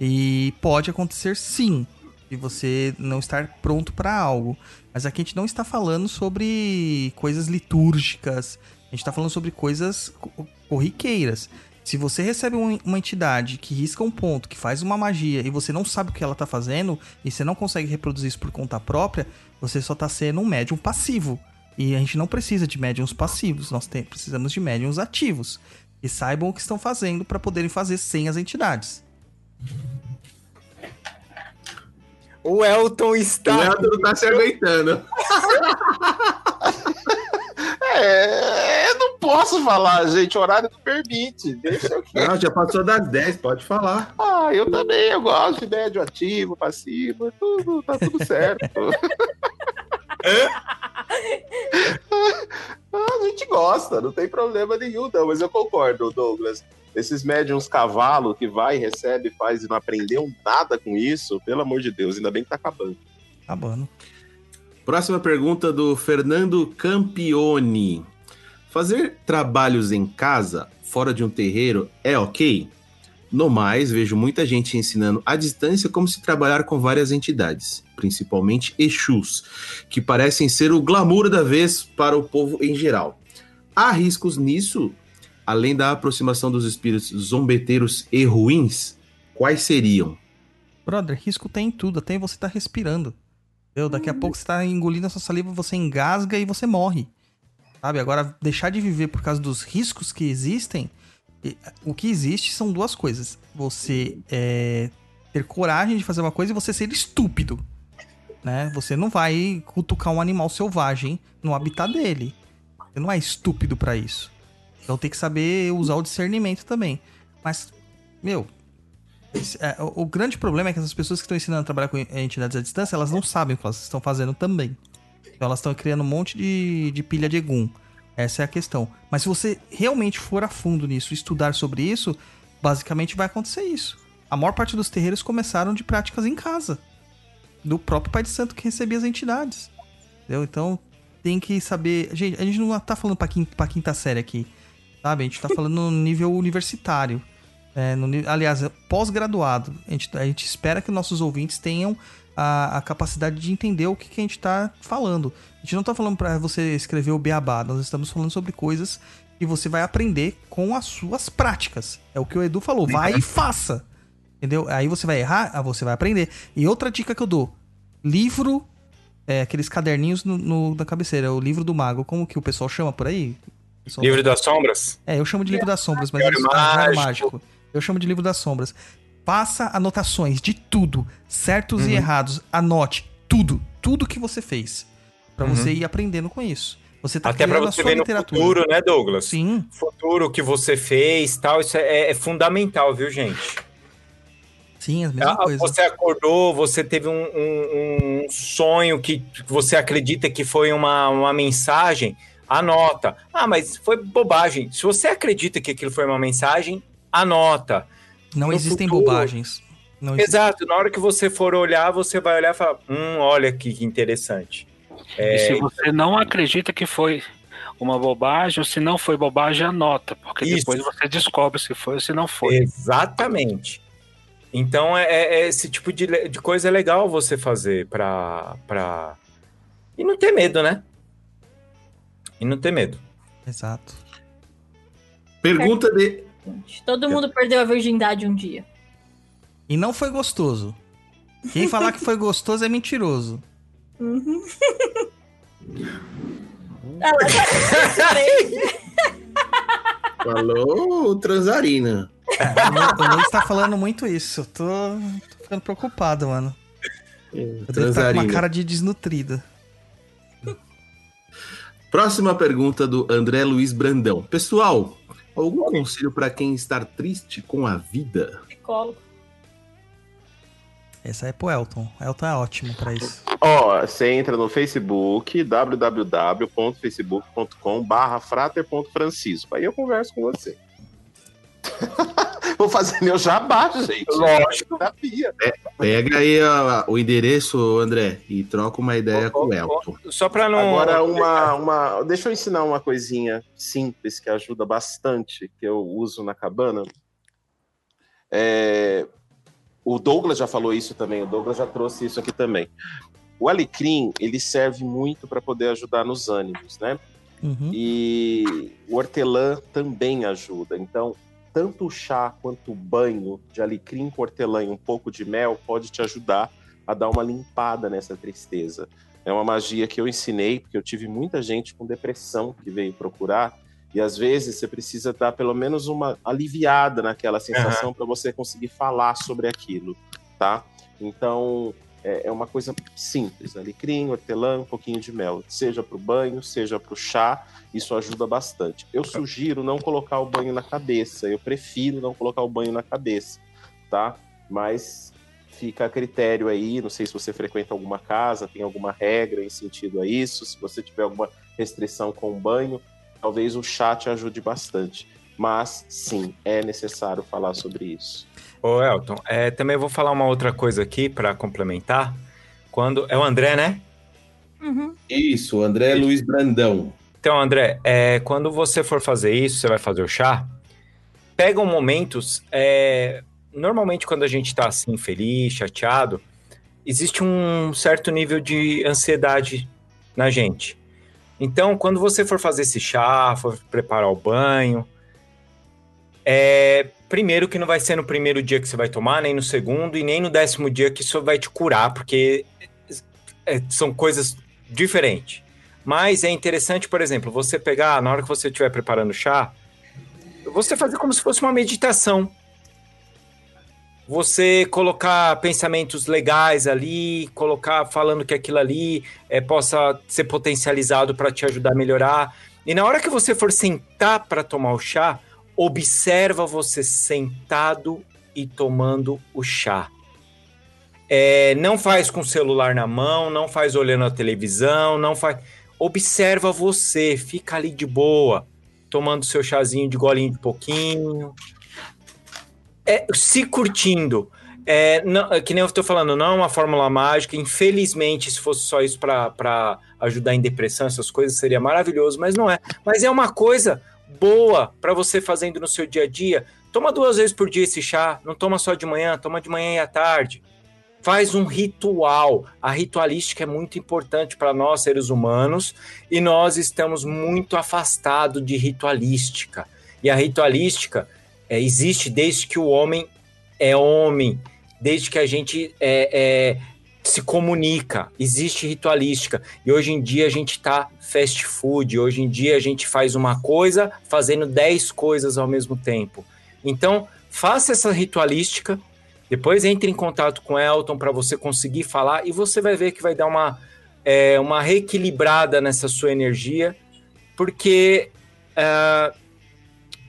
E pode acontecer sim. De você não estar pronto para algo. Mas aqui a gente não está falando sobre coisas litúrgicas. A gente está falando sobre coisas co- corriqueiras. Se você recebe um- uma entidade que risca um ponto, que faz uma magia e você não sabe o que ela tá fazendo e você não consegue reproduzir isso por conta própria, você só tá sendo um médium passivo. E a gente não precisa de médiums passivos, nós tem- precisamos de médiums ativos. Que saibam o que estão fazendo para poderem fazer sem as entidades. O Elton O está. Elton não tá se aguentando. [laughs] É, eu não posso falar, gente. O horário não permite. Deixa eu Não, já passou das 10, pode falar. Ah, eu também, eu gosto de médio ativo, passivo, tudo, tá tudo certo. [laughs] Ah, a gente gosta, não tem problema nenhum, não, mas eu concordo, Douglas. Esses médiums cavalo que vai, recebe, faz e não aprendeu nada com isso, pelo amor de Deus, ainda bem que tá acabando. Acabando. Próxima pergunta do Fernando Campione. Fazer trabalhos em casa, fora de um terreiro, é ok? No mais, vejo muita gente ensinando à distância como se trabalhar com várias entidades, principalmente Exus, que parecem ser o glamour da vez para o povo em geral. Há riscos nisso? Além da aproximação dos espíritos zombeteiros e ruins, quais seriam? Brother, risco tem em tudo, até em você tá respirando. Entendeu? Daqui a pouco você tá engolindo a sua saliva, você engasga e você morre. Sabe? Agora, deixar de viver por causa dos riscos que existem, o que existe são duas coisas. Você é, ter coragem de fazer uma coisa e você ser estúpido. Né? Você não vai cutucar um animal selvagem no habitat dele. Você não é estúpido pra isso. Então tem que saber usar o discernimento também. Mas, meu, é, o, o grande problema é que essas pessoas que estão ensinando a trabalhar com entidades à distância, elas não sabem o que elas estão fazendo também. Então elas estão criando um monte de, de pilha de egum. Essa é a questão. Mas se você realmente for a fundo nisso, estudar sobre isso, basicamente vai acontecer isso. A maior parte dos terreiros começaram de práticas em casa. Do próprio Pai de Santo que recebia as entidades. Entendeu? Então tem que saber. Gente, a gente não tá falando pra quinta, quinta série aqui. Sabe? A gente tá falando no nível universitário. É, no aliás, é pós-graduado. A gente, a gente espera que nossos ouvintes tenham a, a capacidade de entender o que, que a gente tá falando. A gente não tá falando pra você escrever o beabá, nós estamos falando sobre coisas que você vai aprender com as suas práticas. É o que o Edu falou, vai e faça. Entendeu? Aí você vai errar, você vai aprender. E outra dica que eu dou: livro, é, aqueles caderninhos no, no- na cabeceira, o livro do mago, como que o pessoal chama por aí? Pessoal- Livro das Sombras? é, eu chamo de livro das sombras, mas diário mágico. mágico. Eu chamo de livro das sombras. Faça anotações de tudo, certos Uhum. e errados. Anote tudo, tudo que você fez, Pra Uhum. você ir aprendendo com isso. Você tá Até para você ver no literatura. futuro, né, Douglas? Sim, Futuro que você fez, tal, isso é, é fundamental, viu, gente? sim, a mesma Ah, coisa. Você acordou, você teve um, um- um sonho que você acredita que foi uma, uma mensagem, anota. Ah, mas foi bobagem. Se você acredita que aquilo foi uma mensagem, anota. Não no existem futuro- bobagens. Não existe. Exato, na hora que você for olhar, você vai olhar e falar: hum, olha aqui que interessante. E se você não acredita que foi uma bobagem, ou se não foi bobagem, anota, porque Isso. depois você descobre se foi ou se não foi. Exatamente. Então, é, é- é esse tipo de, de coisa é legal você fazer pra, pra. E não ter medo, né? E não ter medo. Exato. Pergunta de. Todo mundo perdeu a virgindade um dia. E não foi gostoso. Quem falar que foi gostoso é mentiroso. Uhum. Ela [laughs] tá [laughs] Falou Transarina. O Lu- o Luiz tá falando muito isso. Eu tô, tô ficando preocupado, mano. Eu devo estar com uma cara de desnutrida. Próxima pergunta do André Luiz Brandão. Pessoal, algum conselho para quem está triste com a vida? psicólogo. Essa é pro Elton. Elton é ótimo pra isso. Ó, você entra no Facebook, www.facebook.com barra frater.francisco. Aí eu converso com você. [laughs] Vou fazer meu jabá, gente. Lógico. Sabia. Pega aí a- o endereço, André, e troca uma ideia com o Elton. Só pra não. Agora, uma, uma. Deixa eu ensinar uma coisinha simples que ajuda bastante, que eu uso na cabana. É, O Douglas já falou isso também, o Douglas já trouxe isso aqui também. O alecrim, ele serve muito para poder ajudar nos ânimos, né? Uhum. E o hortelã também ajuda. Então, tanto o chá quanto o banho de alecrim com hortelã e um pouco de mel pode te ajudar a dar uma limpada nessa tristeza. É uma magia que eu ensinei, porque eu tive muita gente com depressão que veio procurar. E às vezes você precisa dar pelo menos uma aliviada naquela sensação para você conseguir falar sobre aquilo, tá? Então, é é uma coisa simples: alecrim, hortelã, um pouquinho de mel, seja para o banho, seja para o chá, isso ajuda bastante. Eu sugiro não colocar o banho na cabeça, eu prefiro não colocar o banho na cabeça, tá? Mas fica a critério aí, não sei se você frequenta alguma casa, tem alguma regra em sentido a isso, se você tiver alguma restrição com o banho, talvez o chá te ajude bastante. Mas sim, é necessário falar sobre isso. Ô, Elton, é, também vou falar uma outra coisa aqui pra complementar. Quando. É o André, né? Uhum. Isso, André Luiz Brandão. Então, André, é, quando você for fazer isso, você vai fazer o chá, pegam momentos. é, normalmente, quando a gente tá assim, feliz, chateado, existe um certo nível de ansiedade na gente. Então, quando você for fazer esse chá, for preparar o banho, é, primeiro que não vai ser no primeiro dia que você vai tomar, nem no segundo, e nem no décimo dia que isso vai te curar, porque é, são coisas diferentes. Mas é interessante, por exemplo, você pegar, na hora que você estiver preparando o chá, você fazer como se fosse uma meditação. Você colocar pensamentos legais ali, colocar falando que aquilo ali é, possa ser potencializado para te ajudar a melhorar. E na hora que você for sentar para tomar o chá, observa você sentado e tomando o chá. É, não faz com o celular na mão, não faz olhando a televisão, não faz. Observa você, fica ali de boa, tomando seu chazinho de golinho de pouquinho, é, se curtindo. É, não, é que nem eu estou falando, não é uma fórmula mágica. Infelizmente, se fosse só isso para ajudar em depressão, essas coisas, seria maravilhoso, mas não é. Mas é uma coisa boa para você fazendo no seu dia a dia. Toma duas vezes por dia esse chá, não toma só de manhã, toma de manhã e à tarde. Faz um ritual. A ritualística é muito importante para nós, seres humanos, e nós estamos muito afastados de ritualística. E a ritualística é, existe desde que o homem é homem, desde que a gente é, é, se comunica, existe ritualística. E hoje em dia a gente está fast food, hoje em dia a gente faz uma coisa fazendo 10 coisas ao mesmo tempo. Então, faça essa ritualística, depois entre em contato com Elton para você conseguir falar e você vai ver que vai dar uma, é, uma reequilibrada nessa sua energia, porque ah,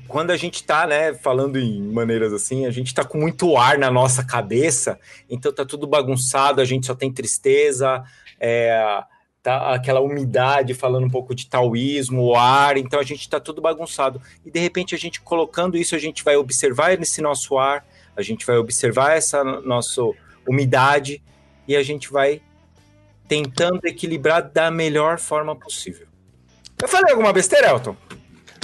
quando a gente tá, né, falando em maneiras assim, a gente tá com muito ar na nossa cabeça, então tá tudo bagunçado, a gente só tem tristeza, é, tá aquela umidade, falando um pouco de taoísmo, o ar, então a gente tá tudo bagunçado. E de repente a gente colocando isso, a gente vai observar esse nosso ar, a gente vai observar essa nossa umidade e a gente vai tentando equilibrar da melhor forma possível. Eu falei alguma besteira, Elton?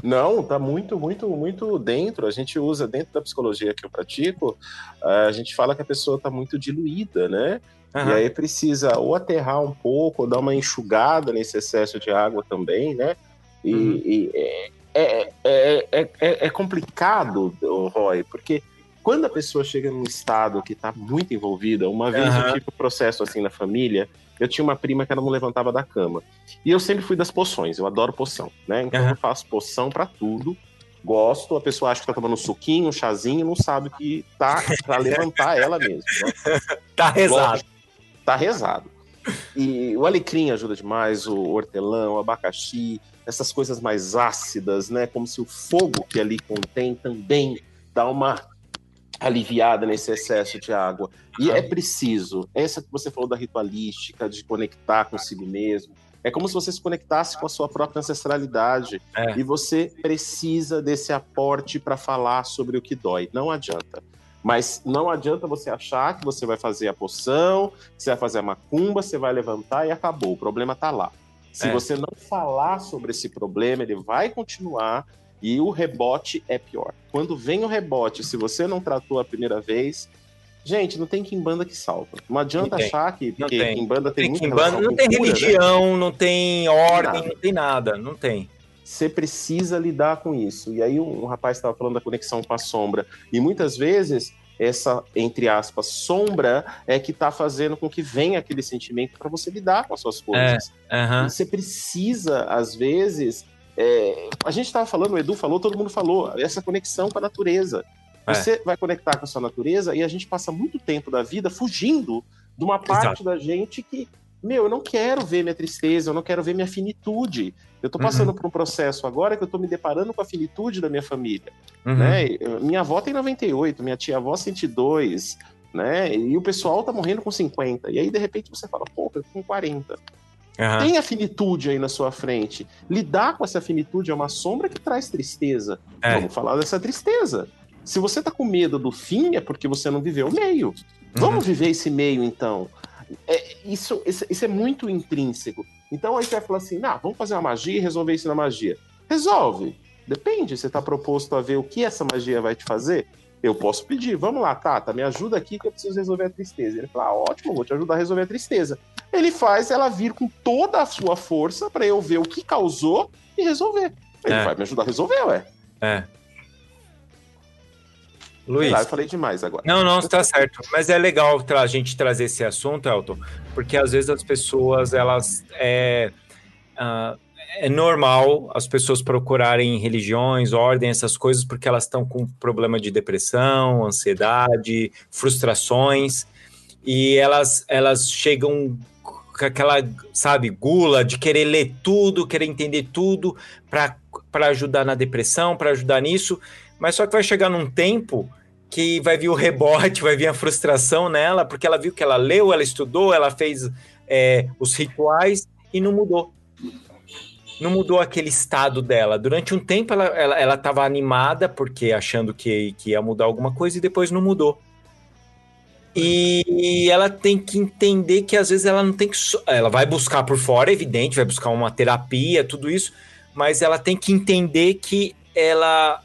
Não, tá muito, muito, muito dentro. A gente usa dentro da psicologia que eu pratico, a gente fala que a pessoa tá muito diluída, né? Aham. E aí precisa ou aterrar um pouco, ou dar uma enxugada nesse excesso de água também, né? E, Uhum. e é, é, é, é, é- complicado, Roy, porque quando a pessoa chega num estado que tá muito envolvida, uma vez Aham. eu tive um processo assim na família, eu tinha uma prima que ela não levantava da cama. E eu sempre fui das poções, eu adoro poção, né? Então Aham. eu faço poção pra tudo. Gosto, a pessoa acha que tá tomando um suquinho, um chazinho, não sabe que tá pra levantar [laughs] ela mesmo. né? Tá rezado. Lógico, Tá rezado. E o alecrim ajuda demais, o hortelã, o abacaxi, essas coisas mais ácidas, né? Como se o fogo que ali contém também dá uma aliviada nesse excesso de água. E é preciso, essa que você falou da ritualística, de conectar consigo mesmo. É como se você se conectasse com a sua própria ancestralidade. É. E você precisa desse aporte para falar sobre o que dói. Não adianta. Mas não adianta você achar que você vai fazer a poção, que você vai fazer a macumba, você vai levantar e acabou. O problema tá lá. Se É. você não falar sobre esse problema, ele vai continuar e o rebote é pior. Quando vem o rebote, se você não tratou a primeira vez, gente, não tem quimbanda que salva. Não adianta Não achar que Não porque tem. quimbanda tem, Tem muita relação não tem cura, né? religião, não tem ordem, Nada. não tem nada, não tem. Você precisa lidar com isso. E aí um, um rapaz estava falando da conexão com a sombra. E muitas vezes essa, entre aspas, sombra é que está fazendo com que venha aquele sentimento para você lidar com as suas coisas. Aham. Você precisa, às vezes. É, a gente estava falando, o Edu falou, todo mundo falou, essa conexão com a natureza. É. Você vai conectar com a sua natureza e a gente passa muito tempo da vida fugindo de uma parte Exato. da gente que, meu, eu não quero ver minha tristeza, eu não quero ver minha finitude. Eu tô passando Uhum. por um processo agora que eu tô me deparando com a finitude da minha família Uhum. né? Eu- Minha avó tem 98, minha tia avó 102, né? E o pessoal tá morrendo com 50. E aí, de repente, você fala, pô, eu tô com 40. Aham. Tem a finitude aí na sua frente. Lidar com essa finitude é uma sombra que traz tristeza. É. Vamos falar dessa tristeza. Se você tá com medo do fim, é porque você não viveu o meio. Uhum. Vamos viver esse meio, então. É, isso, isso, isso é muito intrínseco. Então aí você vai falar assim: ah, vamos fazer uma magia e resolver isso na magia. Resolve. Depende, você está proposto a ver o que essa magia vai te fazer? Eu posso pedir, vamos lá, Tata, me ajuda aqui que eu preciso resolver a tristeza. Ele fala, ah, ótimo, vou te ajudar a resolver a tristeza. Ele faz ela vir com toda a sua força para eu ver o que causou e resolver. Ele É. vai me ajudar a resolver, ué. É. Luiz. lá, eu falei demais agora. Não, não, está certo. Mas é legal a gente trazer esse assunto, Elton, porque às vezes as pessoas, elas. É, ah, é normal as pessoas procurarem religiões, ordem, essas coisas, porque elas estão com problema de depressão, ansiedade, frustrações, e elas, elas chegam com aquela, sabe, gula de querer ler tudo, querer entender tudo para ajudar na depressão, para ajudar nisso, mas só que vai chegar num tempo que vai vir o rebote, vai vir a frustração nela, porque ela viu que ela leu, ela estudou, ela fez é, os rituais e não mudou. Não mudou aquele estado dela. Durante um tempo ela estava ela, estava animada, porque achando que, que ia mudar alguma coisa, e depois não mudou. E ela tem que entender que às vezes ela não tem que. so- Ela vai buscar por fora, é evidente, vai buscar uma terapia, tudo isso, mas ela tem que entender que ela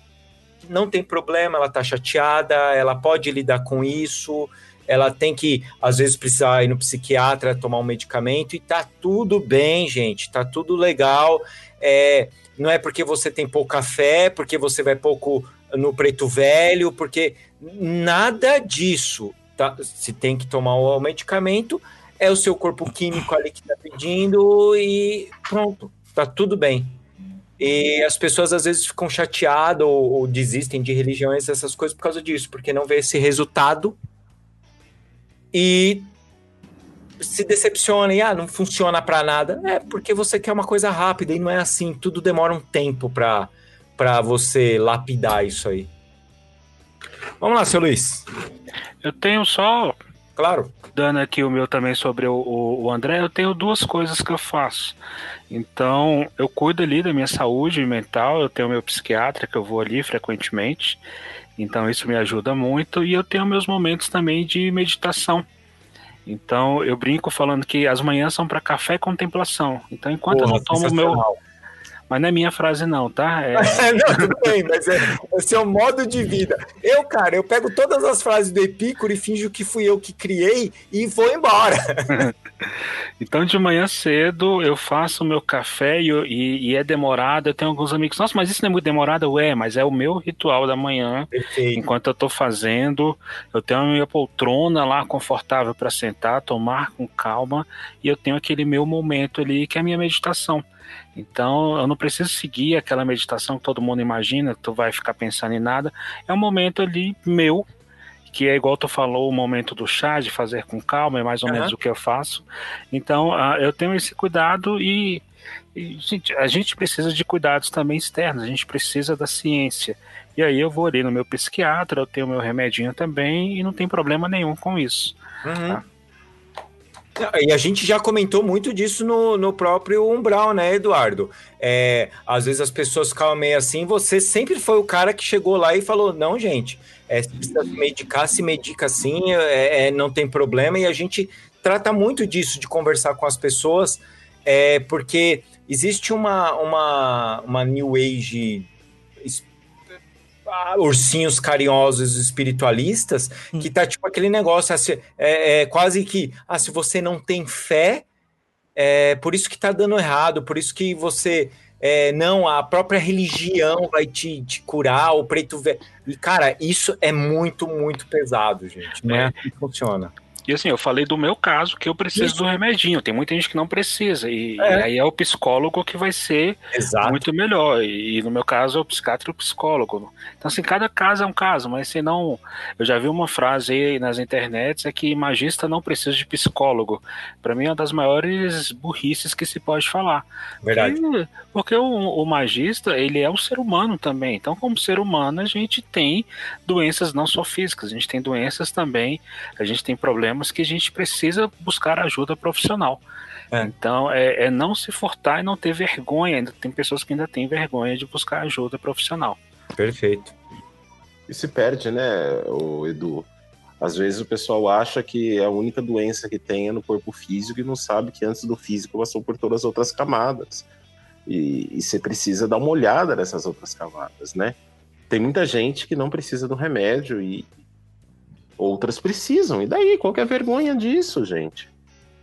não tem problema, ela tá chateada, ela pode lidar com isso, ela tem que, às vezes, precisar ir no psiquiatra, tomar um medicamento, e tá tudo bem, gente, tá tudo legal. É, não é porque você tem pouca fé, porque você vai pouco no preto velho, porque nada disso. Tá? Se tem que tomar o medicamento, é o seu corpo químico ali que tá pedindo e pronto, tá tudo bem. E as pessoas às vezes ficam chateadas ou, ou desistem de religiões, essas coisas por causa disso, porque não vê esse resultado e se decepciona e ah, não funciona pra nada. É porque você quer uma coisa rápida e não é assim. Tudo demora um tempo pra, pra você lapidar isso aí. Vamos lá, seu Luiz. Eu tenho só, Claro. dando aqui o meu também sobre o, o, o André, eu tenho duas coisas que eu faço. Então, eu cuido ali da minha saúde mental, eu tenho meu psiquiatra que eu vou ali frequentemente. Então, isso me ajuda muito. E eu tenho meus momentos também de meditação. Então, eu brinco falando que as manhãs são para café e contemplação. Então, enquanto eu Porra, não tomo o meu. Mas não é minha frase, não, tá? É, [laughs] não, tudo bem, mas é, é seu modo de vida. Eu, cara, eu pego todas as frases do Epicuro e finjo que fui eu que criei e vou embora. [laughs] Então, de manhã cedo, eu faço o meu café e, e- e é demorado. Eu tenho alguns amigos, nossa, mas isso não é muito demorado? Ué, mas é o meu ritual da manhã. Perfeito. Enquanto eu tô fazendo, eu tenho a minha poltrona lá confortável para sentar, tomar com calma, e eu tenho aquele meu momento ali que é a minha meditação. Então, eu não preciso seguir aquela meditação que todo mundo imagina, que tu vai ficar pensando em nada. É um momento ali meu, que é igual tu falou, o momento do chá, de fazer com calma, é mais ou Aham. menos o que eu faço. Então, ah, eu tenho esse cuidado e, e, gente, a gente precisa de cuidados também externos, a gente precisa da ciência. E aí eu vou ali no meu psiquiatra, eu tenho meu remedinho também e não tem problema nenhum com isso. Uhum. Não, E a gente já comentou muito disso no, no próprio Umbral, né, Eduardo? É, às vezes as pessoas ficam meio assim, você sempre foi o cara que chegou lá e falou, não, gente, é, se precisa se medicar, se medica assim, é, é, não tem problema, e a gente trata muito disso, de conversar com as pessoas, é, porque existe uma, uma, uma New Age ursinhos carinhosos espiritualistas que tá tipo aquele negócio assim, é, é quase que ah, se você não tem fé é por isso que tá dando errado por isso que você é, não a própria religião vai te, te curar o preto velho e cara isso é muito muito pesado gente não é, É. assim que funciona E assim, eu falei do meu caso, que eu preciso Isso. do remedinho. Tem muita gente que não precisa. E, É. e aí é o psicólogo que vai ser exato muito melhor. E, e no meu caso é o psiquiatra e o psicólogo. Então, assim, cada caso é um caso, mas se não. Eu já vi uma frase aí nas internets é que magista não precisa de psicólogo. Para mim é uma das maiores burrices que se pode falar. verdade Porque, porque o, o magista, ele é um ser humano também. Então, como ser humano, a gente tem doenças não só físicas, a gente tem doenças também, a gente tem problemas que a gente precisa buscar ajuda profissional. É. Então, é, é não se furtar e não ter vergonha. Ainda tem pessoas que ainda têm vergonha de buscar ajuda profissional. perfeito E se perde, né, o Edu? Às vezes o pessoal acha que a única doença que tem é no corpo físico e não sabe que antes do físico passou por todas as outras camadas. E, e você precisa dar uma olhada nessas outras camadas, né? Tem muita gente que não precisa do remédio e outras precisam. E daí? Qual que é a vergonha disso, gente?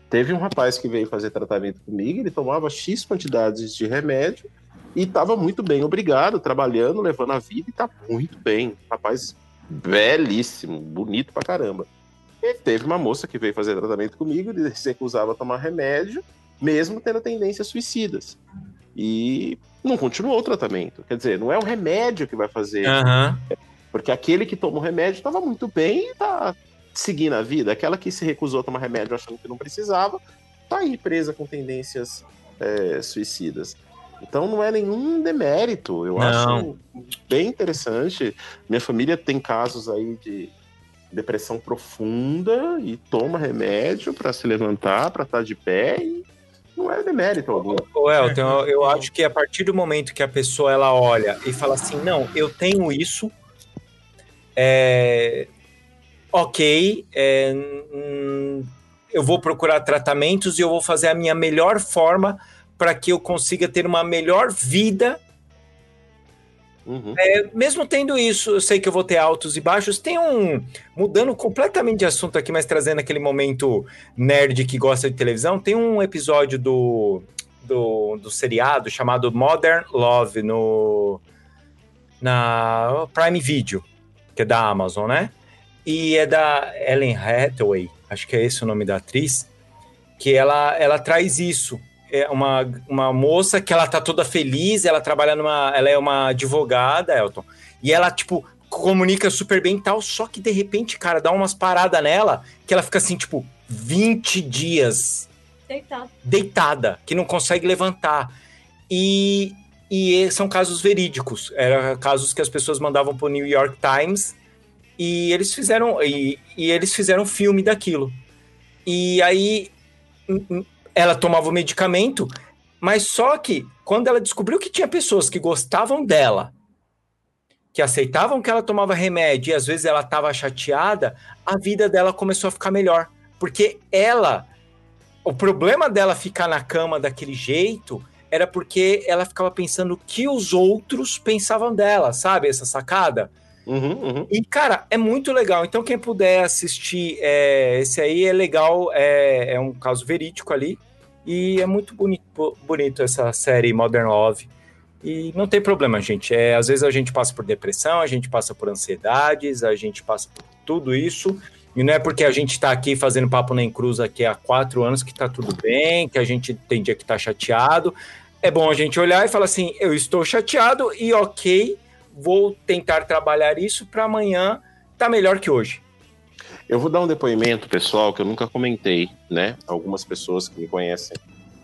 Teve um rapaz que veio fazer tratamento comigo, ele tomava X quantidades de remédio e estava muito bem, obrigado, trabalhando, levando a vida e tá muito bem. Rapaz belíssimo, bonito pra caramba. E teve uma moça que veio fazer tratamento comigo, ele [laughs] recusava tomar remédio, mesmo tendo tendências suicidas. E não continuou o tratamento. Quer dizer, não é o remédio que vai fazer, Aham. Porque aquele que toma o remédio estava muito bem e tá seguindo a vida. Aquela que se recusou a tomar remédio achando que não precisava, tá aí presa com tendências é, suicidas. Então não é nenhum demérito. Eu Não. acho bem interessante. Minha família tem casos aí de depressão profunda e toma remédio para se levantar, para estar de pé e não é demérito algum. Ô, Elton, eu, eu acho que a partir do momento que a pessoa ela olha e fala assim, não, eu tenho isso, é, ok, é, hum, eu vou procurar tratamentos e eu vou fazer a minha melhor forma para que eu consiga ter uma melhor vida. Uhum. É, mesmo tendo isso, eu sei que eu vou ter altos e baixos. Tem um. Mudando completamente de assunto aqui, mas trazendo aquele momento nerd que gosta de televisão, tem um episódio do, do, do seriado chamado Modern Love no na Prime Video, que é da Amazon, né? E é da Ellen Hathaway, acho que é esse o nome da atriz, que ela, ela traz isso. É uma, uma moça que ela tá toda feliz, ela trabalha numa. Ela é uma advogada, Elton. E ela, tipo, comunica super bem e tal, só que de repente, cara, dá umas paradas nela que ela fica assim, tipo, 20 dias Deitado. deitada, que não consegue levantar. E, e são casos verídicos. Eram casos que as pessoas mandavam para o New York Times e eles fizeram e, e eles fizeram filme daquilo. E aí ela tomava o medicamento, mas só que quando ela descobriu que tinha pessoas que gostavam dela, que aceitavam que ela tomava remédio e às vezes ela estava chateada, a vida dela começou a ficar melhor, porque ela o problema dela ficar na cama daquele jeito era porque ela ficava pensando o que os outros pensavam dela, sabe? Essa sacada. Uhum, uhum. E, cara, é muito legal. Então, quem puder assistir, é, esse aí é legal, é, é um caso verídico ali. E é muito bonito, bonito essa série Modern Love. E não tem problema, gente. É, às vezes a gente passa por depressão, a gente passa por ansiedades, a gente passa por tudo isso. E não é porque a gente está aqui fazendo papo nem cruz aqui há quatro anos que tá tudo bem, que a gente tem dia que tá chateado. É bom a gente olhar e falar assim: eu estou chateado e ok, vou tentar trabalhar isso para amanhã tá melhor que hoje. Eu vou dar um depoimento, pessoal, que eu nunca comentei, né? Algumas pessoas que me conhecem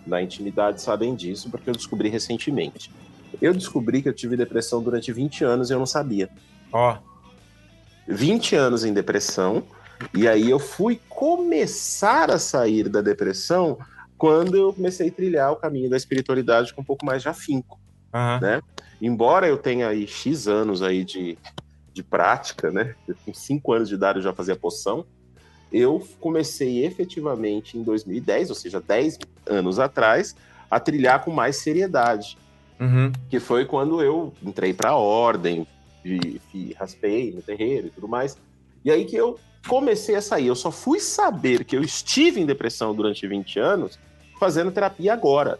na intimidade sabem disso, porque eu descobri recentemente. Eu descobri que eu tive depressão durante 20 anos e eu não sabia. Ó, 20 anos em depressão, e aí eu fui começar a sair da depressão quando eu comecei a trilhar o caminho da espiritualidade com um pouco mais de afinco, aham. né? Embora eu tenha aí X anos aí de, de prática, né? Eu, Com 5 anos de idade eu já fazia poção, eu comecei efetivamente em 2010, ou seja, 10 anos atrás, a trilhar com mais seriedade Uhum. que foi quando eu entrei para a ordem, e, e raspei no terreiro e tudo mais. E aí que eu comecei a sair. Eu só fui saber que eu estive em depressão durante 20 anos fazendo terapia agora.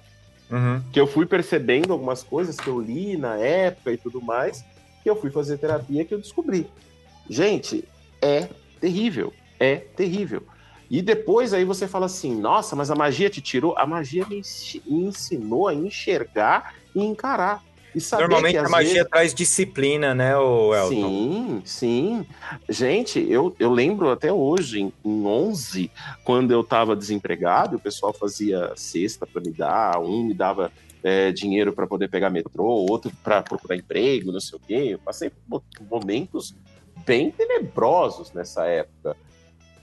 Uhum. Que eu fui percebendo algumas coisas que eu li na época e tudo mais, que eu fui fazer terapia que eu descobri. Gente, é terrível. É terrível. E depois aí você fala assim, nossa, mas a magia te tirou? A magia me ensi- me ensinou a enxergar e encarar. Normalmente a magia vezes- traz disciplina, né, o Elton? Sim, sim. Gente, eu, eu lembro até hoje, em, em 11, quando eu estava desempregado, o pessoal fazia cesta para me dar, um me dava é, dinheiro para poder pegar metrô, outro para procurar emprego, não sei o quê. Eu passei momentos bem tenebrosos nessa época.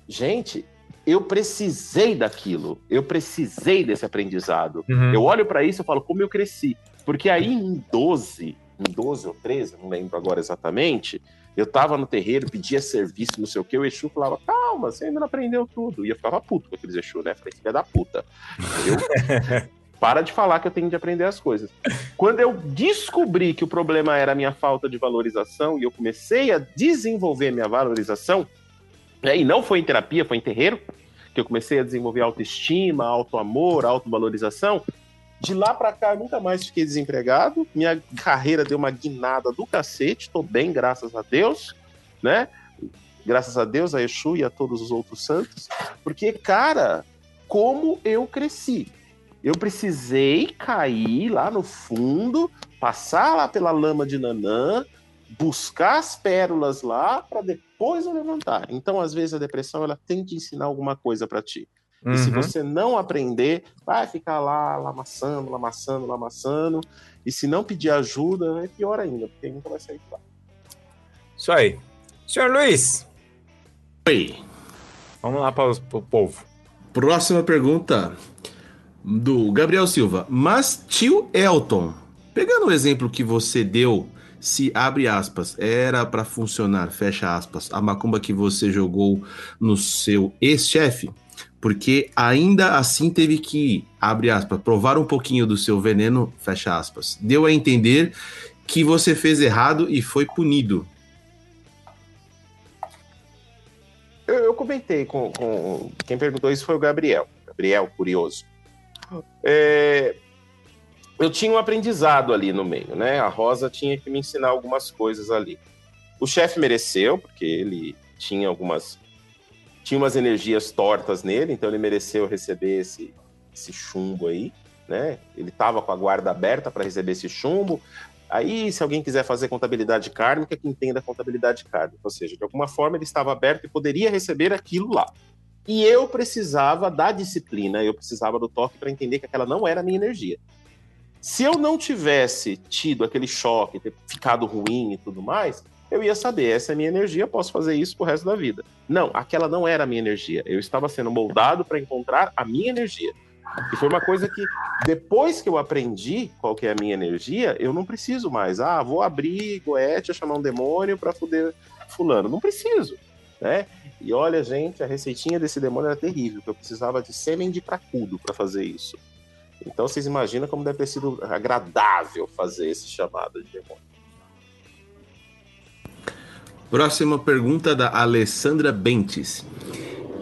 Gente, eu precisei daquilo, eu precisei desse aprendizado. Uhum. Eu olho pra isso e falo, como eu cresci. Porque aí em 12, em 12 ou 13, não lembro agora exatamente, eu tava no terreiro, pedia serviço, não sei o que, o Exu falava, calma, você ainda não aprendeu tudo. E eu ficava puto com aqueles Exu, né? Falei, filha da puta. Eu, [laughs] para de falar que eu tenho de aprender as coisas. Quando eu descobri que o problema era a minha falta de valorização e eu comecei a desenvolver minha valorização, e não foi em terapia, foi em terreiro, que eu comecei a desenvolver autoestima, autoamor, autovalorização. De lá pra cá, eu nunca mais fiquei desempregado. Minha carreira deu uma guinada do cacete. Tô bem, graças a Deus, né? Graças a Deus, a Exu e a todos os outros santos. Porque, cara, como eu cresci. Eu precisei cair lá no fundo, passar lá pela lama de Nanã, buscar as pérolas lá para depois eu levantar. Então, às vezes, a depressão ela tem que ensinar alguma coisa para ti. E se Uhum. você não aprender, vai ficar lá lamaçando, lamaçando, lamaçando. E se não pedir ajuda, é pior ainda, porque nunca vai sair de lá. Isso aí. Senhor Luiz, Oi. vamos lá para o povo. Próxima pergunta do Gabriel Silva. Mas tio Elton, pegando o exemplo que você deu, se abre aspas, era pra funcionar, fecha aspas, a macumba que você jogou no seu ex-chefe, porque ainda assim teve que, abre aspas, provar um pouquinho do seu veneno, fecha aspas. Deu a entender que você fez errado e foi punido. Eu, eu comentei com, com- Quem perguntou isso foi o Gabriel. Gabriel, curioso. É, eu tinha um aprendizado ali no meio, né? A Rosa tinha que me ensinar algumas coisas ali. O chefe mereceu, porque ele tinha algumas. Tinha umas energias tortas nele, então ele mereceu receber esse, esse chumbo aí, né? Ele estava com a guarda aberta para receber esse chumbo. Aí, se alguém quiser fazer contabilidade kármica, que entenda a contabilidade kármica. Ou seja, de alguma forma ele estava aberto e poderia receber aquilo lá. E eu precisava da disciplina, eu precisava do toque para entender que aquela não era a minha energia. Se eu não tivesse tido aquele choque, ter ficado ruim e tudo mais, eu ia saber, essa é minha energia, posso fazer isso pro resto da vida. Não, aquela não era a minha energia. Eu estava sendo moldado para encontrar a minha energia. E foi uma coisa que, depois que eu aprendi qual que é a minha energia, eu não preciso mais. Ah, vou abrir Goethe, chamar um demônio para fuder fulano. Não preciso, né? E olha, gente, a receitinha desse demônio era terrível, que eu precisava de sêmen de cracudo para fazer isso. Então vocês imaginam como deve ter sido agradável fazer esse chamado de demônio. Próxima pergunta da Alessandra Bentes.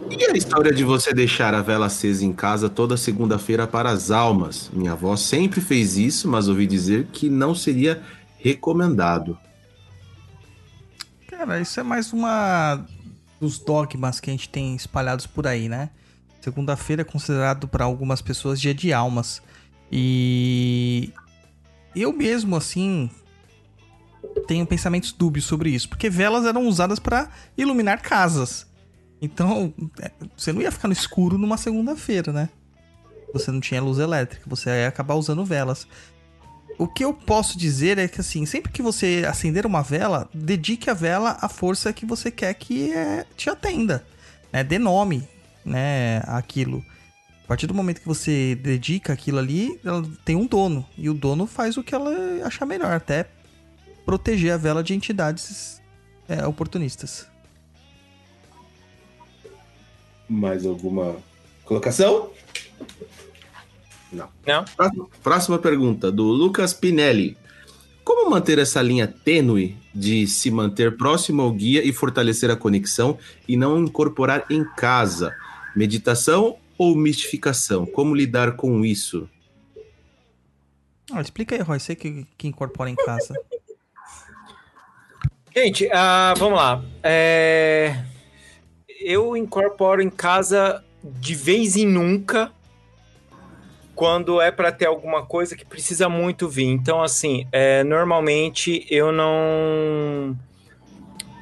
E a história de você deixar a vela acesa em casa toda segunda-feira para as almas? Minha avó sempre fez isso, mas ouvi dizer que não seria recomendado. Cara, isso é mais uma dos dogmas que a gente tem espalhados por aí, né? Segunda-feira é considerado para algumas pessoas dia de almas. E eu mesmo, assim, tenho pensamentos dúbios sobre isso, porque velas eram usadas para iluminar casas. Então, é, você não ia ficar no escuro numa segunda-feira, né? Você não tinha luz elétrica, você ia acabar usando velas. O que eu posso dizer é que, assim, sempre que você acender uma vela, dedique a vela à força que você quer que é, te atenda. Né? Dê nome né, àquilo. A partir do momento que você dedica aquilo ali, ela tem um dono. E o dono faz o que ela achar melhor, até proteger a vela de entidades é, oportunistas. Mais alguma colocação? Não. Não? Próxima, próxima pergunta, do Lucas Pinelli. Como manter essa linha tênue de se manter próximo ao guia e fortalecer a conexão e não incorporar em casa? Meditação ou mistificação? Como lidar com isso? Ah, explica aí, Roy, você que, que incorpora em casa. Gente, ah, vamos lá. É, Eu incorporo em casa de vez em nunca, quando é para ter alguma coisa que precisa muito vir. Então, assim, é, normalmente eu não.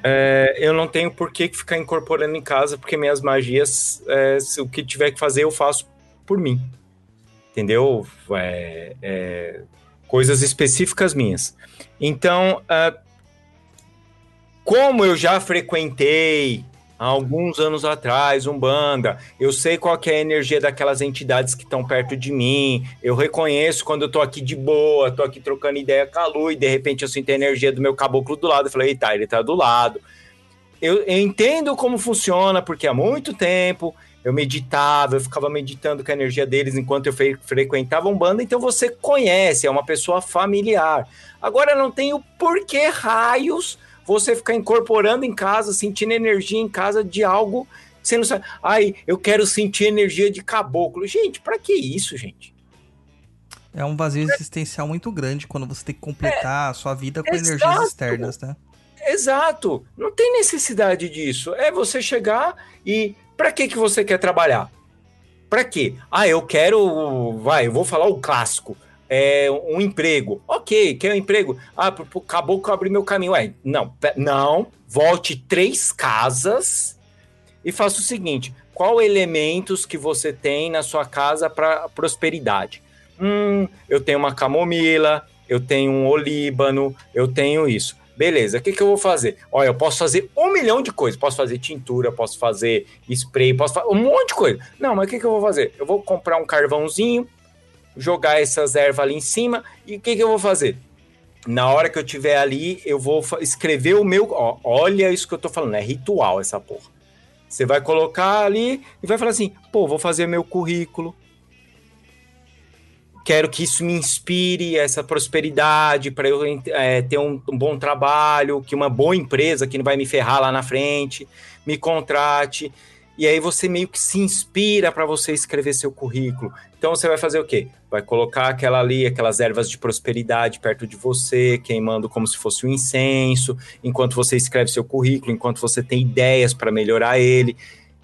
é, eu não tenho por que ficar incorporando em casa, porque minhas magias, é, se o que tiver que fazer, eu faço por mim. Entendeu? É, é, coisas específicas minhas. Então, ah, como eu já frequentei há alguns anos atrás Umbanda, eu sei qual é a energia daquelas entidades que estão perto de mim, eu reconheço quando eu tô aqui de boa, tô aqui trocando ideia com a Lu e de repente eu sinto a energia do meu caboclo do lado, eu falei, eita, ele tá do lado. Eu, eu entendo como funciona, porque há muito tempo eu meditava, eu ficava meditando com a energia deles enquanto eu fre frequentava Umbanda, então você conhece, é uma pessoa familiar. Agora não tenho por que raios você ficar incorporando em casa, sentindo energia em casa de algo que você não sabe. Ai, eu quero sentir energia de caboclo. Gente, pra que isso, gente? É um vazio existencial muito grande quando você tem que completar a sua vida com exato. energias externas, né? Exato. Não tem necessidade disso. É você chegar e pra que que você quer trabalhar? Pra quê? Ah, eu quero, vai, eu vou falar o clássico. É um emprego. OK, quer um emprego? Ah, pro, pro caboclo abrir meu caminho. Ué, não, não. Volte três casas e faça o seguinte: qual elementos que você tem na sua casa para prosperidade? Hum, eu tenho uma camomila, eu tenho um olíbano, eu tenho isso. Beleza, o que, que eu vou fazer? Olha, eu posso fazer um milhão de coisas. Posso fazer tintura, posso fazer spray, posso fazer um monte de coisa. Não, mas o que, que eu vou fazer? Eu vou comprar um carvãozinho, jogar essas ervas ali em cima e o que, que eu vou fazer? Na hora que eu tiver ali, eu vou escrever o meu. ó, olha isso que eu tô falando, é ritual essa porra. Você vai colocar ali e vai falar assim: pô, vou fazer meu currículo. Quero que isso me inspire essa prosperidade para eu é, ter um, um bom trabalho, que uma boa empresa que não vai me ferrar lá na frente me contrate. E aí você meio que se inspira para você escrever seu currículo. Então você vai fazer o quê? Vai colocar aquela ali, aquelas ervas de prosperidade perto de você, queimando como se fosse um incenso, enquanto você escreve seu currículo, enquanto você tem ideias para melhorar ele.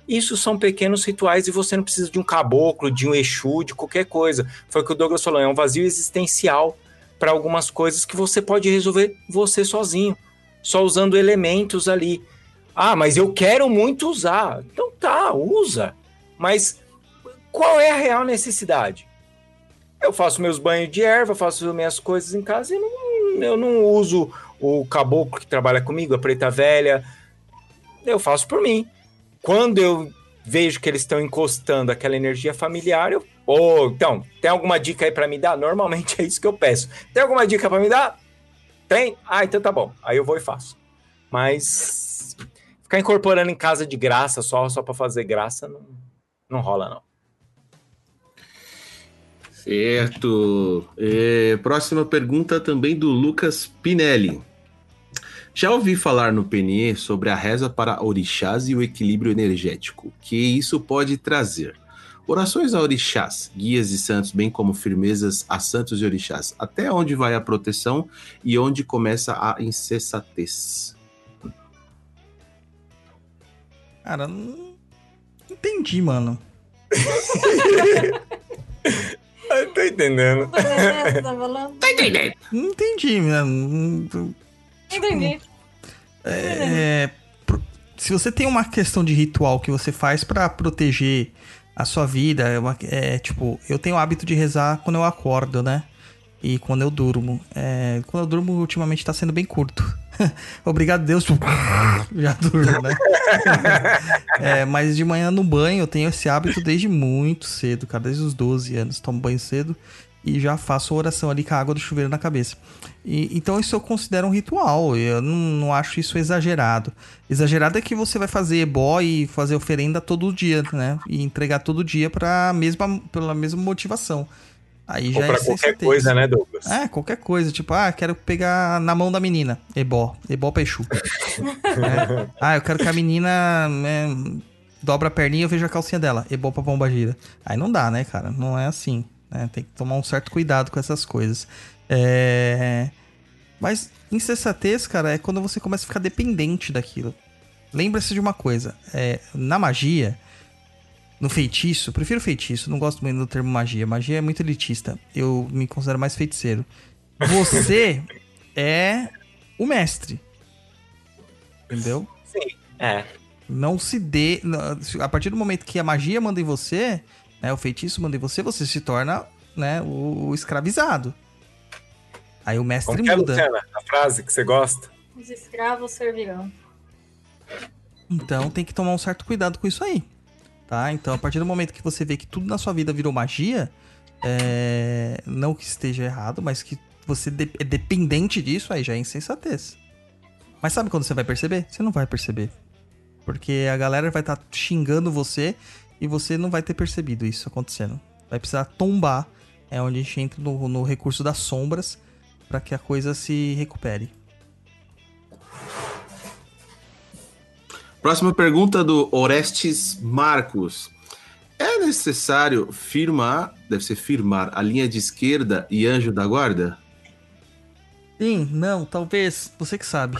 Isso são pequenos rituais e você não precisa de um caboclo, de um exu, de qualquer coisa. Foi o que o Douglas falou, é um vazio existencial para algumas coisas que você pode resolver você sozinho, só usando elementos ali. Ah, mas eu quero muito usar. Então tá, usa. Mas qual é a real necessidade? Eu faço meus banhos de erva, faço minhas coisas em casa e não, eu não uso o caboclo que trabalha comigo, a preta velha. Eu faço por mim. Quando eu vejo que eles estão encostando aquela energia familiar, eu. Ô, então, tem alguma dica aí pra me dar? Normalmente é isso que eu peço. Tem alguma dica pra me dar? Tem? Ah, então tá bom. Aí eu vou e faço. Mas ficar incorporando em casa de graça só, só para fazer graça não, não rola, não. Certo. É, próxima pergunta também do Lucas Pinelli. Já ouvi falar no PNE sobre a reza para orixás e o equilíbrio energético, que isso pode trazer. Orações a orixás, guias e santos, bem como firmezas a santos e orixás. Até onde vai a proteção e onde começa a incessatez? Cara, não entendi, mano. [laughs] Eu tô entendendo. Tá? Tá entendendo? Não entendi, mano. Entendi. É, pro- se você tem uma questão de ritual que você faz pra proteger a sua vida, é, uma- é, tipo, eu tenho o hábito de rezar quando eu acordo, né? E quando eu durmo. É, quando eu durmo, ultimamente tá sendo bem curto. [laughs] Obrigado, Deus. [laughs] Já durmo, né? [laughs] É, mas de manhã no banho eu tenho esse hábito desde muito cedo, cara. Desde os 12 anos. Tomo banho cedo e já faço oração ali com a água do chuveiro na cabeça. E- então isso eu considero um ritual. Eu não, não acho isso exagerado. Exagerado é que você vai fazer ebó e fazer oferenda todo dia, né? E entregar todo dia pra mesma, pela mesma motivação. Aí Ou já pra é qualquer coisa, né, Douglas? É, qualquer coisa. Tipo, ah, quero pegar na mão da menina. Ebó. Ebó pra Exu. [laughs] É. Ah, eu quero que a menina né, dobra a perninha e eu vejo a calcinha dela. Ebó pra pomba gira. Aí não dá, né, cara? Não é assim. né? Tem que tomar um certo cuidado com essas coisas. É... Mas insensatez, cara, é quando você começa a ficar dependente daquilo. Lembra-se de uma coisa. É, na magia, no feitiço, prefiro feitiço, não gosto muito do termo magia. Magia é muito elitista. Eu me considero mais feiticeiro. Você [laughs] é o mestre. Entendeu? Sim. É. Não se dê. A partir do momento que a magia manda em você, né? O feitiço manda em você, você se torna né, o, escravizado. Aí o mestre Como que é, muda. Luciana? A frase que você gosta? Os escravos servirão. Então tem que tomar um certo cuidado com isso aí. Tá? Então, a partir do momento que você vê que tudo na sua vida virou magia, é, não que esteja errado, mas que você de- é dependente disso, aí já é insensatez. Mas sabe quando você vai perceber? Você não vai perceber. Porque a galera vai estar xingando você e você não vai ter percebido isso acontecendo. Vai precisar tombar. É onde a gente entra no, no recurso das sombras para que a coisa se recupere. Próxima pergunta do Orestes Marcos. É necessário firmar, deve ser firmar, a linha de esquerda e anjo da guarda? Sim, não, talvez. Você que sabe.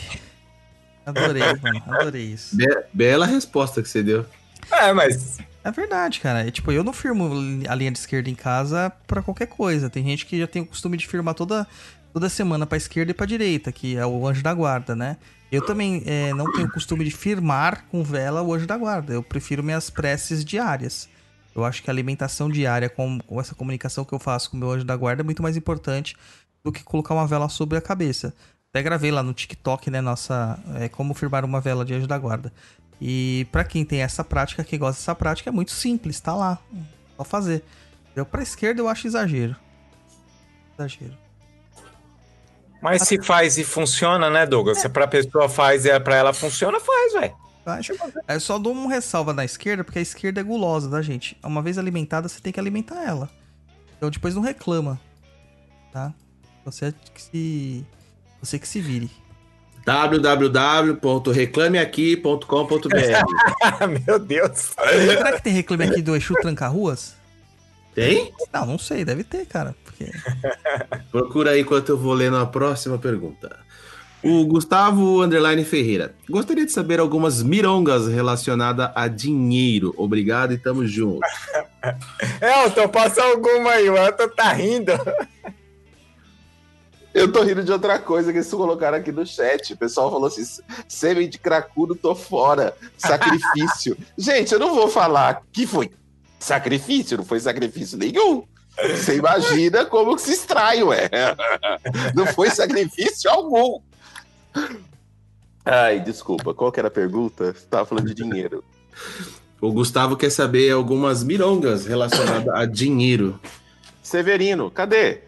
Adorei, [laughs] mano. Adorei isso. Be- bela resposta que você deu. É, mas É verdade, cara. É, tipo, eu não firmo a linha de esquerda em casa pra qualquer coisa. Tem gente que já tem o costume de firmar toda, toda semana pra esquerda e pra direita, que é o anjo da guarda, né? Eu também é, não tenho o costume de firmar com vela o anjo da guarda. Eu prefiro minhas preces diárias. Eu acho que a alimentação diária com, com essa comunicação que eu faço com o meu anjo da guarda é muito mais importante do que colocar uma vela sobre a cabeça. Até gravei lá no TikTok, né, nossa, é, como firmar uma vela de anjo da guarda. E pra quem tem essa prática, quem gosta dessa prática, é muito simples, tá lá. Só fazer. Eu pra esquerda eu acho exagero. Exagero. Mas se faz e funciona, né, Douglas? Se pra pessoa faz e é pra ela funciona, faz, velho. Eu só dou uma ressalva na esquerda, porque a esquerda é gulosa, tá, gente? Uma vez alimentada, você tem que alimentar ela. Então depois não reclama. Tá? Você é que se. Você que se vire. www.reclameaqui.com.br [laughs] Meu Deus. Será que tem reclame aqui do Exu Tranca-Ruas? Tem? Não, não sei, deve ter, cara. Porque... [laughs] Procura aí enquanto eu vou lendo a próxima pergunta. O Gustavo Underline Ferreira. Gostaria de saber algumas mirongas relacionadas a dinheiro. Obrigado e tamo junto. [laughs] Elton, passa alguma aí. O Elton tá rindo. [laughs] Eu tô rindo de outra coisa que eles colocaram aqui no chat. O pessoal falou assim: sêmen de cracudo, tô fora. Sacrifício. Gente, eu não vou falar que foi sacrifício, não foi sacrifício nenhum. Você imagina como que se extrai, ué. Não foi sacrifício algum. Ai, desculpa, qual que era a pergunta? Você tava falando de dinheiro. O Gustavo quer saber algumas mirongas relacionadas a dinheiro. Severino, cadê?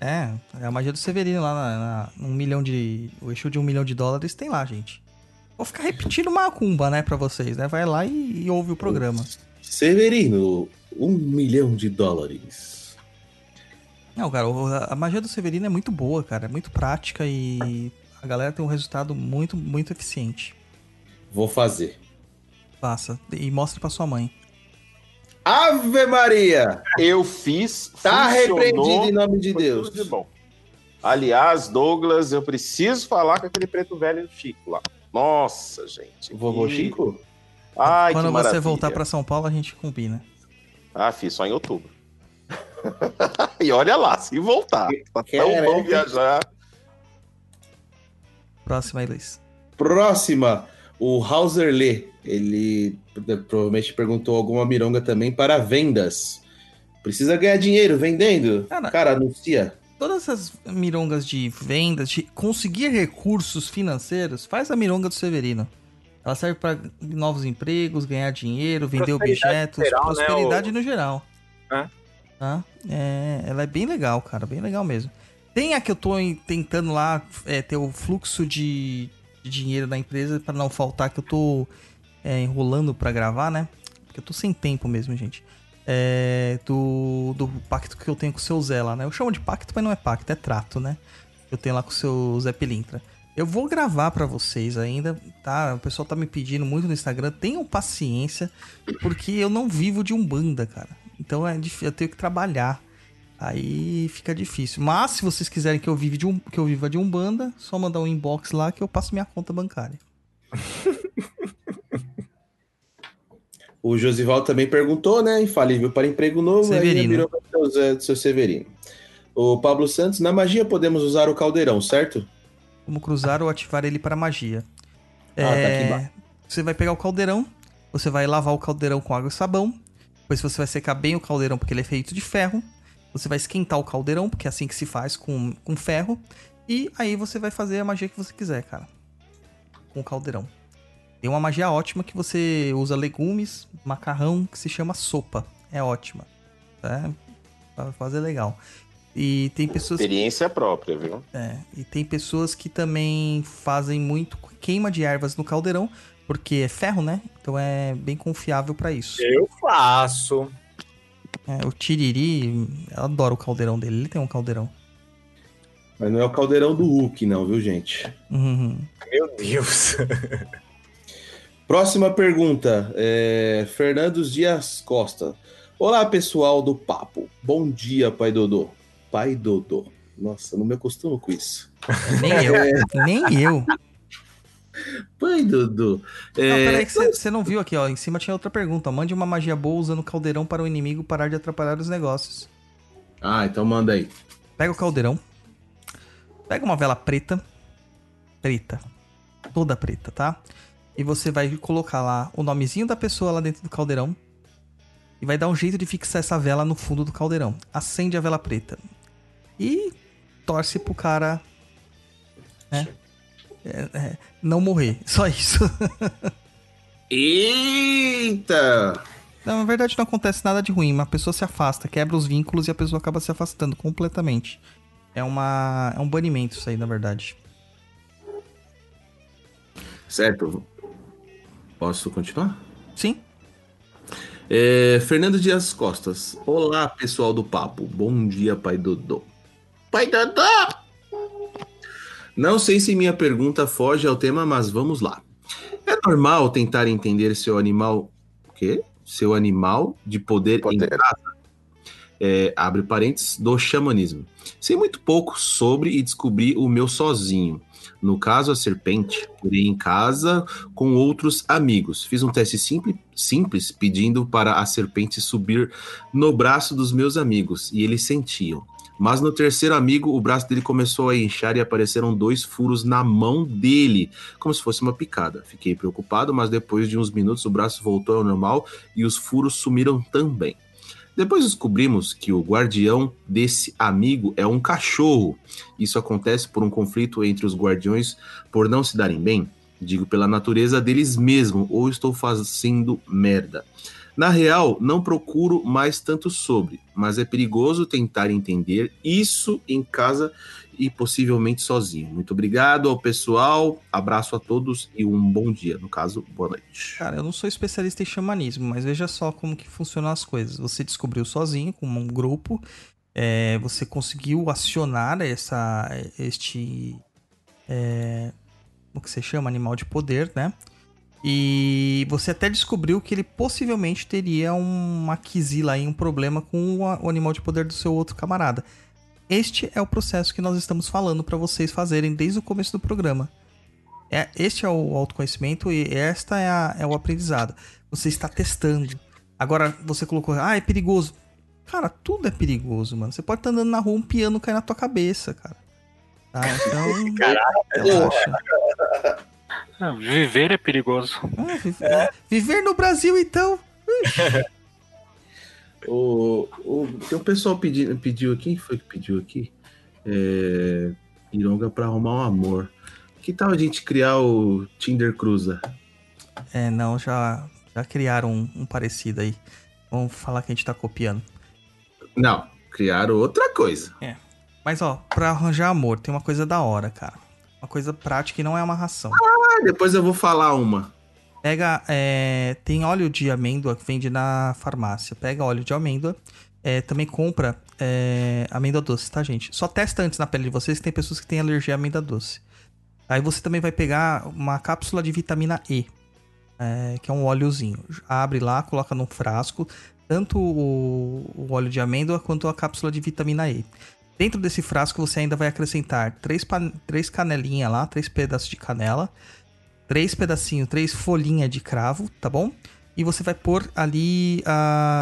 É, é a magia do Severino lá na, na- um milhão de. O eixo de um milhão de dólares tem lá, gente. Vou ficar repetindo macumba, né, pra vocês, né? Vai lá e, e ouve o programa. Severino, um milhão de dólares. Não, cara, a magia do Severino é muito boa, cara. É muito prática e a galera tem um resultado muito, muito eficiente. Vou fazer. Faça. E mostre pra sua mãe. Ave Maria! Eu fiz. Tá repreendido em nome de Deus. de bom. Aliás, Douglas, eu preciso falar com aquele preto velho do Chico lá. Nossa, gente. Vovô que- Chico? Ai, Quando que você maravilha. voltar pra São Paulo, a gente combina. Ah, fiz só em outubro. [laughs] e olha lá, se voltar. Tá tão bom viajar. Próxima aí, Luiz. Próxima, o Hauserle. Ele provavelmente perguntou alguma mironga também para vendas. Precisa ganhar dinheiro vendendo? Cara, Cara, anuncia. Todas essas mirongas de vendas, de conseguir recursos financeiros, faz a mironga do Severino. Ela serve para novos empregos, ganhar dinheiro, vender Prosperidade objetos, geral, né, prosperidade o- no geral. É. Tá? É, ela é bem legal, cara, bem legal mesmo. Tem a que eu tô tentando lá é, ter o fluxo de, de dinheiro da empresa para não faltar, que eu tô é, enrolando para gravar, né? Porque eu tô sem tempo mesmo, gente. É, do, do pacto que eu tenho com o seu Zé lá, né? Eu chamo de pacto, mas não é pacto, é trato, né? Eu tenho lá com o seu Zé Pilintra. Eu vou gravar pra vocês ainda, tá? O pessoal tá me pedindo muito no Instagram. Tenham paciência, porque eu não vivo de Umbanda, cara. Então é difícil, eu tenho que trabalhar. Aí fica difícil. Mas se vocês quiserem que eu, vive de um, que eu viva de Umbanda, só mandar um inbox lá que eu passo minha conta bancária. [laughs] O Josival também perguntou, né? Infalível para emprego novo. Severino. do seu Severino. O Pablo Santos, na magia podemos usar o caldeirão, certo? Como cruzar ou ativar ele para magia. Ah, tá aqui É, embaixo. você vai pegar o caldeirão, você vai lavar o caldeirão com água e sabão. Depois você vai secar bem o caldeirão porque ele é feito de ferro. Você vai esquentar o caldeirão, porque é assim que se faz com, com ferro. E aí você vai fazer a magia que você quiser, cara. Com o caldeirão. Tem uma magia ótima que você usa legumes, macarrão, que se chama sopa. É ótima. Tá? Pra fazer legal. E tem pessoas Experiência própria, viu? é, e tem pessoas que também fazem muito queima de ervas no caldeirão, porque é ferro, né? Então é bem confiável pra isso. Eu faço. É, o Tiriri, eu adoro o caldeirão dele, ele tem um caldeirão. Mas não é o caldeirão do Hulk, não, viu, gente? Uhum. Meu Deus. [laughs] Próxima pergunta. É... Fernandos Dias Costa. Olá, pessoal do Papo. Bom dia, Pai Dodô. Pai Dodô. Nossa, não me acostumo com isso. Nem eu, nem eu. Pai Dodô. Não, É... peraí que você você não viu aqui, ó. Em cima tinha outra pergunta. Mande uma magia boa usando o caldeirão para o inimigo parar de atrapalhar os negócios. Ah, então manda aí. Pega o caldeirão. Pega uma vela preta. Preta. Toda preta, tá? E você vai colocar lá o nomezinho da pessoa lá dentro do caldeirão. E vai dar um jeito de fixar essa vela no fundo do caldeirão. Acende a vela preta. E torce pro cara. Né? É, é, não morrer. [laughs] Só isso. Eita! Não, na verdade não acontece nada de ruim. Uma pessoa se afasta, quebra os vínculos e a pessoa acaba se afastando completamente. É uma é um banimento isso aí, na verdade. Certo. Posso continuar? Sim. É, Fernando Dias Costas. Olá, pessoal do Papo. Bom dia, Pai Dodô. Não sei se minha pergunta foge ao tema, mas vamos lá. É normal tentar entender seu animal. O quê? Seu animal de poder, em Poder. casa? É, abre parênteses, do xamanismo. Sei muito pouco sobre e descobri o meu sozinho. No caso, a serpente, porém em casa com outros amigos. Fiz um teste simples, simples pedindo para a serpente subir no braço dos meus amigos e eles sentiam. Mas no terceiro amigo, o braço dele começou a inchar e apareceram dois furos na mão dele, como se fosse uma picada. Fiquei preocupado, mas depois de uns minutos o braço voltou ao normal e os furos sumiram também. Depois descobrimos que o guardião desse amigo é um cachorro. Isso acontece por um conflito entre os guardiões por não se darem bem. Digo pela natureza deles mesmo, ou estou fazendo merda. Na real, não procuro mais tanto sobre, mas é perigoso tentar entender isso em casa e possivelmente sozinho. Muito obrigado ao pessoal, abraço a todos e um bom dia. No caso, boa noite. Cara, eu não sou especialista em xamanismo, mas veja só como que funcionam as coisas. Você descobriu sozinho, com um grupo, é, você conseguiu acionar essa, este, é, o que você chama, animal de poder, né? E você até descobriu que ele possivelmente teria uma quisila aí, um problema com o animal de poder do seu outro camarada. Este é o processo que nós estamos falando para vocês fazerem desde o começo do programa. É, este é o autoconhecimento e esta é, a, é o aprendizado. Você está testando. Agora você colocou, ah, é perigoso. Cara, tudo é perigoso, mano. Você pode estar andando na rua, um piano cair na tua cabeça, cara. Tá? [laughs] Então. Caraca. Ah, viver é perigoso. Ah, viver, é. viver no Brasil, então. [laughs] o, o, tem um pessoal pediu, pediu quem foi que pediu aqui? É, Ironga para arrumar um amor. Que tal a gente criar o Tinder Cruza? É, não, já, já criaram um, um parecido aí. Vamos falar que a gente tá copiando. Não, criaram outra coisa. É. Mas ó, pra arranjar amor, tem uma coisa da hora, cara. Uma coisa prática e não é amarração. Ah, depois eu vou falar uma. Pega, é, tem óleo de amêndoa que vende na farmácia. Pega óleo de amêndoa. É, também compra é, amêndoa doce, tá, gente? Só testa antes na pele de vocês que tem pessoas que têm alergia à amêndoa doce. Aí você também vai pegar uma cápsula de vitamina E, é, que é um óleozinho. Abre lá, coloca num frasco, tanto o, o óleo de amêndoa quanto a cápsula de vitamina E. Dentro desse frasco você ainda vai acrescentar três, três canelinhas lá, três pedaços de canela, três pedacinhos, três folhinhas de cravo, tá bom? E você vai pôr ali,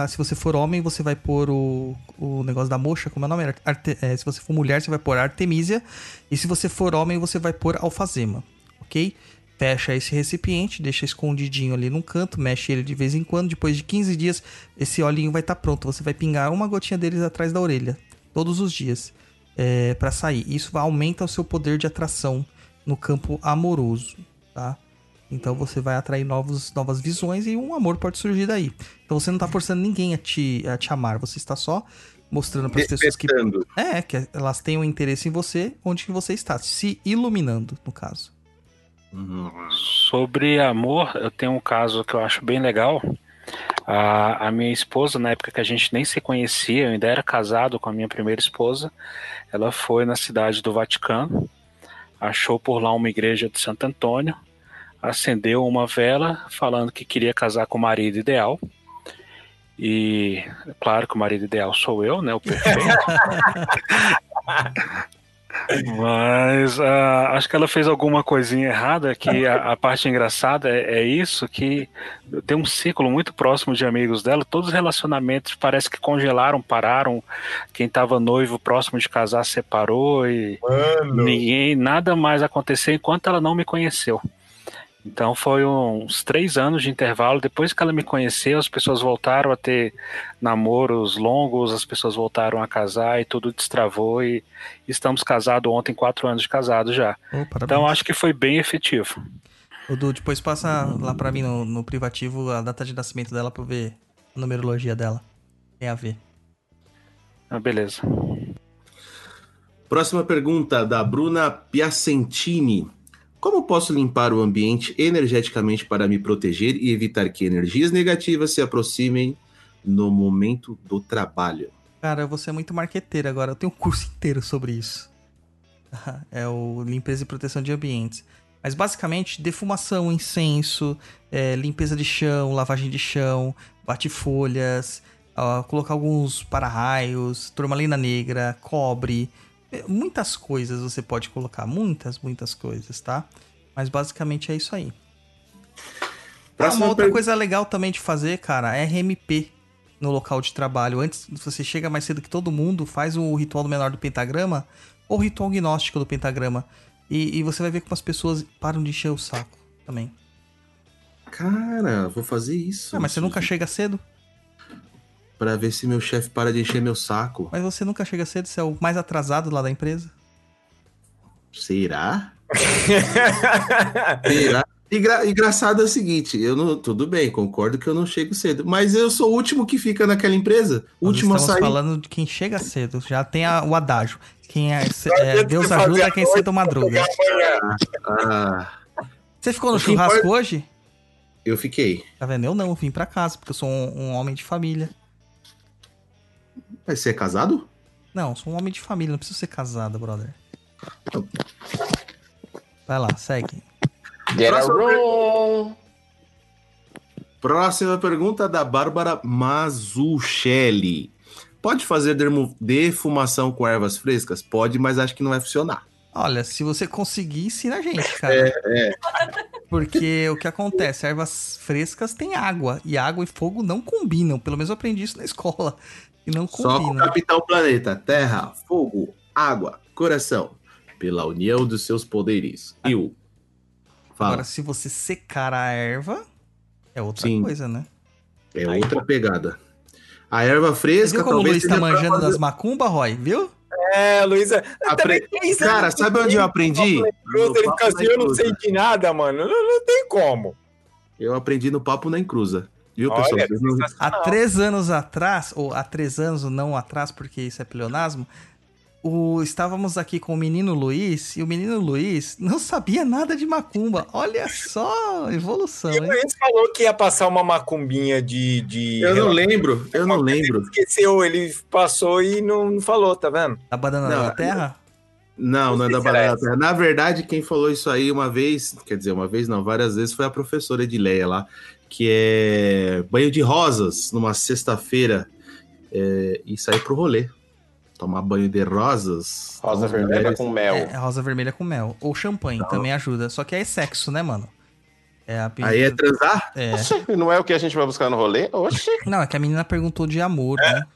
se você for homem, você vai pôr o, o negócio da mocha, como é o nome? Arte, é, se você for mulher, você vai pôr artemisia. E se você for homem, você vai pôr alfazema, ok? Fecha esse recipiente, deixa escondidinho ali num canto, mexe ele de vez em quando. Depois de 15 dias, esse olhinho vai estar tá pronto. Você vai pingar uma gotinha deles atrás da orelha, todos os dias é, para sair. Isso aumenta o seu poder de atração no campo amoroso, tá? Então você vai atrair novos, novas visões e um amor pode surgir daí. Então você não tá forçando ninguém a te, a te amar, você está só mostrando para as pessoas que é que elas têm um interesse em você, onde que você está, se iluminando, no caso. Sobre amor, eu tenho um caso que eu acho bem legal. A, a, minha esposa, na época que a gente nem se conhecia, eu ainda era casado com a minha primeira esposa, ela foi na cidade do Vaticano, achou por lá uma igreja de Santo Antônio, acendeu uma vela falando que queria casar com o marido ideal. E claro que o marido ideal sou eu, né? O perfeito. [laughs] Mas uh, acho que ela fez alguma coisinha errada, que a, a parte engraçada é, é, isso, que tem um ciclo muito próximo de amigos dela, todos os relacionamentos parece que congelaram, pararam, quem estava noivo próximo de casar separou e Mano. ninguém, nada mais aconteceu enquanto ela não me conheceu. Então foi uns três anos de intervalo. Depois que ela me conheceu, as pessoas voltaram a ter namoros longos, as pessoas voltaram a casar e tudo destravou. E estamos casados ontem, quatro anos de casado já. Oh, então acho que foi bem efetivo. Dudu, depois passa lá para mim no, no, privativo a data de nascimento dela para ver a numerologia dela. Tem a ver. Ah, beleza. Próxima pergunta da Bruna Piacentini. Como posso limpar o ambiente energeticamente para me proteger e evitar que energias negativas se aproximem no momento do trabalho? Cara, você é muito marqueteiro agora. Eu tenho um curso inteiro sobre isso. [laughs] é o limpeza e proteção de ambientes. Mas basicamente, defumação, incenso, é, limpeza de chão, lavagem de chão, bate-folhas, uh, colocar alguns para-raios, turmalina negra, cobre, muitas coisas você pode colocar, muitas, muitas coisas, tá? Mas basicamente é isso aí. Ah, uma outra per... coisa legal também de fazer, cara, é RMP. no local de trabalho, antes você chega mais cedo que todo mundo, faz o ritual do menor do pentagrama ou o ritual gnóstico do pentagrama. E, e você vai ver como as pessoas param de encher o saco também. Cara, vou fazer isso. Ah, mas você nunca chega cedo? Pra ver se meu chefe para de encher meu saco. Mas você nunca chega cedo, você é o mais atrasado lá da empresa. Será? [laughs] Será? Engra- engraçado é o seguinte, eu não, tudo bem, concordo que eu não chego cedo, mas eu sou o último que fica naquela empresa, Nós último a estamos sair. falando de quem chega cedo. Já tem a- o adágio. Quem é, é, Deus ajuda quem cedo madruga. Amanhã. Ah, Você ficou no churrasco hoje? eu fiquei. Tá vendo? Eu não, eu vim pra casa, porque eu sou um, um homem de família. Mas você é casado? Não, sou um homem de família, não preciso ser casado, brother. Vai lá, segue. Get Próxima. Próxima pergunta da Bárbara Mazuchelli. Pode fazer defumação com ervas frescas? Pode, mas acho que não vai funcionar. Olha, se você conseguir, ensina a gente, cara. É, Porque o que acontece? Ervas frescas têm água. E água e fogo não combinam. Pelo menos eu aprendi isso na escola. E não Só com o combinam. Capitão Planeta, Terra, Fogo, Água, Coração, pela união dos seus poderes. Eu. Fala. Agora, se você secar a erva, é outra Sim. coisa, né? É outra pegada. A erva Você fresca viu como o Luiz tá manjando fazer- das macumba, Roy? Viu? É, Luísa. Apre- Cara, sabe onde eu aprendi? Cruz, No ele Papo fica assim, na eu não sei de nada, mano. Não, não tem como. Eu aprendi no Papo na Encruza. Viu, Olha, pessoal? Há três anos atrás, ou há três anos, ou não atrás, porque isso é pleonasmo, o, estávamos aqui com o menino Luiz, e o menino Luiz não sabia nada de macumba. Olha só, evolução, E o hein? Luiz falou que ia passar uma macumbinha de. de Eu não lembro, eu não lembro. Esqueceu, ele passou e não não falou, tá vendo? Da banana Não, da terra? Não, não é da Banana Terra. Na verdade, quem falou isso aí uma vez, quer dizer, uma vez não, várias vezes, foi a professora Edileia lá, que é banho de rosas numa sexta-feira é, e sair pro rolê. Tomar banho de rosas. Rosa As vermelha mulheres- com mel. É, rosa vermelha com mel. Ou champanhe, também ajuda. Só que aí é sexo, né, mano? É a Aí é transar? é. Oxi, não é o que a gente vai buscar no rolê? Oxi. Não, é que a menina perguntou de amor, né?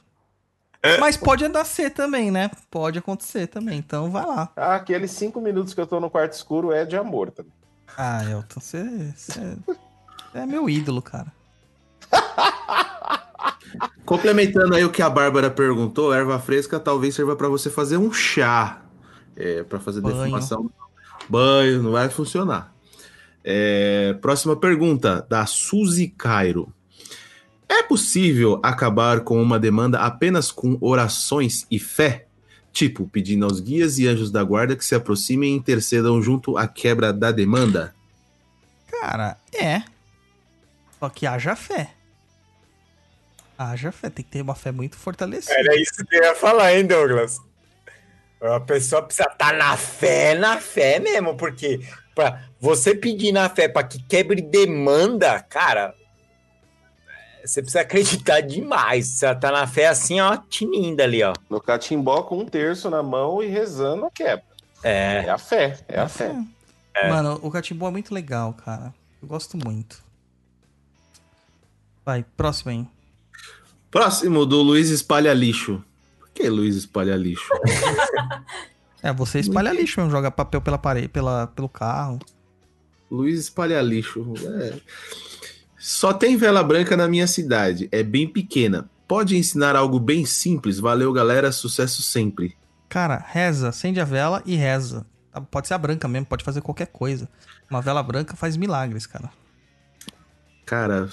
Mas pode andar ser também, né? Pode acontecer também. Então vai lá. Ah, aqueles cinco minutos que eu tô no quarto escuro é de amor também. Ah, Elton, você, você é meu ídolo, cara. [laughs] Complementando aí o que a Bárbara perguntou, erva fresca talvez sirva para você fazer um chá. É, para fazer Banho. defumação. Banho, não vai funcionar. É, próxima pergunta, da Suzy Cairo. É possível acabar com uma demanda apenas com orações e fé? Tipo, pedindo aos guias e anjos da guarda que se aproximem e intercedam junto à quebra da demanda? Cara, é. Só que haja fé. Haja fé. Tem que ter uma fé muito fortalecida. Era isso que eu ia falar, hein, Douglas? A pessoa precisa estar na fé, na fé mesmo, porque pra você pedir na fé para que quebre demanda, cara, você precisa acreditar demais. Você tá na fé assim, ó, tinindo ali, ó. No catimbó com um terço na mão e rezando a quebra. É. É a fé, é a fé. Mano, o Catimbó é muito legal, cara. Eu gosto muito. Vai, próximo aí. Próximo, do Luiz Espalha Lixo. Por que Luiz Espalha Lixo? É, você espalha lixo mesmo, joga papel pela parede, pela, pelo carro. Luiz Espalha Lixo. É. Só tem vela branca na minha cidade. É bem pequena. Pode ensinar algo bem simples. Valeu, galera. Sucesso sempre. Cara, reza, acende a vela e reza. Tá, Pode ser a branca mesmo, pode fazer qualquer coisa. Uma vela branca faz milagres, cara. Cara,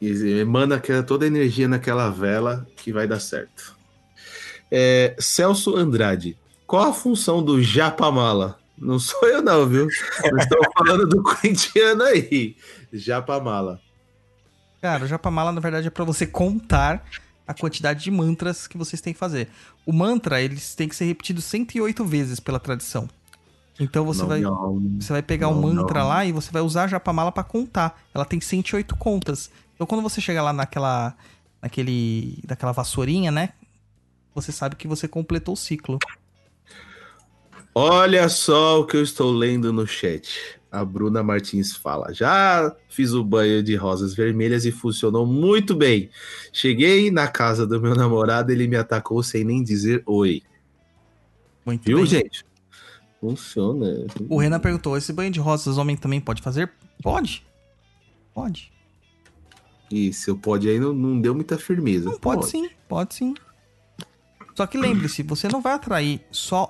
emana aquela- toda a energia naquela vela que vai dar certo. É, Celso Andrade. Qual a função do Japamala? Não sou eu, não, viu? Nós estamos [laughs] falando do corintiano aí. Japamala. Cara, o Japamala, na verdade, é pra você contar a quantidade de mantras que vocês têm que fazer. O mantra, eles têm que ser repetidos 108 vezes pela tradição. Então você Não, vai não. você vai pegar o Não, mantra não. lá e você vai usar a Japamala pra contar. Ela tem 108 contas. Então quando você chega lá naquela naquele daquela vassourinha, né? Você sabe que você completou o ciclo. Olha só o que eu estou lendo no chat. A Bruna Martins fala: Já fiz o banho de rosas vermelhas e funcionou muito bem. Cheguei na casa do meu namorado, ele me atacou sem nem dizer oi. Muito Viu, bem. gente? Funciona. O Renan perguntou: esse banho de rosas homem também pode fazer? Pode. Pode. E seu pode aí não, não deu muita firmeza. Não, pode sim, pode sim. Só que lembre-se, você não vai atrair só.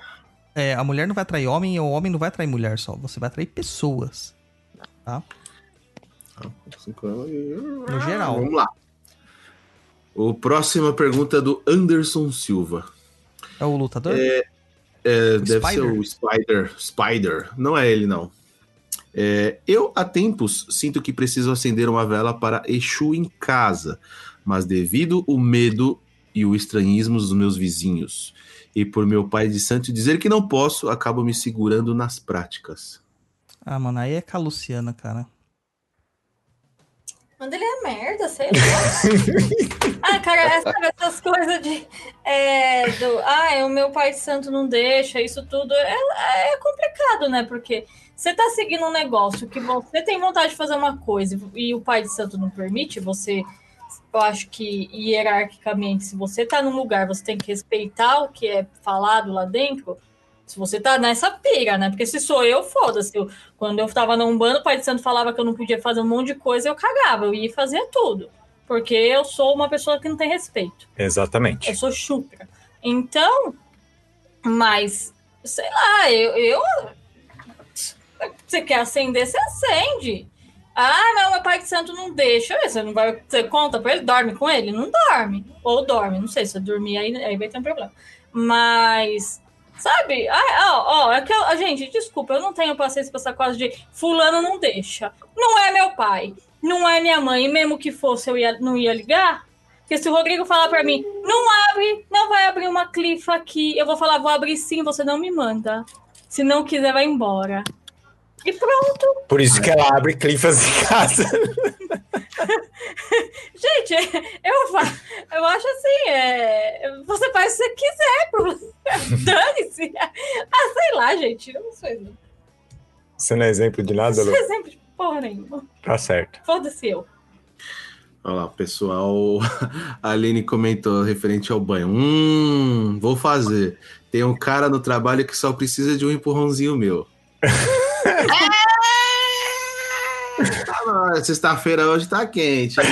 é, a mulher não vai atrair homem e o homem não vai atrair mulher só. Você vai atrair pessoas. Tá? No geral. Vamos lá. O próxima pergunta é do Anderson Silva. É o lutador? É, é, O deve Spider? ser o Spider. Spider. Não é ele, não. É, eu, há tempos, sinto que preciso acender uma vela para Exu em casa, mas devido o medo e o estranhismo dos meus vizinhos, e por meu pai de santo dizer que não posso, acabo me segurando nas práticas. Ah, mano, aí é com a Luciana, cara. Manda ele é merda, sei lá. [laughs] ah, cara, essa, essas coisas de. É, do, ah, o meu pai de santo não deixa, isso tudo. É, é complicado, né? Porque você tá seguindo um negócio que você tem vontade de fazer uma coisa e o pai de santo não permite, você. Eu acho que hierarquicamente, se você tá num lugar, você tem que respeitar o que é falado lá dentro. Se você tá nessa pira, né? Porque se sou eu, foda-se. Quando eu tava na Umbanda, o Pai de Santo falava que eu não podia fazer um monte de coisa, eu cagava, eu ia fazer tudo. Porque eu sou uma pessoa que não tem respeito. Exatamente. Eu sou chucra. Então, mas, sei lá, eu. eu você quer acender, você acende. Ah, não, meu pai de santo não deixa. Você não vai. Você conta pra ele? Dorme com ele? Não dorme. Ou dorme, não sei, se eu dormir aí, aí vai ter um problema. Mas. Sabe? Ah, ó, ó, é que eu, ah, gente, desculpa, eu não tenho paciência pra essa coisa de fulano não deixa. Não é meu pai, não é minha mãe, e mesmo que fosse, eu ia, não ia ligar. Porque se o Rodrigo falar pra mim, não abre, não vai abrir uma clifa aqui, eu vou falar, vou abrir sim, você não me manda. Se não quiser, vai embora. E pronto. Por isso que ela abre clifas em casa. [laughs] Gente, eu, fa- eu acho assim, é, você faz o que você quiser. [laughs] Dane-se. Ah, sei lá, gente. Eu não sou exemplo. Você não é exemplo de nada, Não Lu? sou exemplo de porra nenhuma. Tá certo. Foda-se eu. Olha lá, pessoal. [laughs] A Aline comentou referente ao banho. Hum, vou fazer. Tem um cara no trabalho que só precisa de um empurrãozinho meu. Não, Sexta-feira hoje tá quente. [laughs]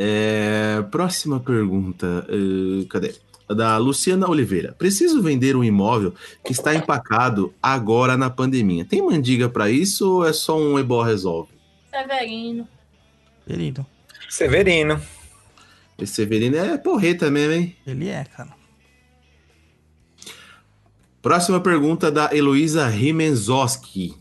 É, próxima pergunta. eh, cadê? Da Luciana Oliveira. Preciso vender um imóvel que está empacado agora na pandemia. Tem mandiga para isso ou é só um ebó resolve? Severino. Querido. Severino. Esse Severino é porreta mesmo, hein? Ele é, cara. Próxima pergunta da Heloísa Rimenzoski.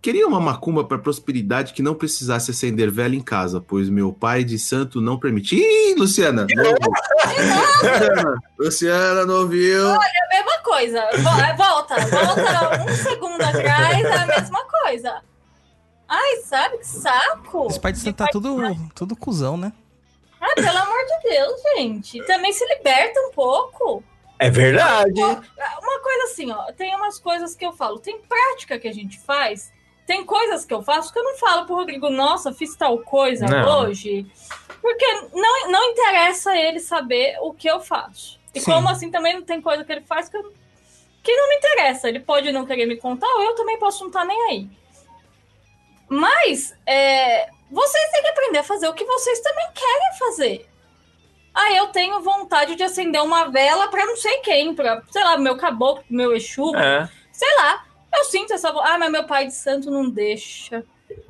Queria uma macumba para prosperidade que não precisasse acender vela em casa, pois meu pai de santo não permite. Ih, Luciana! Não. [laughs] Luciana, não ouviu? É a mesma coisa. Vo- Volta, volta um segundo atrás, é a mesma coisa. Ai, sabe que saco. Esse pai de santo tá tudo, tudo cuzão, né? Ai, pelo amor de Deus, gente. Também se liberta um pouco. É verdade. Uma coisa assim, ó, tem umas coisas que eu falo, tem prática que a gente faz, tem coisas que eu faço que eu não falo pro Rodrigo, nossa, fiz tal coisa Não. hoje, porque não, não interessa ele saber o que eu faço. E Sim. como assim também não tem coisa que ele faz que, eu- que não me interessa. Ele pode não querer me contar, ou eu também posso não estar nem aí. Mas é, vocês têm que aprender a fazer o que vocês também querem fazer. Ah, eu tenho vontade de acender uma vela pra não sei quem, pra, sei lá, meu caboclo, meu Exu, É. sei lá. Eu sinto essa. Ah, mas meu pai de santo não deixa.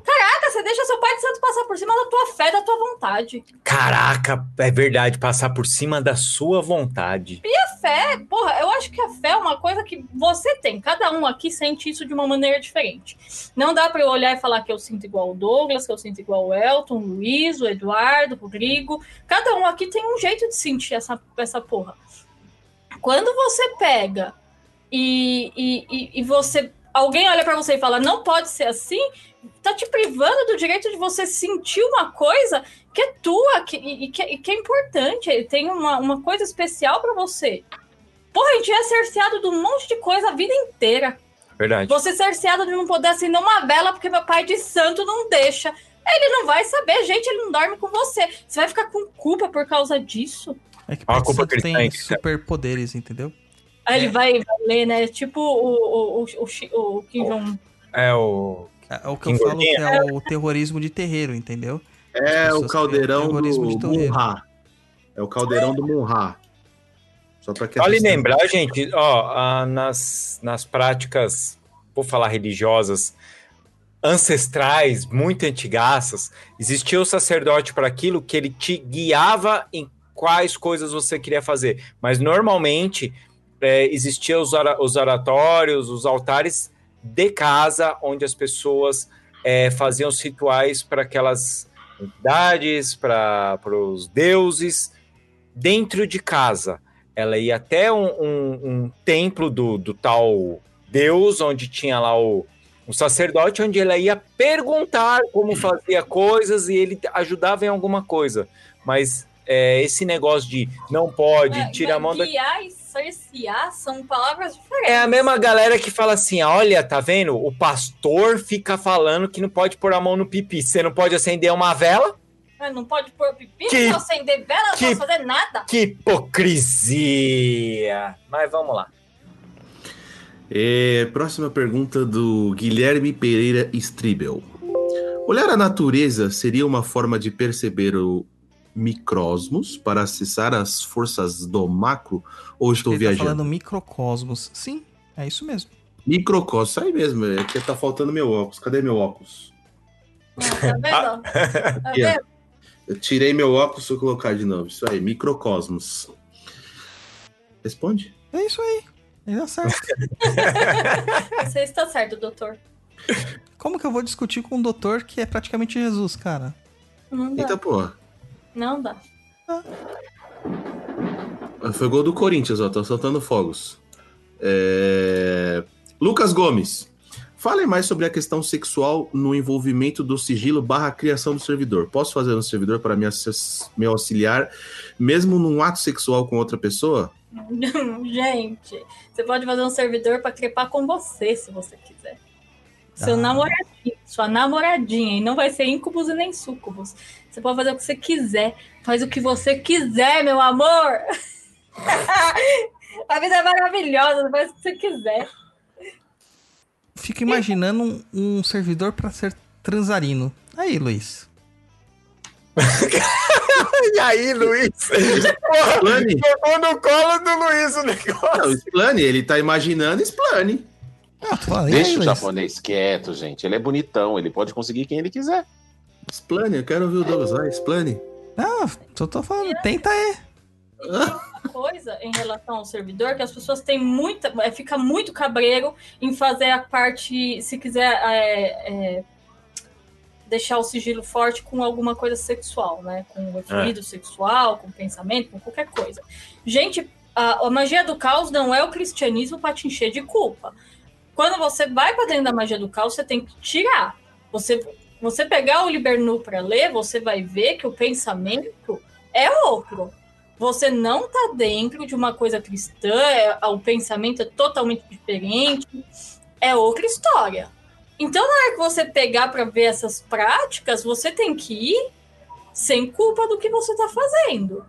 Caraca, você deixa seu pai de santo passar por cima da tua fé, da tua vontade. Caraca, é verdade. Passar por cima da sua vontade. E a fé, porra, eu acho que a fé é uma coisa que você tem. Cada um aqui sente isso de uma maneira diferente. Não dá pra eu olhar e falar que eu sinto igual o Douglas, que eu sinto igual o Elton, o Luiz, o Eduardo, o Rodrigo. Cada um aqui tem um jeito de sentir essa, essa porra. Quando você pega e, e, e, e você. Alguém olha pra você e fala, não pode ser assim, tá te privando do direito de você sentir uma coisa que é tua que, e, que, e que é importante. Tem uma, uma coisa especial pra você. Porra, a gente é cerceado de um monte de coisa a vida inteira. Verdade. Vou ser cerceado de não poder acender uma vela porque meu pai de santo não deixa. Ele não vai saber, gente, ele não dorme com você. Você vai ficar com culpa por causa disso? É que Ah, a culpa cristã, tem superpoderes, entendeu? Aí É. ele vai, vai ler, né? Tipo o, o, o, o, Kim Jong. É o. É, é o que eu falo que é o terrorismo de terreiro, entendeu? É o caldeirão do. Munra. É o caldeirão do Munra. Só pra que Vale lembrar, gente, ó, nas, nas práticas, vou falar religiosas, ancestrais, muito antigaças, existia o sacerdote para aquilo que ele te guiava em quais coisas você queria fazer. Mas normalmente é, existia os, os oratórios, os altares de casa, onde as pessoas é, faziam os rituais para aquelas entidades, para os deuses, dentro de casa ela ia até um, um- um templo do, do tal Deus, onde tinha lá o, o sacerdote, onde ela ia perguntar como fazia coisas e ele ajudava em alguma coisa. Mas é, esse negócio de não pode, tira a mão da. E cercear são palavras diferentes. É a mesma galera que fala assim: olha, tá vendo? O pastor fica falando que não pode pôr a mão no pipi. Você não pode acender uma vela? Mas Não pode pôr pipi, Que- não pode acender vela, não que- pode fazer nada. Que hipocrisia! Mas vamos lá. É, próxima pergunta do Guilherme Pereira Stribel. Olhar a natureza seria uma forma de perceber o microsmos para acessar as forças do macro? Ou estou Ele tá viajando? falando microcosmos. Sim, é isso mesmo. Microcosmos, isso aí mesmo. É que tá faltando meu óculos. Cadê meu óculos? Tá vendo? Tá [laughs] ó. vendo? Eu tirei meu óculos, vou colocar de novo. Isso aí, microcosmos. Responde? É isso aí. Ele dá certo. [laughs] Você está certo, doutor. Como que eu vou discutir com um doutor que é praticamente Jesus, cara? Não dá. Eita porra. Não dá. Foi gol do Corinthians, ó. Tô soltando fogos. É, Lucas Gomes. Fale mais sobre a questão sexual no envolvimento do sigilo barra criação do servidor. Posso fazer um servidor para me, me auxiliar, mesmo num ato sexual com outra pessoa? [laughs] Gente, você pode fazer um servidor para trepar com você, se você quiser. Seu Ah. namoradinho, sua namoradinha, e não vai ser íncubos e nem súcubos. Você pode fazer o que você quiser. Faz o que você quiser, meu amor. [laughs] A vida é maravilhosa, faz o que você quiser. Fico imaginando um, um servidor pra ser transarino. Aí, Luiz. [laughs] E aí, Luiz? Porra, jogou no colo do Luiz o Não, negócio. explane, ele tá imaginando, explane. Ah, falando, Deixa aí, o japonês quieto, gente. Ele é bonitão, ele pode conseguir quem ele quiser. Explane, eu quero ouvir o Douglas. Vai, explane. Não, só tô falando, tenta aí. Tem uma coisa em relação ao servidor que as pessoas têm muita. é, Fica muito cabreiro em fazer a parte. Se quiser é, é, deixar o sigilo forte com alguma coisa sexual, né? Com o fluido sexual, com pensamento, com qualquer coisa. Gente, a, a magia do caos não é o cristianismo para te encher de culpa. Quando você vai para dentro da magia do caos, você tem que tirar. Você, você pegar o Libernu para ler, você vai ver que o pensamento é outro. Você não tá dentro de uma coisa cristã, é- o pensamento é totalmente diferente, é outra história. Então, na hora que você pegar para ver essas práticas, você tem que ir sem culpa do que você tá fazendo.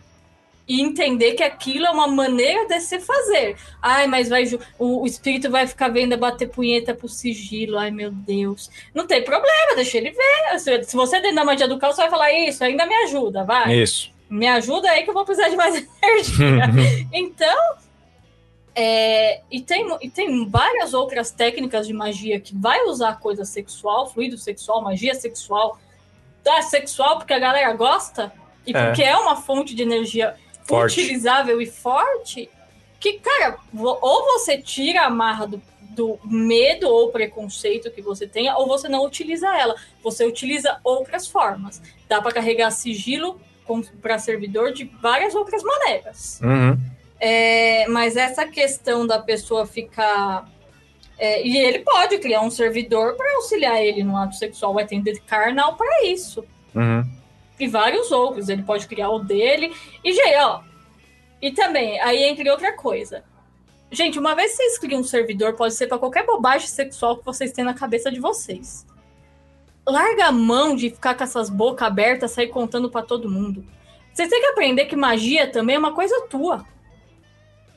E entender que aquilo é uma maneira de se fazer. Ai, mas vai o, o espírito vai ficar vendo bater punheta pro sigilo. Ai, meu Deus. Não tem problema, deixa ele ver. Se, se você é dentro da magia do caos, você vai falar isso, ainda me ajuda, vai Isso. me ajuda aí que eu vou precisar de mais [laughs] energia. então, é, e, tem, e tem várias outras técnicas de magia que vai usar coisa sexual, fluido sexual, magia sexual, da sexual porque a galera gosta e É. porque é uma fonte de energia Forte. utilizável e forte, que, cara, ou você tira a marra do, do medo ou preconceito que você tenha, ou você não utiliza ela. Você utiliza outras formas. Dá para carregar sigilo para servidor de várias outras maneiras. Uhum. É, mas essa questão da pessoa ficar. é, e ele pode criar um servidor para auxiliar ele no ato sexual, vai ter carnal para isso Uhum. E vários outros. Ele pode criar o dele. E, gente, ó. E também, aí entre outra coisa. Gente, uma vez vocês criam um servidor, pode ser pra qualquer bobagem sexual que vocês têm na cabeça de vocês. Larga a mão de ficar com essas bocas abertas, sair contando pra todo mundo. Vocês têm que aprender que magia também é uma coisa tua.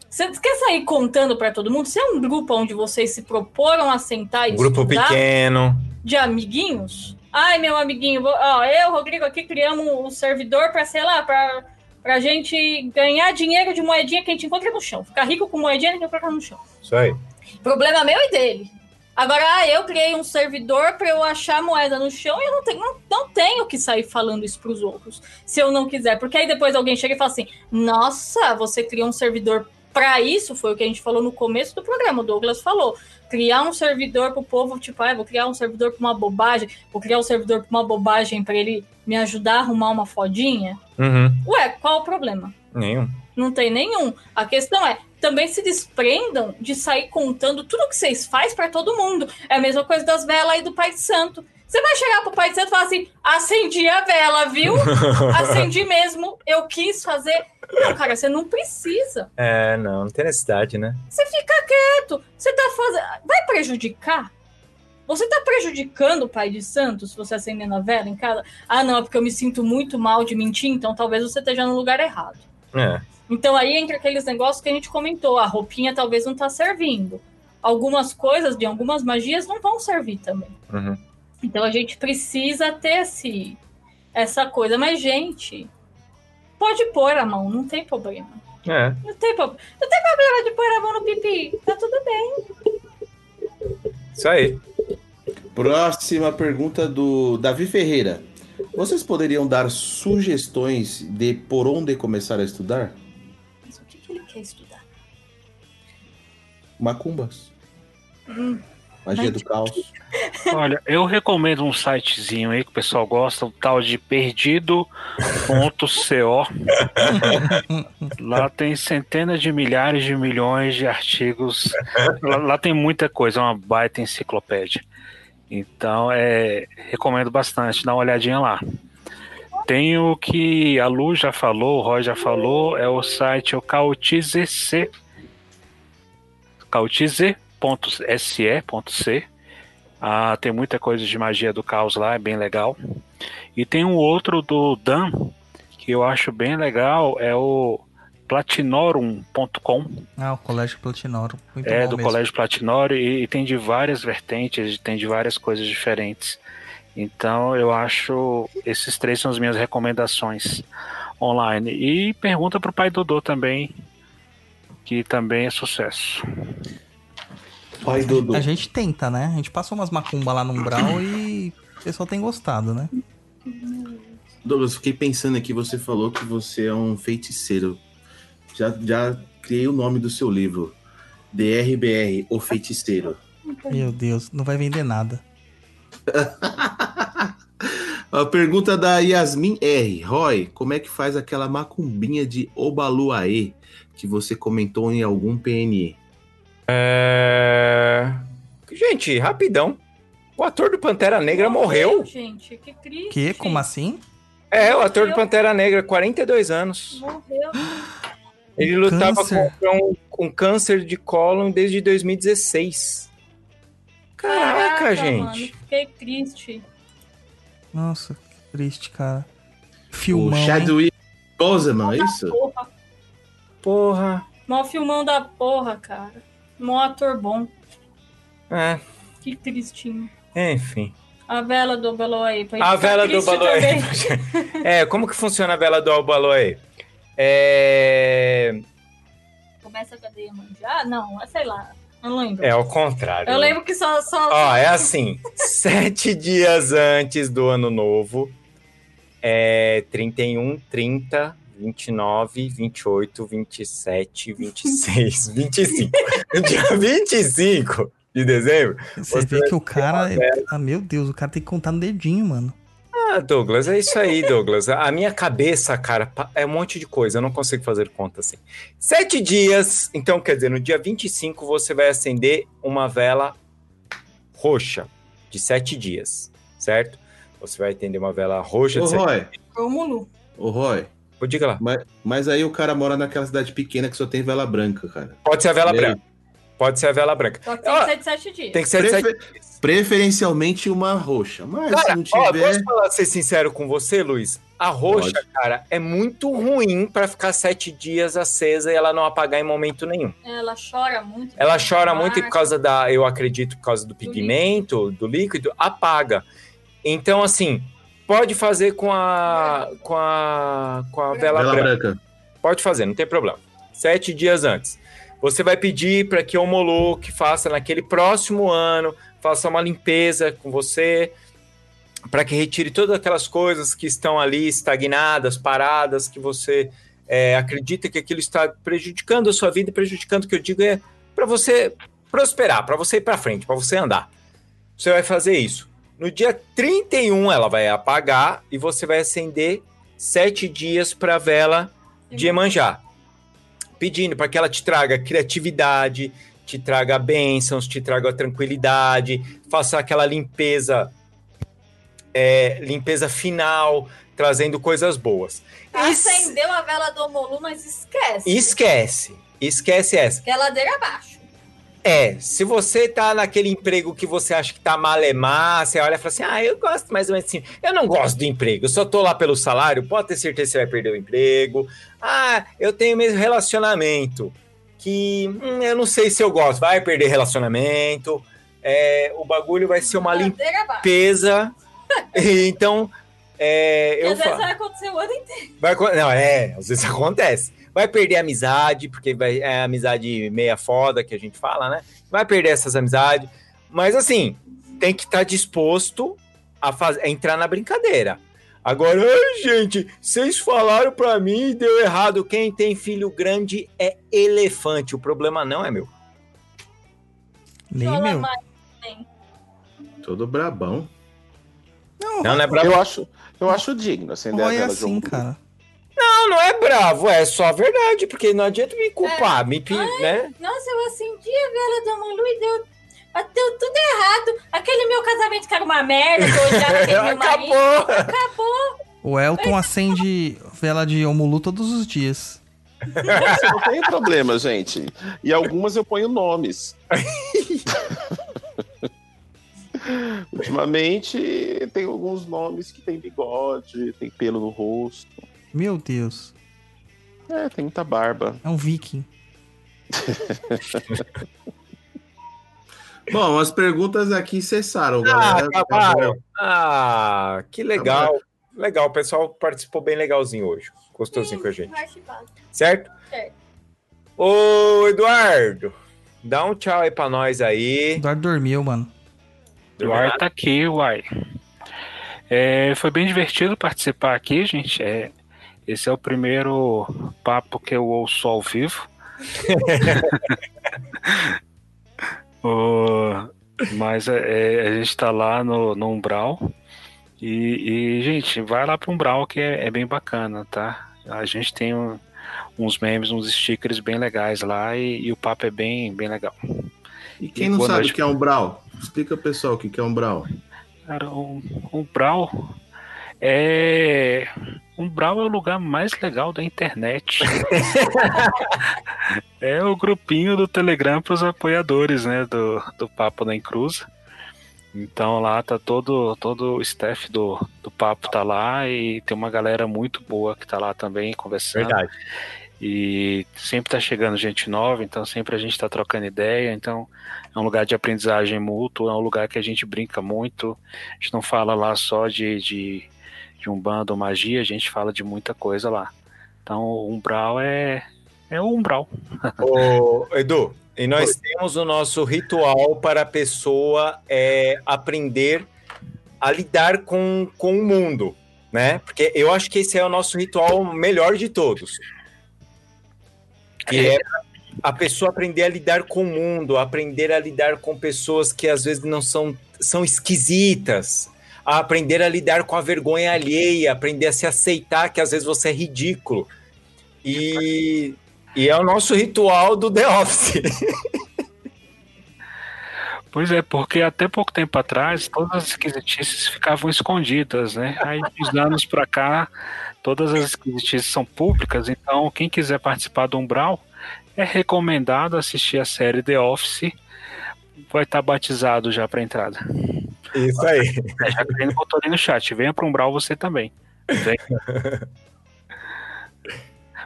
Você quer sair contando pra todo mundo? Se é um grupo onde vocês se proporam a sentar e Um grupo pequeno. de amiguinhos. Ai, meu amiguinho, vou- ó, eu, Rodrigo, aqui criamos um servidor pra, sei lá, pra, pra gente ganhar dinheiro de moedinha que a gente encontra no chão. Ficar rico com moedinha que a gente encontra no chão. Isso aí. Problema meu e dele. Agora, ah, eu criei um servidor pra eu achar moeda no chão e eu não tenho, não, não tenho que sair falando isso pros outros, se eu não quiser. Porque aí depois alguém chega e fala assim: Nossa, você criou um servidor pra isso? Foi o que a gente falou no começo do programa. O Douglas falou: criar um servidor pro povo, tipo, ah, vou criar um servidor pra uma bobagem, vou criar um servidor pra uma bobagem pra ele me ajudar a arrumar uma fodinha. Uhum. Ué, qual o problema? Nenhum. Não tem nenhum. A questão é, também se desprendam de sair contando tudo que vocês fazem pra todo mundo. É a mesma coisa das velas aí do Pai de Santo. Você vai chegar pro Pai de Santo e falar assim: acendi a vela, viu? [laughs] acendi mesmo, eu quis fazer. Não, cara, você não precisa. É, não, não tem necessidade, né? Você fica quieto. Você tá fazendo. Vai prejudicar? Você tá prejudicando o Pai de Santo se você acendendo a vela em casa? Ah, não, é porque eu me sinto muito mal de mentir, então talvez você esteja no lugar errado. É. Então aí entra aqueles negócios que a gente comentou, a roupinha talvez não tá servindo. Algumas coisas de algumas magias não vão servir também. Uhum. Então a gente precisa ter esse, essa coisa. Mas, gente, pode pôr a mão, não tem problema. É. Não tem, pro- não tem problema de pôr a mão no pipi. Tá tudo bem. Isso aí. Próxima pergunta do Davi Ferreira. Vocês poderiam dar sugestões de por onde começar a estudar? Quer estudar? Macumbas. Hum, Magia do caos. Olha, eu recomendo um sitezinho aí que o pessoal gosta, o tal de perdido.co. Lá tem centenas de milhares de milhões de artigos. Lá, lá tem muita coisa, é uma baita enciclopédia. Então, é, recomendo bastante, dá uma olhadinha lá. Tem o que a Lu já falou, o Roy já falou, é o site o Cautize.c cautize.se.c ah, tem muita coisa de magia do caos lá, é bem legal. E tem um outro do Dan, que eu acho bem legal, é o platinorum.com, Ah, o Colégio Platinorum. Muito é do mesmo. Colégio Platinorum, e, e tem de várias vertentes, tem de várias coisas diferentes. Então eu acho esses três são as minhas recomendações online. E pergunta pro pai Dodô também, que também é sucesso. Pai Dodô. A gente tenta, né? A gente passou umas macumba lá no Umbral e o pessoal tem gostado, né? Douglas, fiquei pensando aqui, você falou que você é um feiticeiro. Já, já criei o nome do seu livro. DRBR, O Feiticeiro. Meu Deus, não vai vender nada. [laughs] A pergunta da Yasmin R. Roy, como é que faz aquela macumbinha de Obaluaê que você comentou em algum PNE? É... Gente, rapidão. O ator do Pantera Negra morreu. Gente, que triste. Que? Como assim? É, o ator do Pantera Negra, 42 anos. Morreu. Ele lutava Câncer. contra um, um câncer de cólon desde 2016. Caraca, gente. Mano, fiquei triste. Nossa, que triste, cara. O Filmão, hein? Chadwick Boseman, é isso? Porra. Porra. Mó filmão da porra, cara. Mó ator bom. É, Que tristinho. enfim. A vela do Baloaí. A vela do também. É, como que funciona a vela do Baloé? É... Começa a cadeia manjar? Não, é sei lá. Eu não lembro. é ao contrário. Eu lembro que só. só... Ó, é [laughs] assim, sete dias antes do ano novo, é 31, 30, 29, 28, 27, 26, 25. No dia 25 de dezembro. Você Você vê que o cara. é- Ah, meu Deus, o cara tem que contar no dedinho, mano. Ah, Douglas, é isso aí, Douglas. A minha cabeça, cara, é um monte de coisa. Eu não consigo fazer conta assim. Sete dias. Então, quer dizer, no dia 25 você vai acender uma vela roxa de sete dias, certo? Você vai acender uma vela roxa Ô, de sete Roy, Rômulo. ô, Roy. Pô, Diga lá. Mas, mas aí o cara mora naquela cidade pequena que só tem vela branca, cara. Pode ser a vela branca. Pode ser a vela branca. Só que tem que ser de sete dias. Tem que ser de sete Prefer- Preferencialmente uma roxa. Mas Cara, se não ó, tiver. posso falar, ser sincero com você, Luiz? A roxa, Pode. cara, é muito ruim pra ficar sete dias acesa e ela não apagar em momento nenhum. Ela chora muito. Ela chora muito e por causa da, eu acredito, por causa do pigmento, do líquido, apaga. Então, assim, pode fazer com a com a com a vela, Vela branca. branca. Pode fazer, não tem problema. Sete dias antes. Você vai pedir para que o Homolook faça naquele próximo ano, faça uma limpeza com você, para que retire todas aquelas coisas que estão ali estagnadas, paradas, que você é, acredita que aquilo está prejudicando a sua vida, prejudicando o que eu digo é para você prosperar, para você ir para frente, para você andar. Você vai fazer isso. No dia 31 ela vai apagar e você vai acender sete dias para a vela de Emanjá, pedindo para que ela te traga criatividade, te traga bênçãos, te traga tranquilidade, faça aquela limpeza, é, limpeza final, trazendo coisas boas. Acendeu a vela do Omolu, mas esquece. Esquece, esquece essa. Que é ladeira abaixo. É, se você tá naquele emprego que você acha que tá malemar, você olha e fala assim: ah, eu gosto mais ou menos assim. Eu não gosto do emprego, eu só tô lá pelo salário, pode ter certeza que você vai perder o emprego. Ah, eu tenho mesmo relacionamento, que hum, eu não sei se eu gosto, vai perder relacionamento. É, o bagulho vai ser uma limpeza. [laughs] então, é, eu às vezes vai acontecer o ano inteiro. Vai, não, é, às vezes [laughs] acontece. Vai perder a amizade, porque vai, é a amizade meia foda que a gente fala, né? Vai perder essas amizades. Mas assim, tem que estar disposto a, faz, a entrar na brincadeira. Agora, ai, gente, vocês falaram pra mim e deu errado. Quem tem filho grande é elefante. O problema não é meu. Nem Fala meu. mais, hein? Todo brabão. Não, Não, não é bravo. Eu acho, eu acho digno acender a Roy é assim, cara. Não, não é bravo, é só a verdade, porque não adianta me culpar, me, pi- né? Nossa, eu acendi a vela do Omolu e deu, deu tudo errado. Aquele meu casamento que era uma merda, que eu odiava aquele [laughs] meu marido. Acabou. Acabou. O Elton acende vela de Omulu todos os dias. Não tem problema, gente. E algumas eu ponho nomes. [laughs] Ultimamente tem alguns nomes que tem bigode, tem pelo no rosto. Meu Deus. É, tem muita barba. É um viking. [laughs] Bom, as perguntas aqui cessaram, Ah, acabaram. Ah, que legal. Legal, o pessoal participou bem legalzinho hoje. Gostosinho com a gente. Certo? Certo. Ô, Eduardo, dá um tchau aí pra nós aí. Eduardo dormiu, mano. O ar tá aqui, uai. É, foi bem divertido participar aqui, gente. É, esse é o primeiro papo que eu ouço ao vivo. [laughs] Mas é, é, a gente tá lá no, no Umbral. E, e, gente, vai lá pro Umbral que é, é bem bacana, tá? A gente tem um- uns memes, uns stickers bem legais lá e, e o papo é bem, bem legal. E quem não boa sabe o que é um brau? Explica pro pessoal o que é um brau. Cara, um, um Brawl é. Um Brawl é o lugar mais legal da internet. [laughs] é o grupinho do Telegram para os apoiadores, né? Do, do Papo da Encruza. Então lá tá todo, todo o staff do, do Papo tá lá e tem uma galera muito boa que tá lá também conversando. Verdade. E sempre tá chegando gente nova, então sempre a gente tá trocando ideia. Então é um lugar de aprendizagem mútua, é um lugar que a gente brinca muito. A gente não fala lá só de, de, de umbanda ou magia, a gente fala de muita coisa lá. Então o umbral é, é o umbral. [laughs] Ô, Edu, e nós temos o nosso ritual para a pessoa é, aprender a lidar com, com o mundo, né? Porque eu acho que esse é o nosso ritual melhor de todos. Que é a pessoa aprender a lidar com o mundo, aprender a lidar com pessoas que às vezes não são, são esquisitas, a aprender a lidar com a vergonha alheia, aprender a se aceitar que às vezes você é ridículo. E, e é o nosso ritual do The Office. [laughs] Pois é, porque até pouco tempo atrás todas as esquisitices ficavam escondidas, né? Aí dos anos pra cá, todas as esquisitices são públicas, então quem quiser participar do Umbral é recomendado assistir a série The Office. Vai estar batizado já para entrada. Isso aí. [laughs] É, já que ele botou ali no chat. Venha para um Brawl você também. Vem.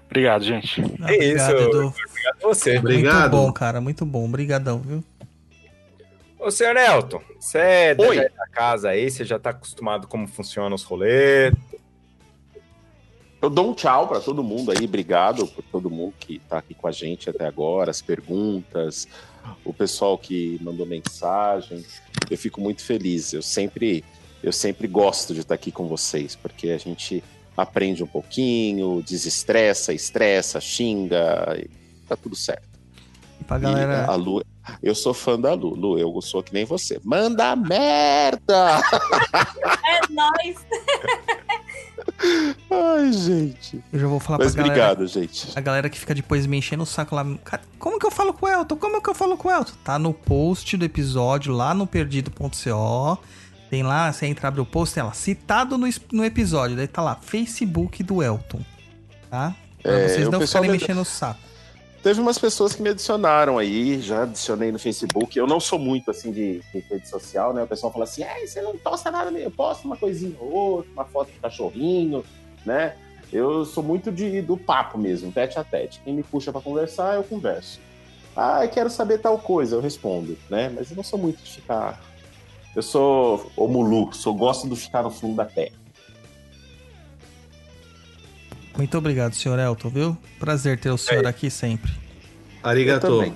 Obrigado, gente. É isso. Edu. Obrigado a você. Obrigado. Muito bom, cara. Muito bom. Obrigadão, viu? Ô, senhor Elton, você é da- casa aí, você já tá acostumado como funcionam os rolês. Eu dou um tchau para todo mundo aí, obrigado por todo mundo que tá aqui com a gente até agora, as perguntas, o pessoal que mandou mensagem. Eu fico muito feliz. Eu sempre, eu sempre gosto de estar aqui com vocês, porque a gente aprende um pouquinho, desestressa, estressa, xinga, e tá tudo certo. E pra E galera. a Lu, eu sou fã da Lu. Lu, eu sou que nem você. Manda merda! [laughs] É nóis. [laughs] Ai, gente. Eu já vou falar Mas pra galera. obrigado, gente. A galera que fica depois me enchendo o saco lá. "Cara, Como que eu falo com o Elton? Como que eu falo com o Elton? Tá no post do episódio, lá no perdido.co. Tem lá, você entra, abre o post, tem lá, citado no, no episódio. Daí tá lá, Facebook do Elton. Tá? Pra É, vocês não ficarem me me- enchendo o saco. Teve umas pessoas que me adicionaram aí, já adicionei no Facebook. Eu não sou muito assim de, de rede social, né? O pessoal fala assim: "Ai, você não posta nada, eu posto uma coisinha ou outra, uma foto de cachorrinho, né? Eu sou muito de, do papo mesmo, tete a tete. Quem me puxa pra conversar, eu converso. Ah, eu quero saber tal coisa, eu respondo, né? Mas eu não sou muito de ficar. Eu sou omulu, sou gosto de ficar no fundo da terra. Muito obrigado, senhor Elton, viu? Prazer ter o senhor aqui sempre. Arigato.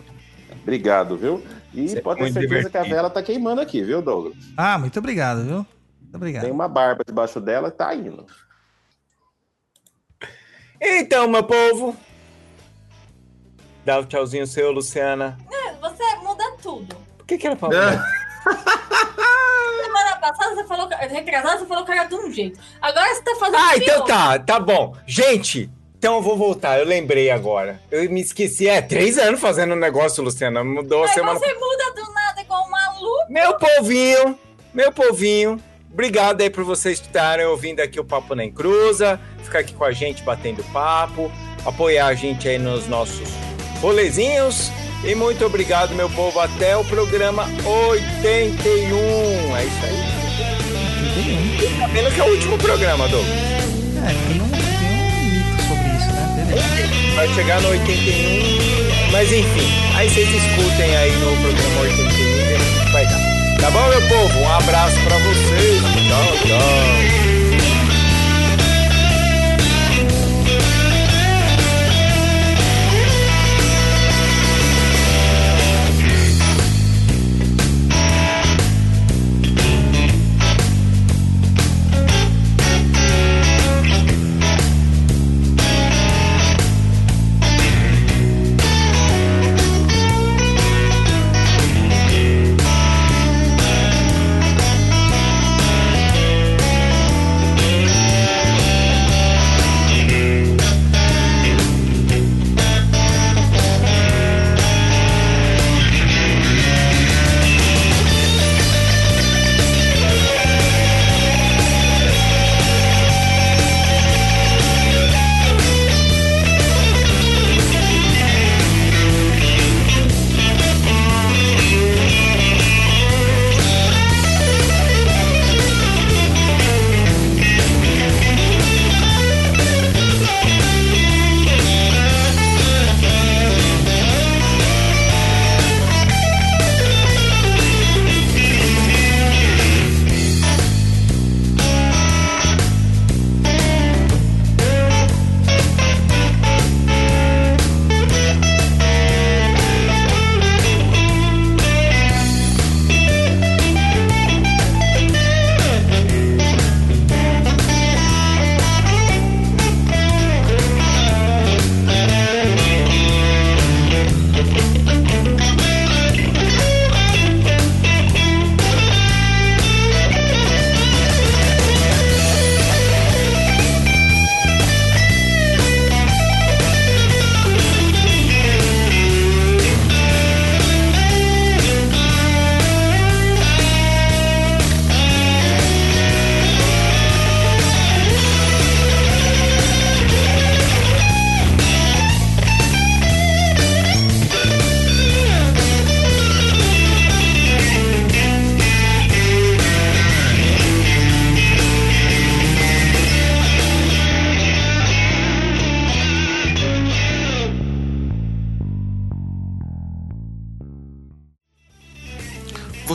Obrigado, viu? E Você é pode ter certeza que a divertido. vela tá queimando aqui, viu, Douglas? Ah, muito obrigado, viu? Muito obrigado. Tem uma barba debaixo dela, tá indo. Então, meu povo. Dá o tchauzinho seu, Luciana. É, Você muda tudo. Por que, que ela falou? [laughs] Passada você falou. Retrasada você falou que era de um jeito. Agora você tá fazendo. Ah, então tá, tá bom. Gente, então eu vou voltar. Eu lembrei agora. Eu me esqueci. É, três anos fazendo um negócio, Luciana. Mudou a semana. você muda do nada igual um maluco. Meu povinho, meu povinho. Obrigado aí por vocês estarem ouvindo aqui o Papo Nem Cruza. Ficar aqui com a gente batendo papo. Apoiar a gente aí nos nossos rolezinhos. E muito obrigado, meu povo. Até o programa 81. É isso aí. Tá vendo que é o último programa, Douglas. É, tem um, tem um mito sobre isso, né? Beleza. Vai chegar no 81, mas enfim, aí vocês escutem aí no programa 81 e vai dar. Tá bom, meu povo? Um abraço pra vocês. Tchau, tchau.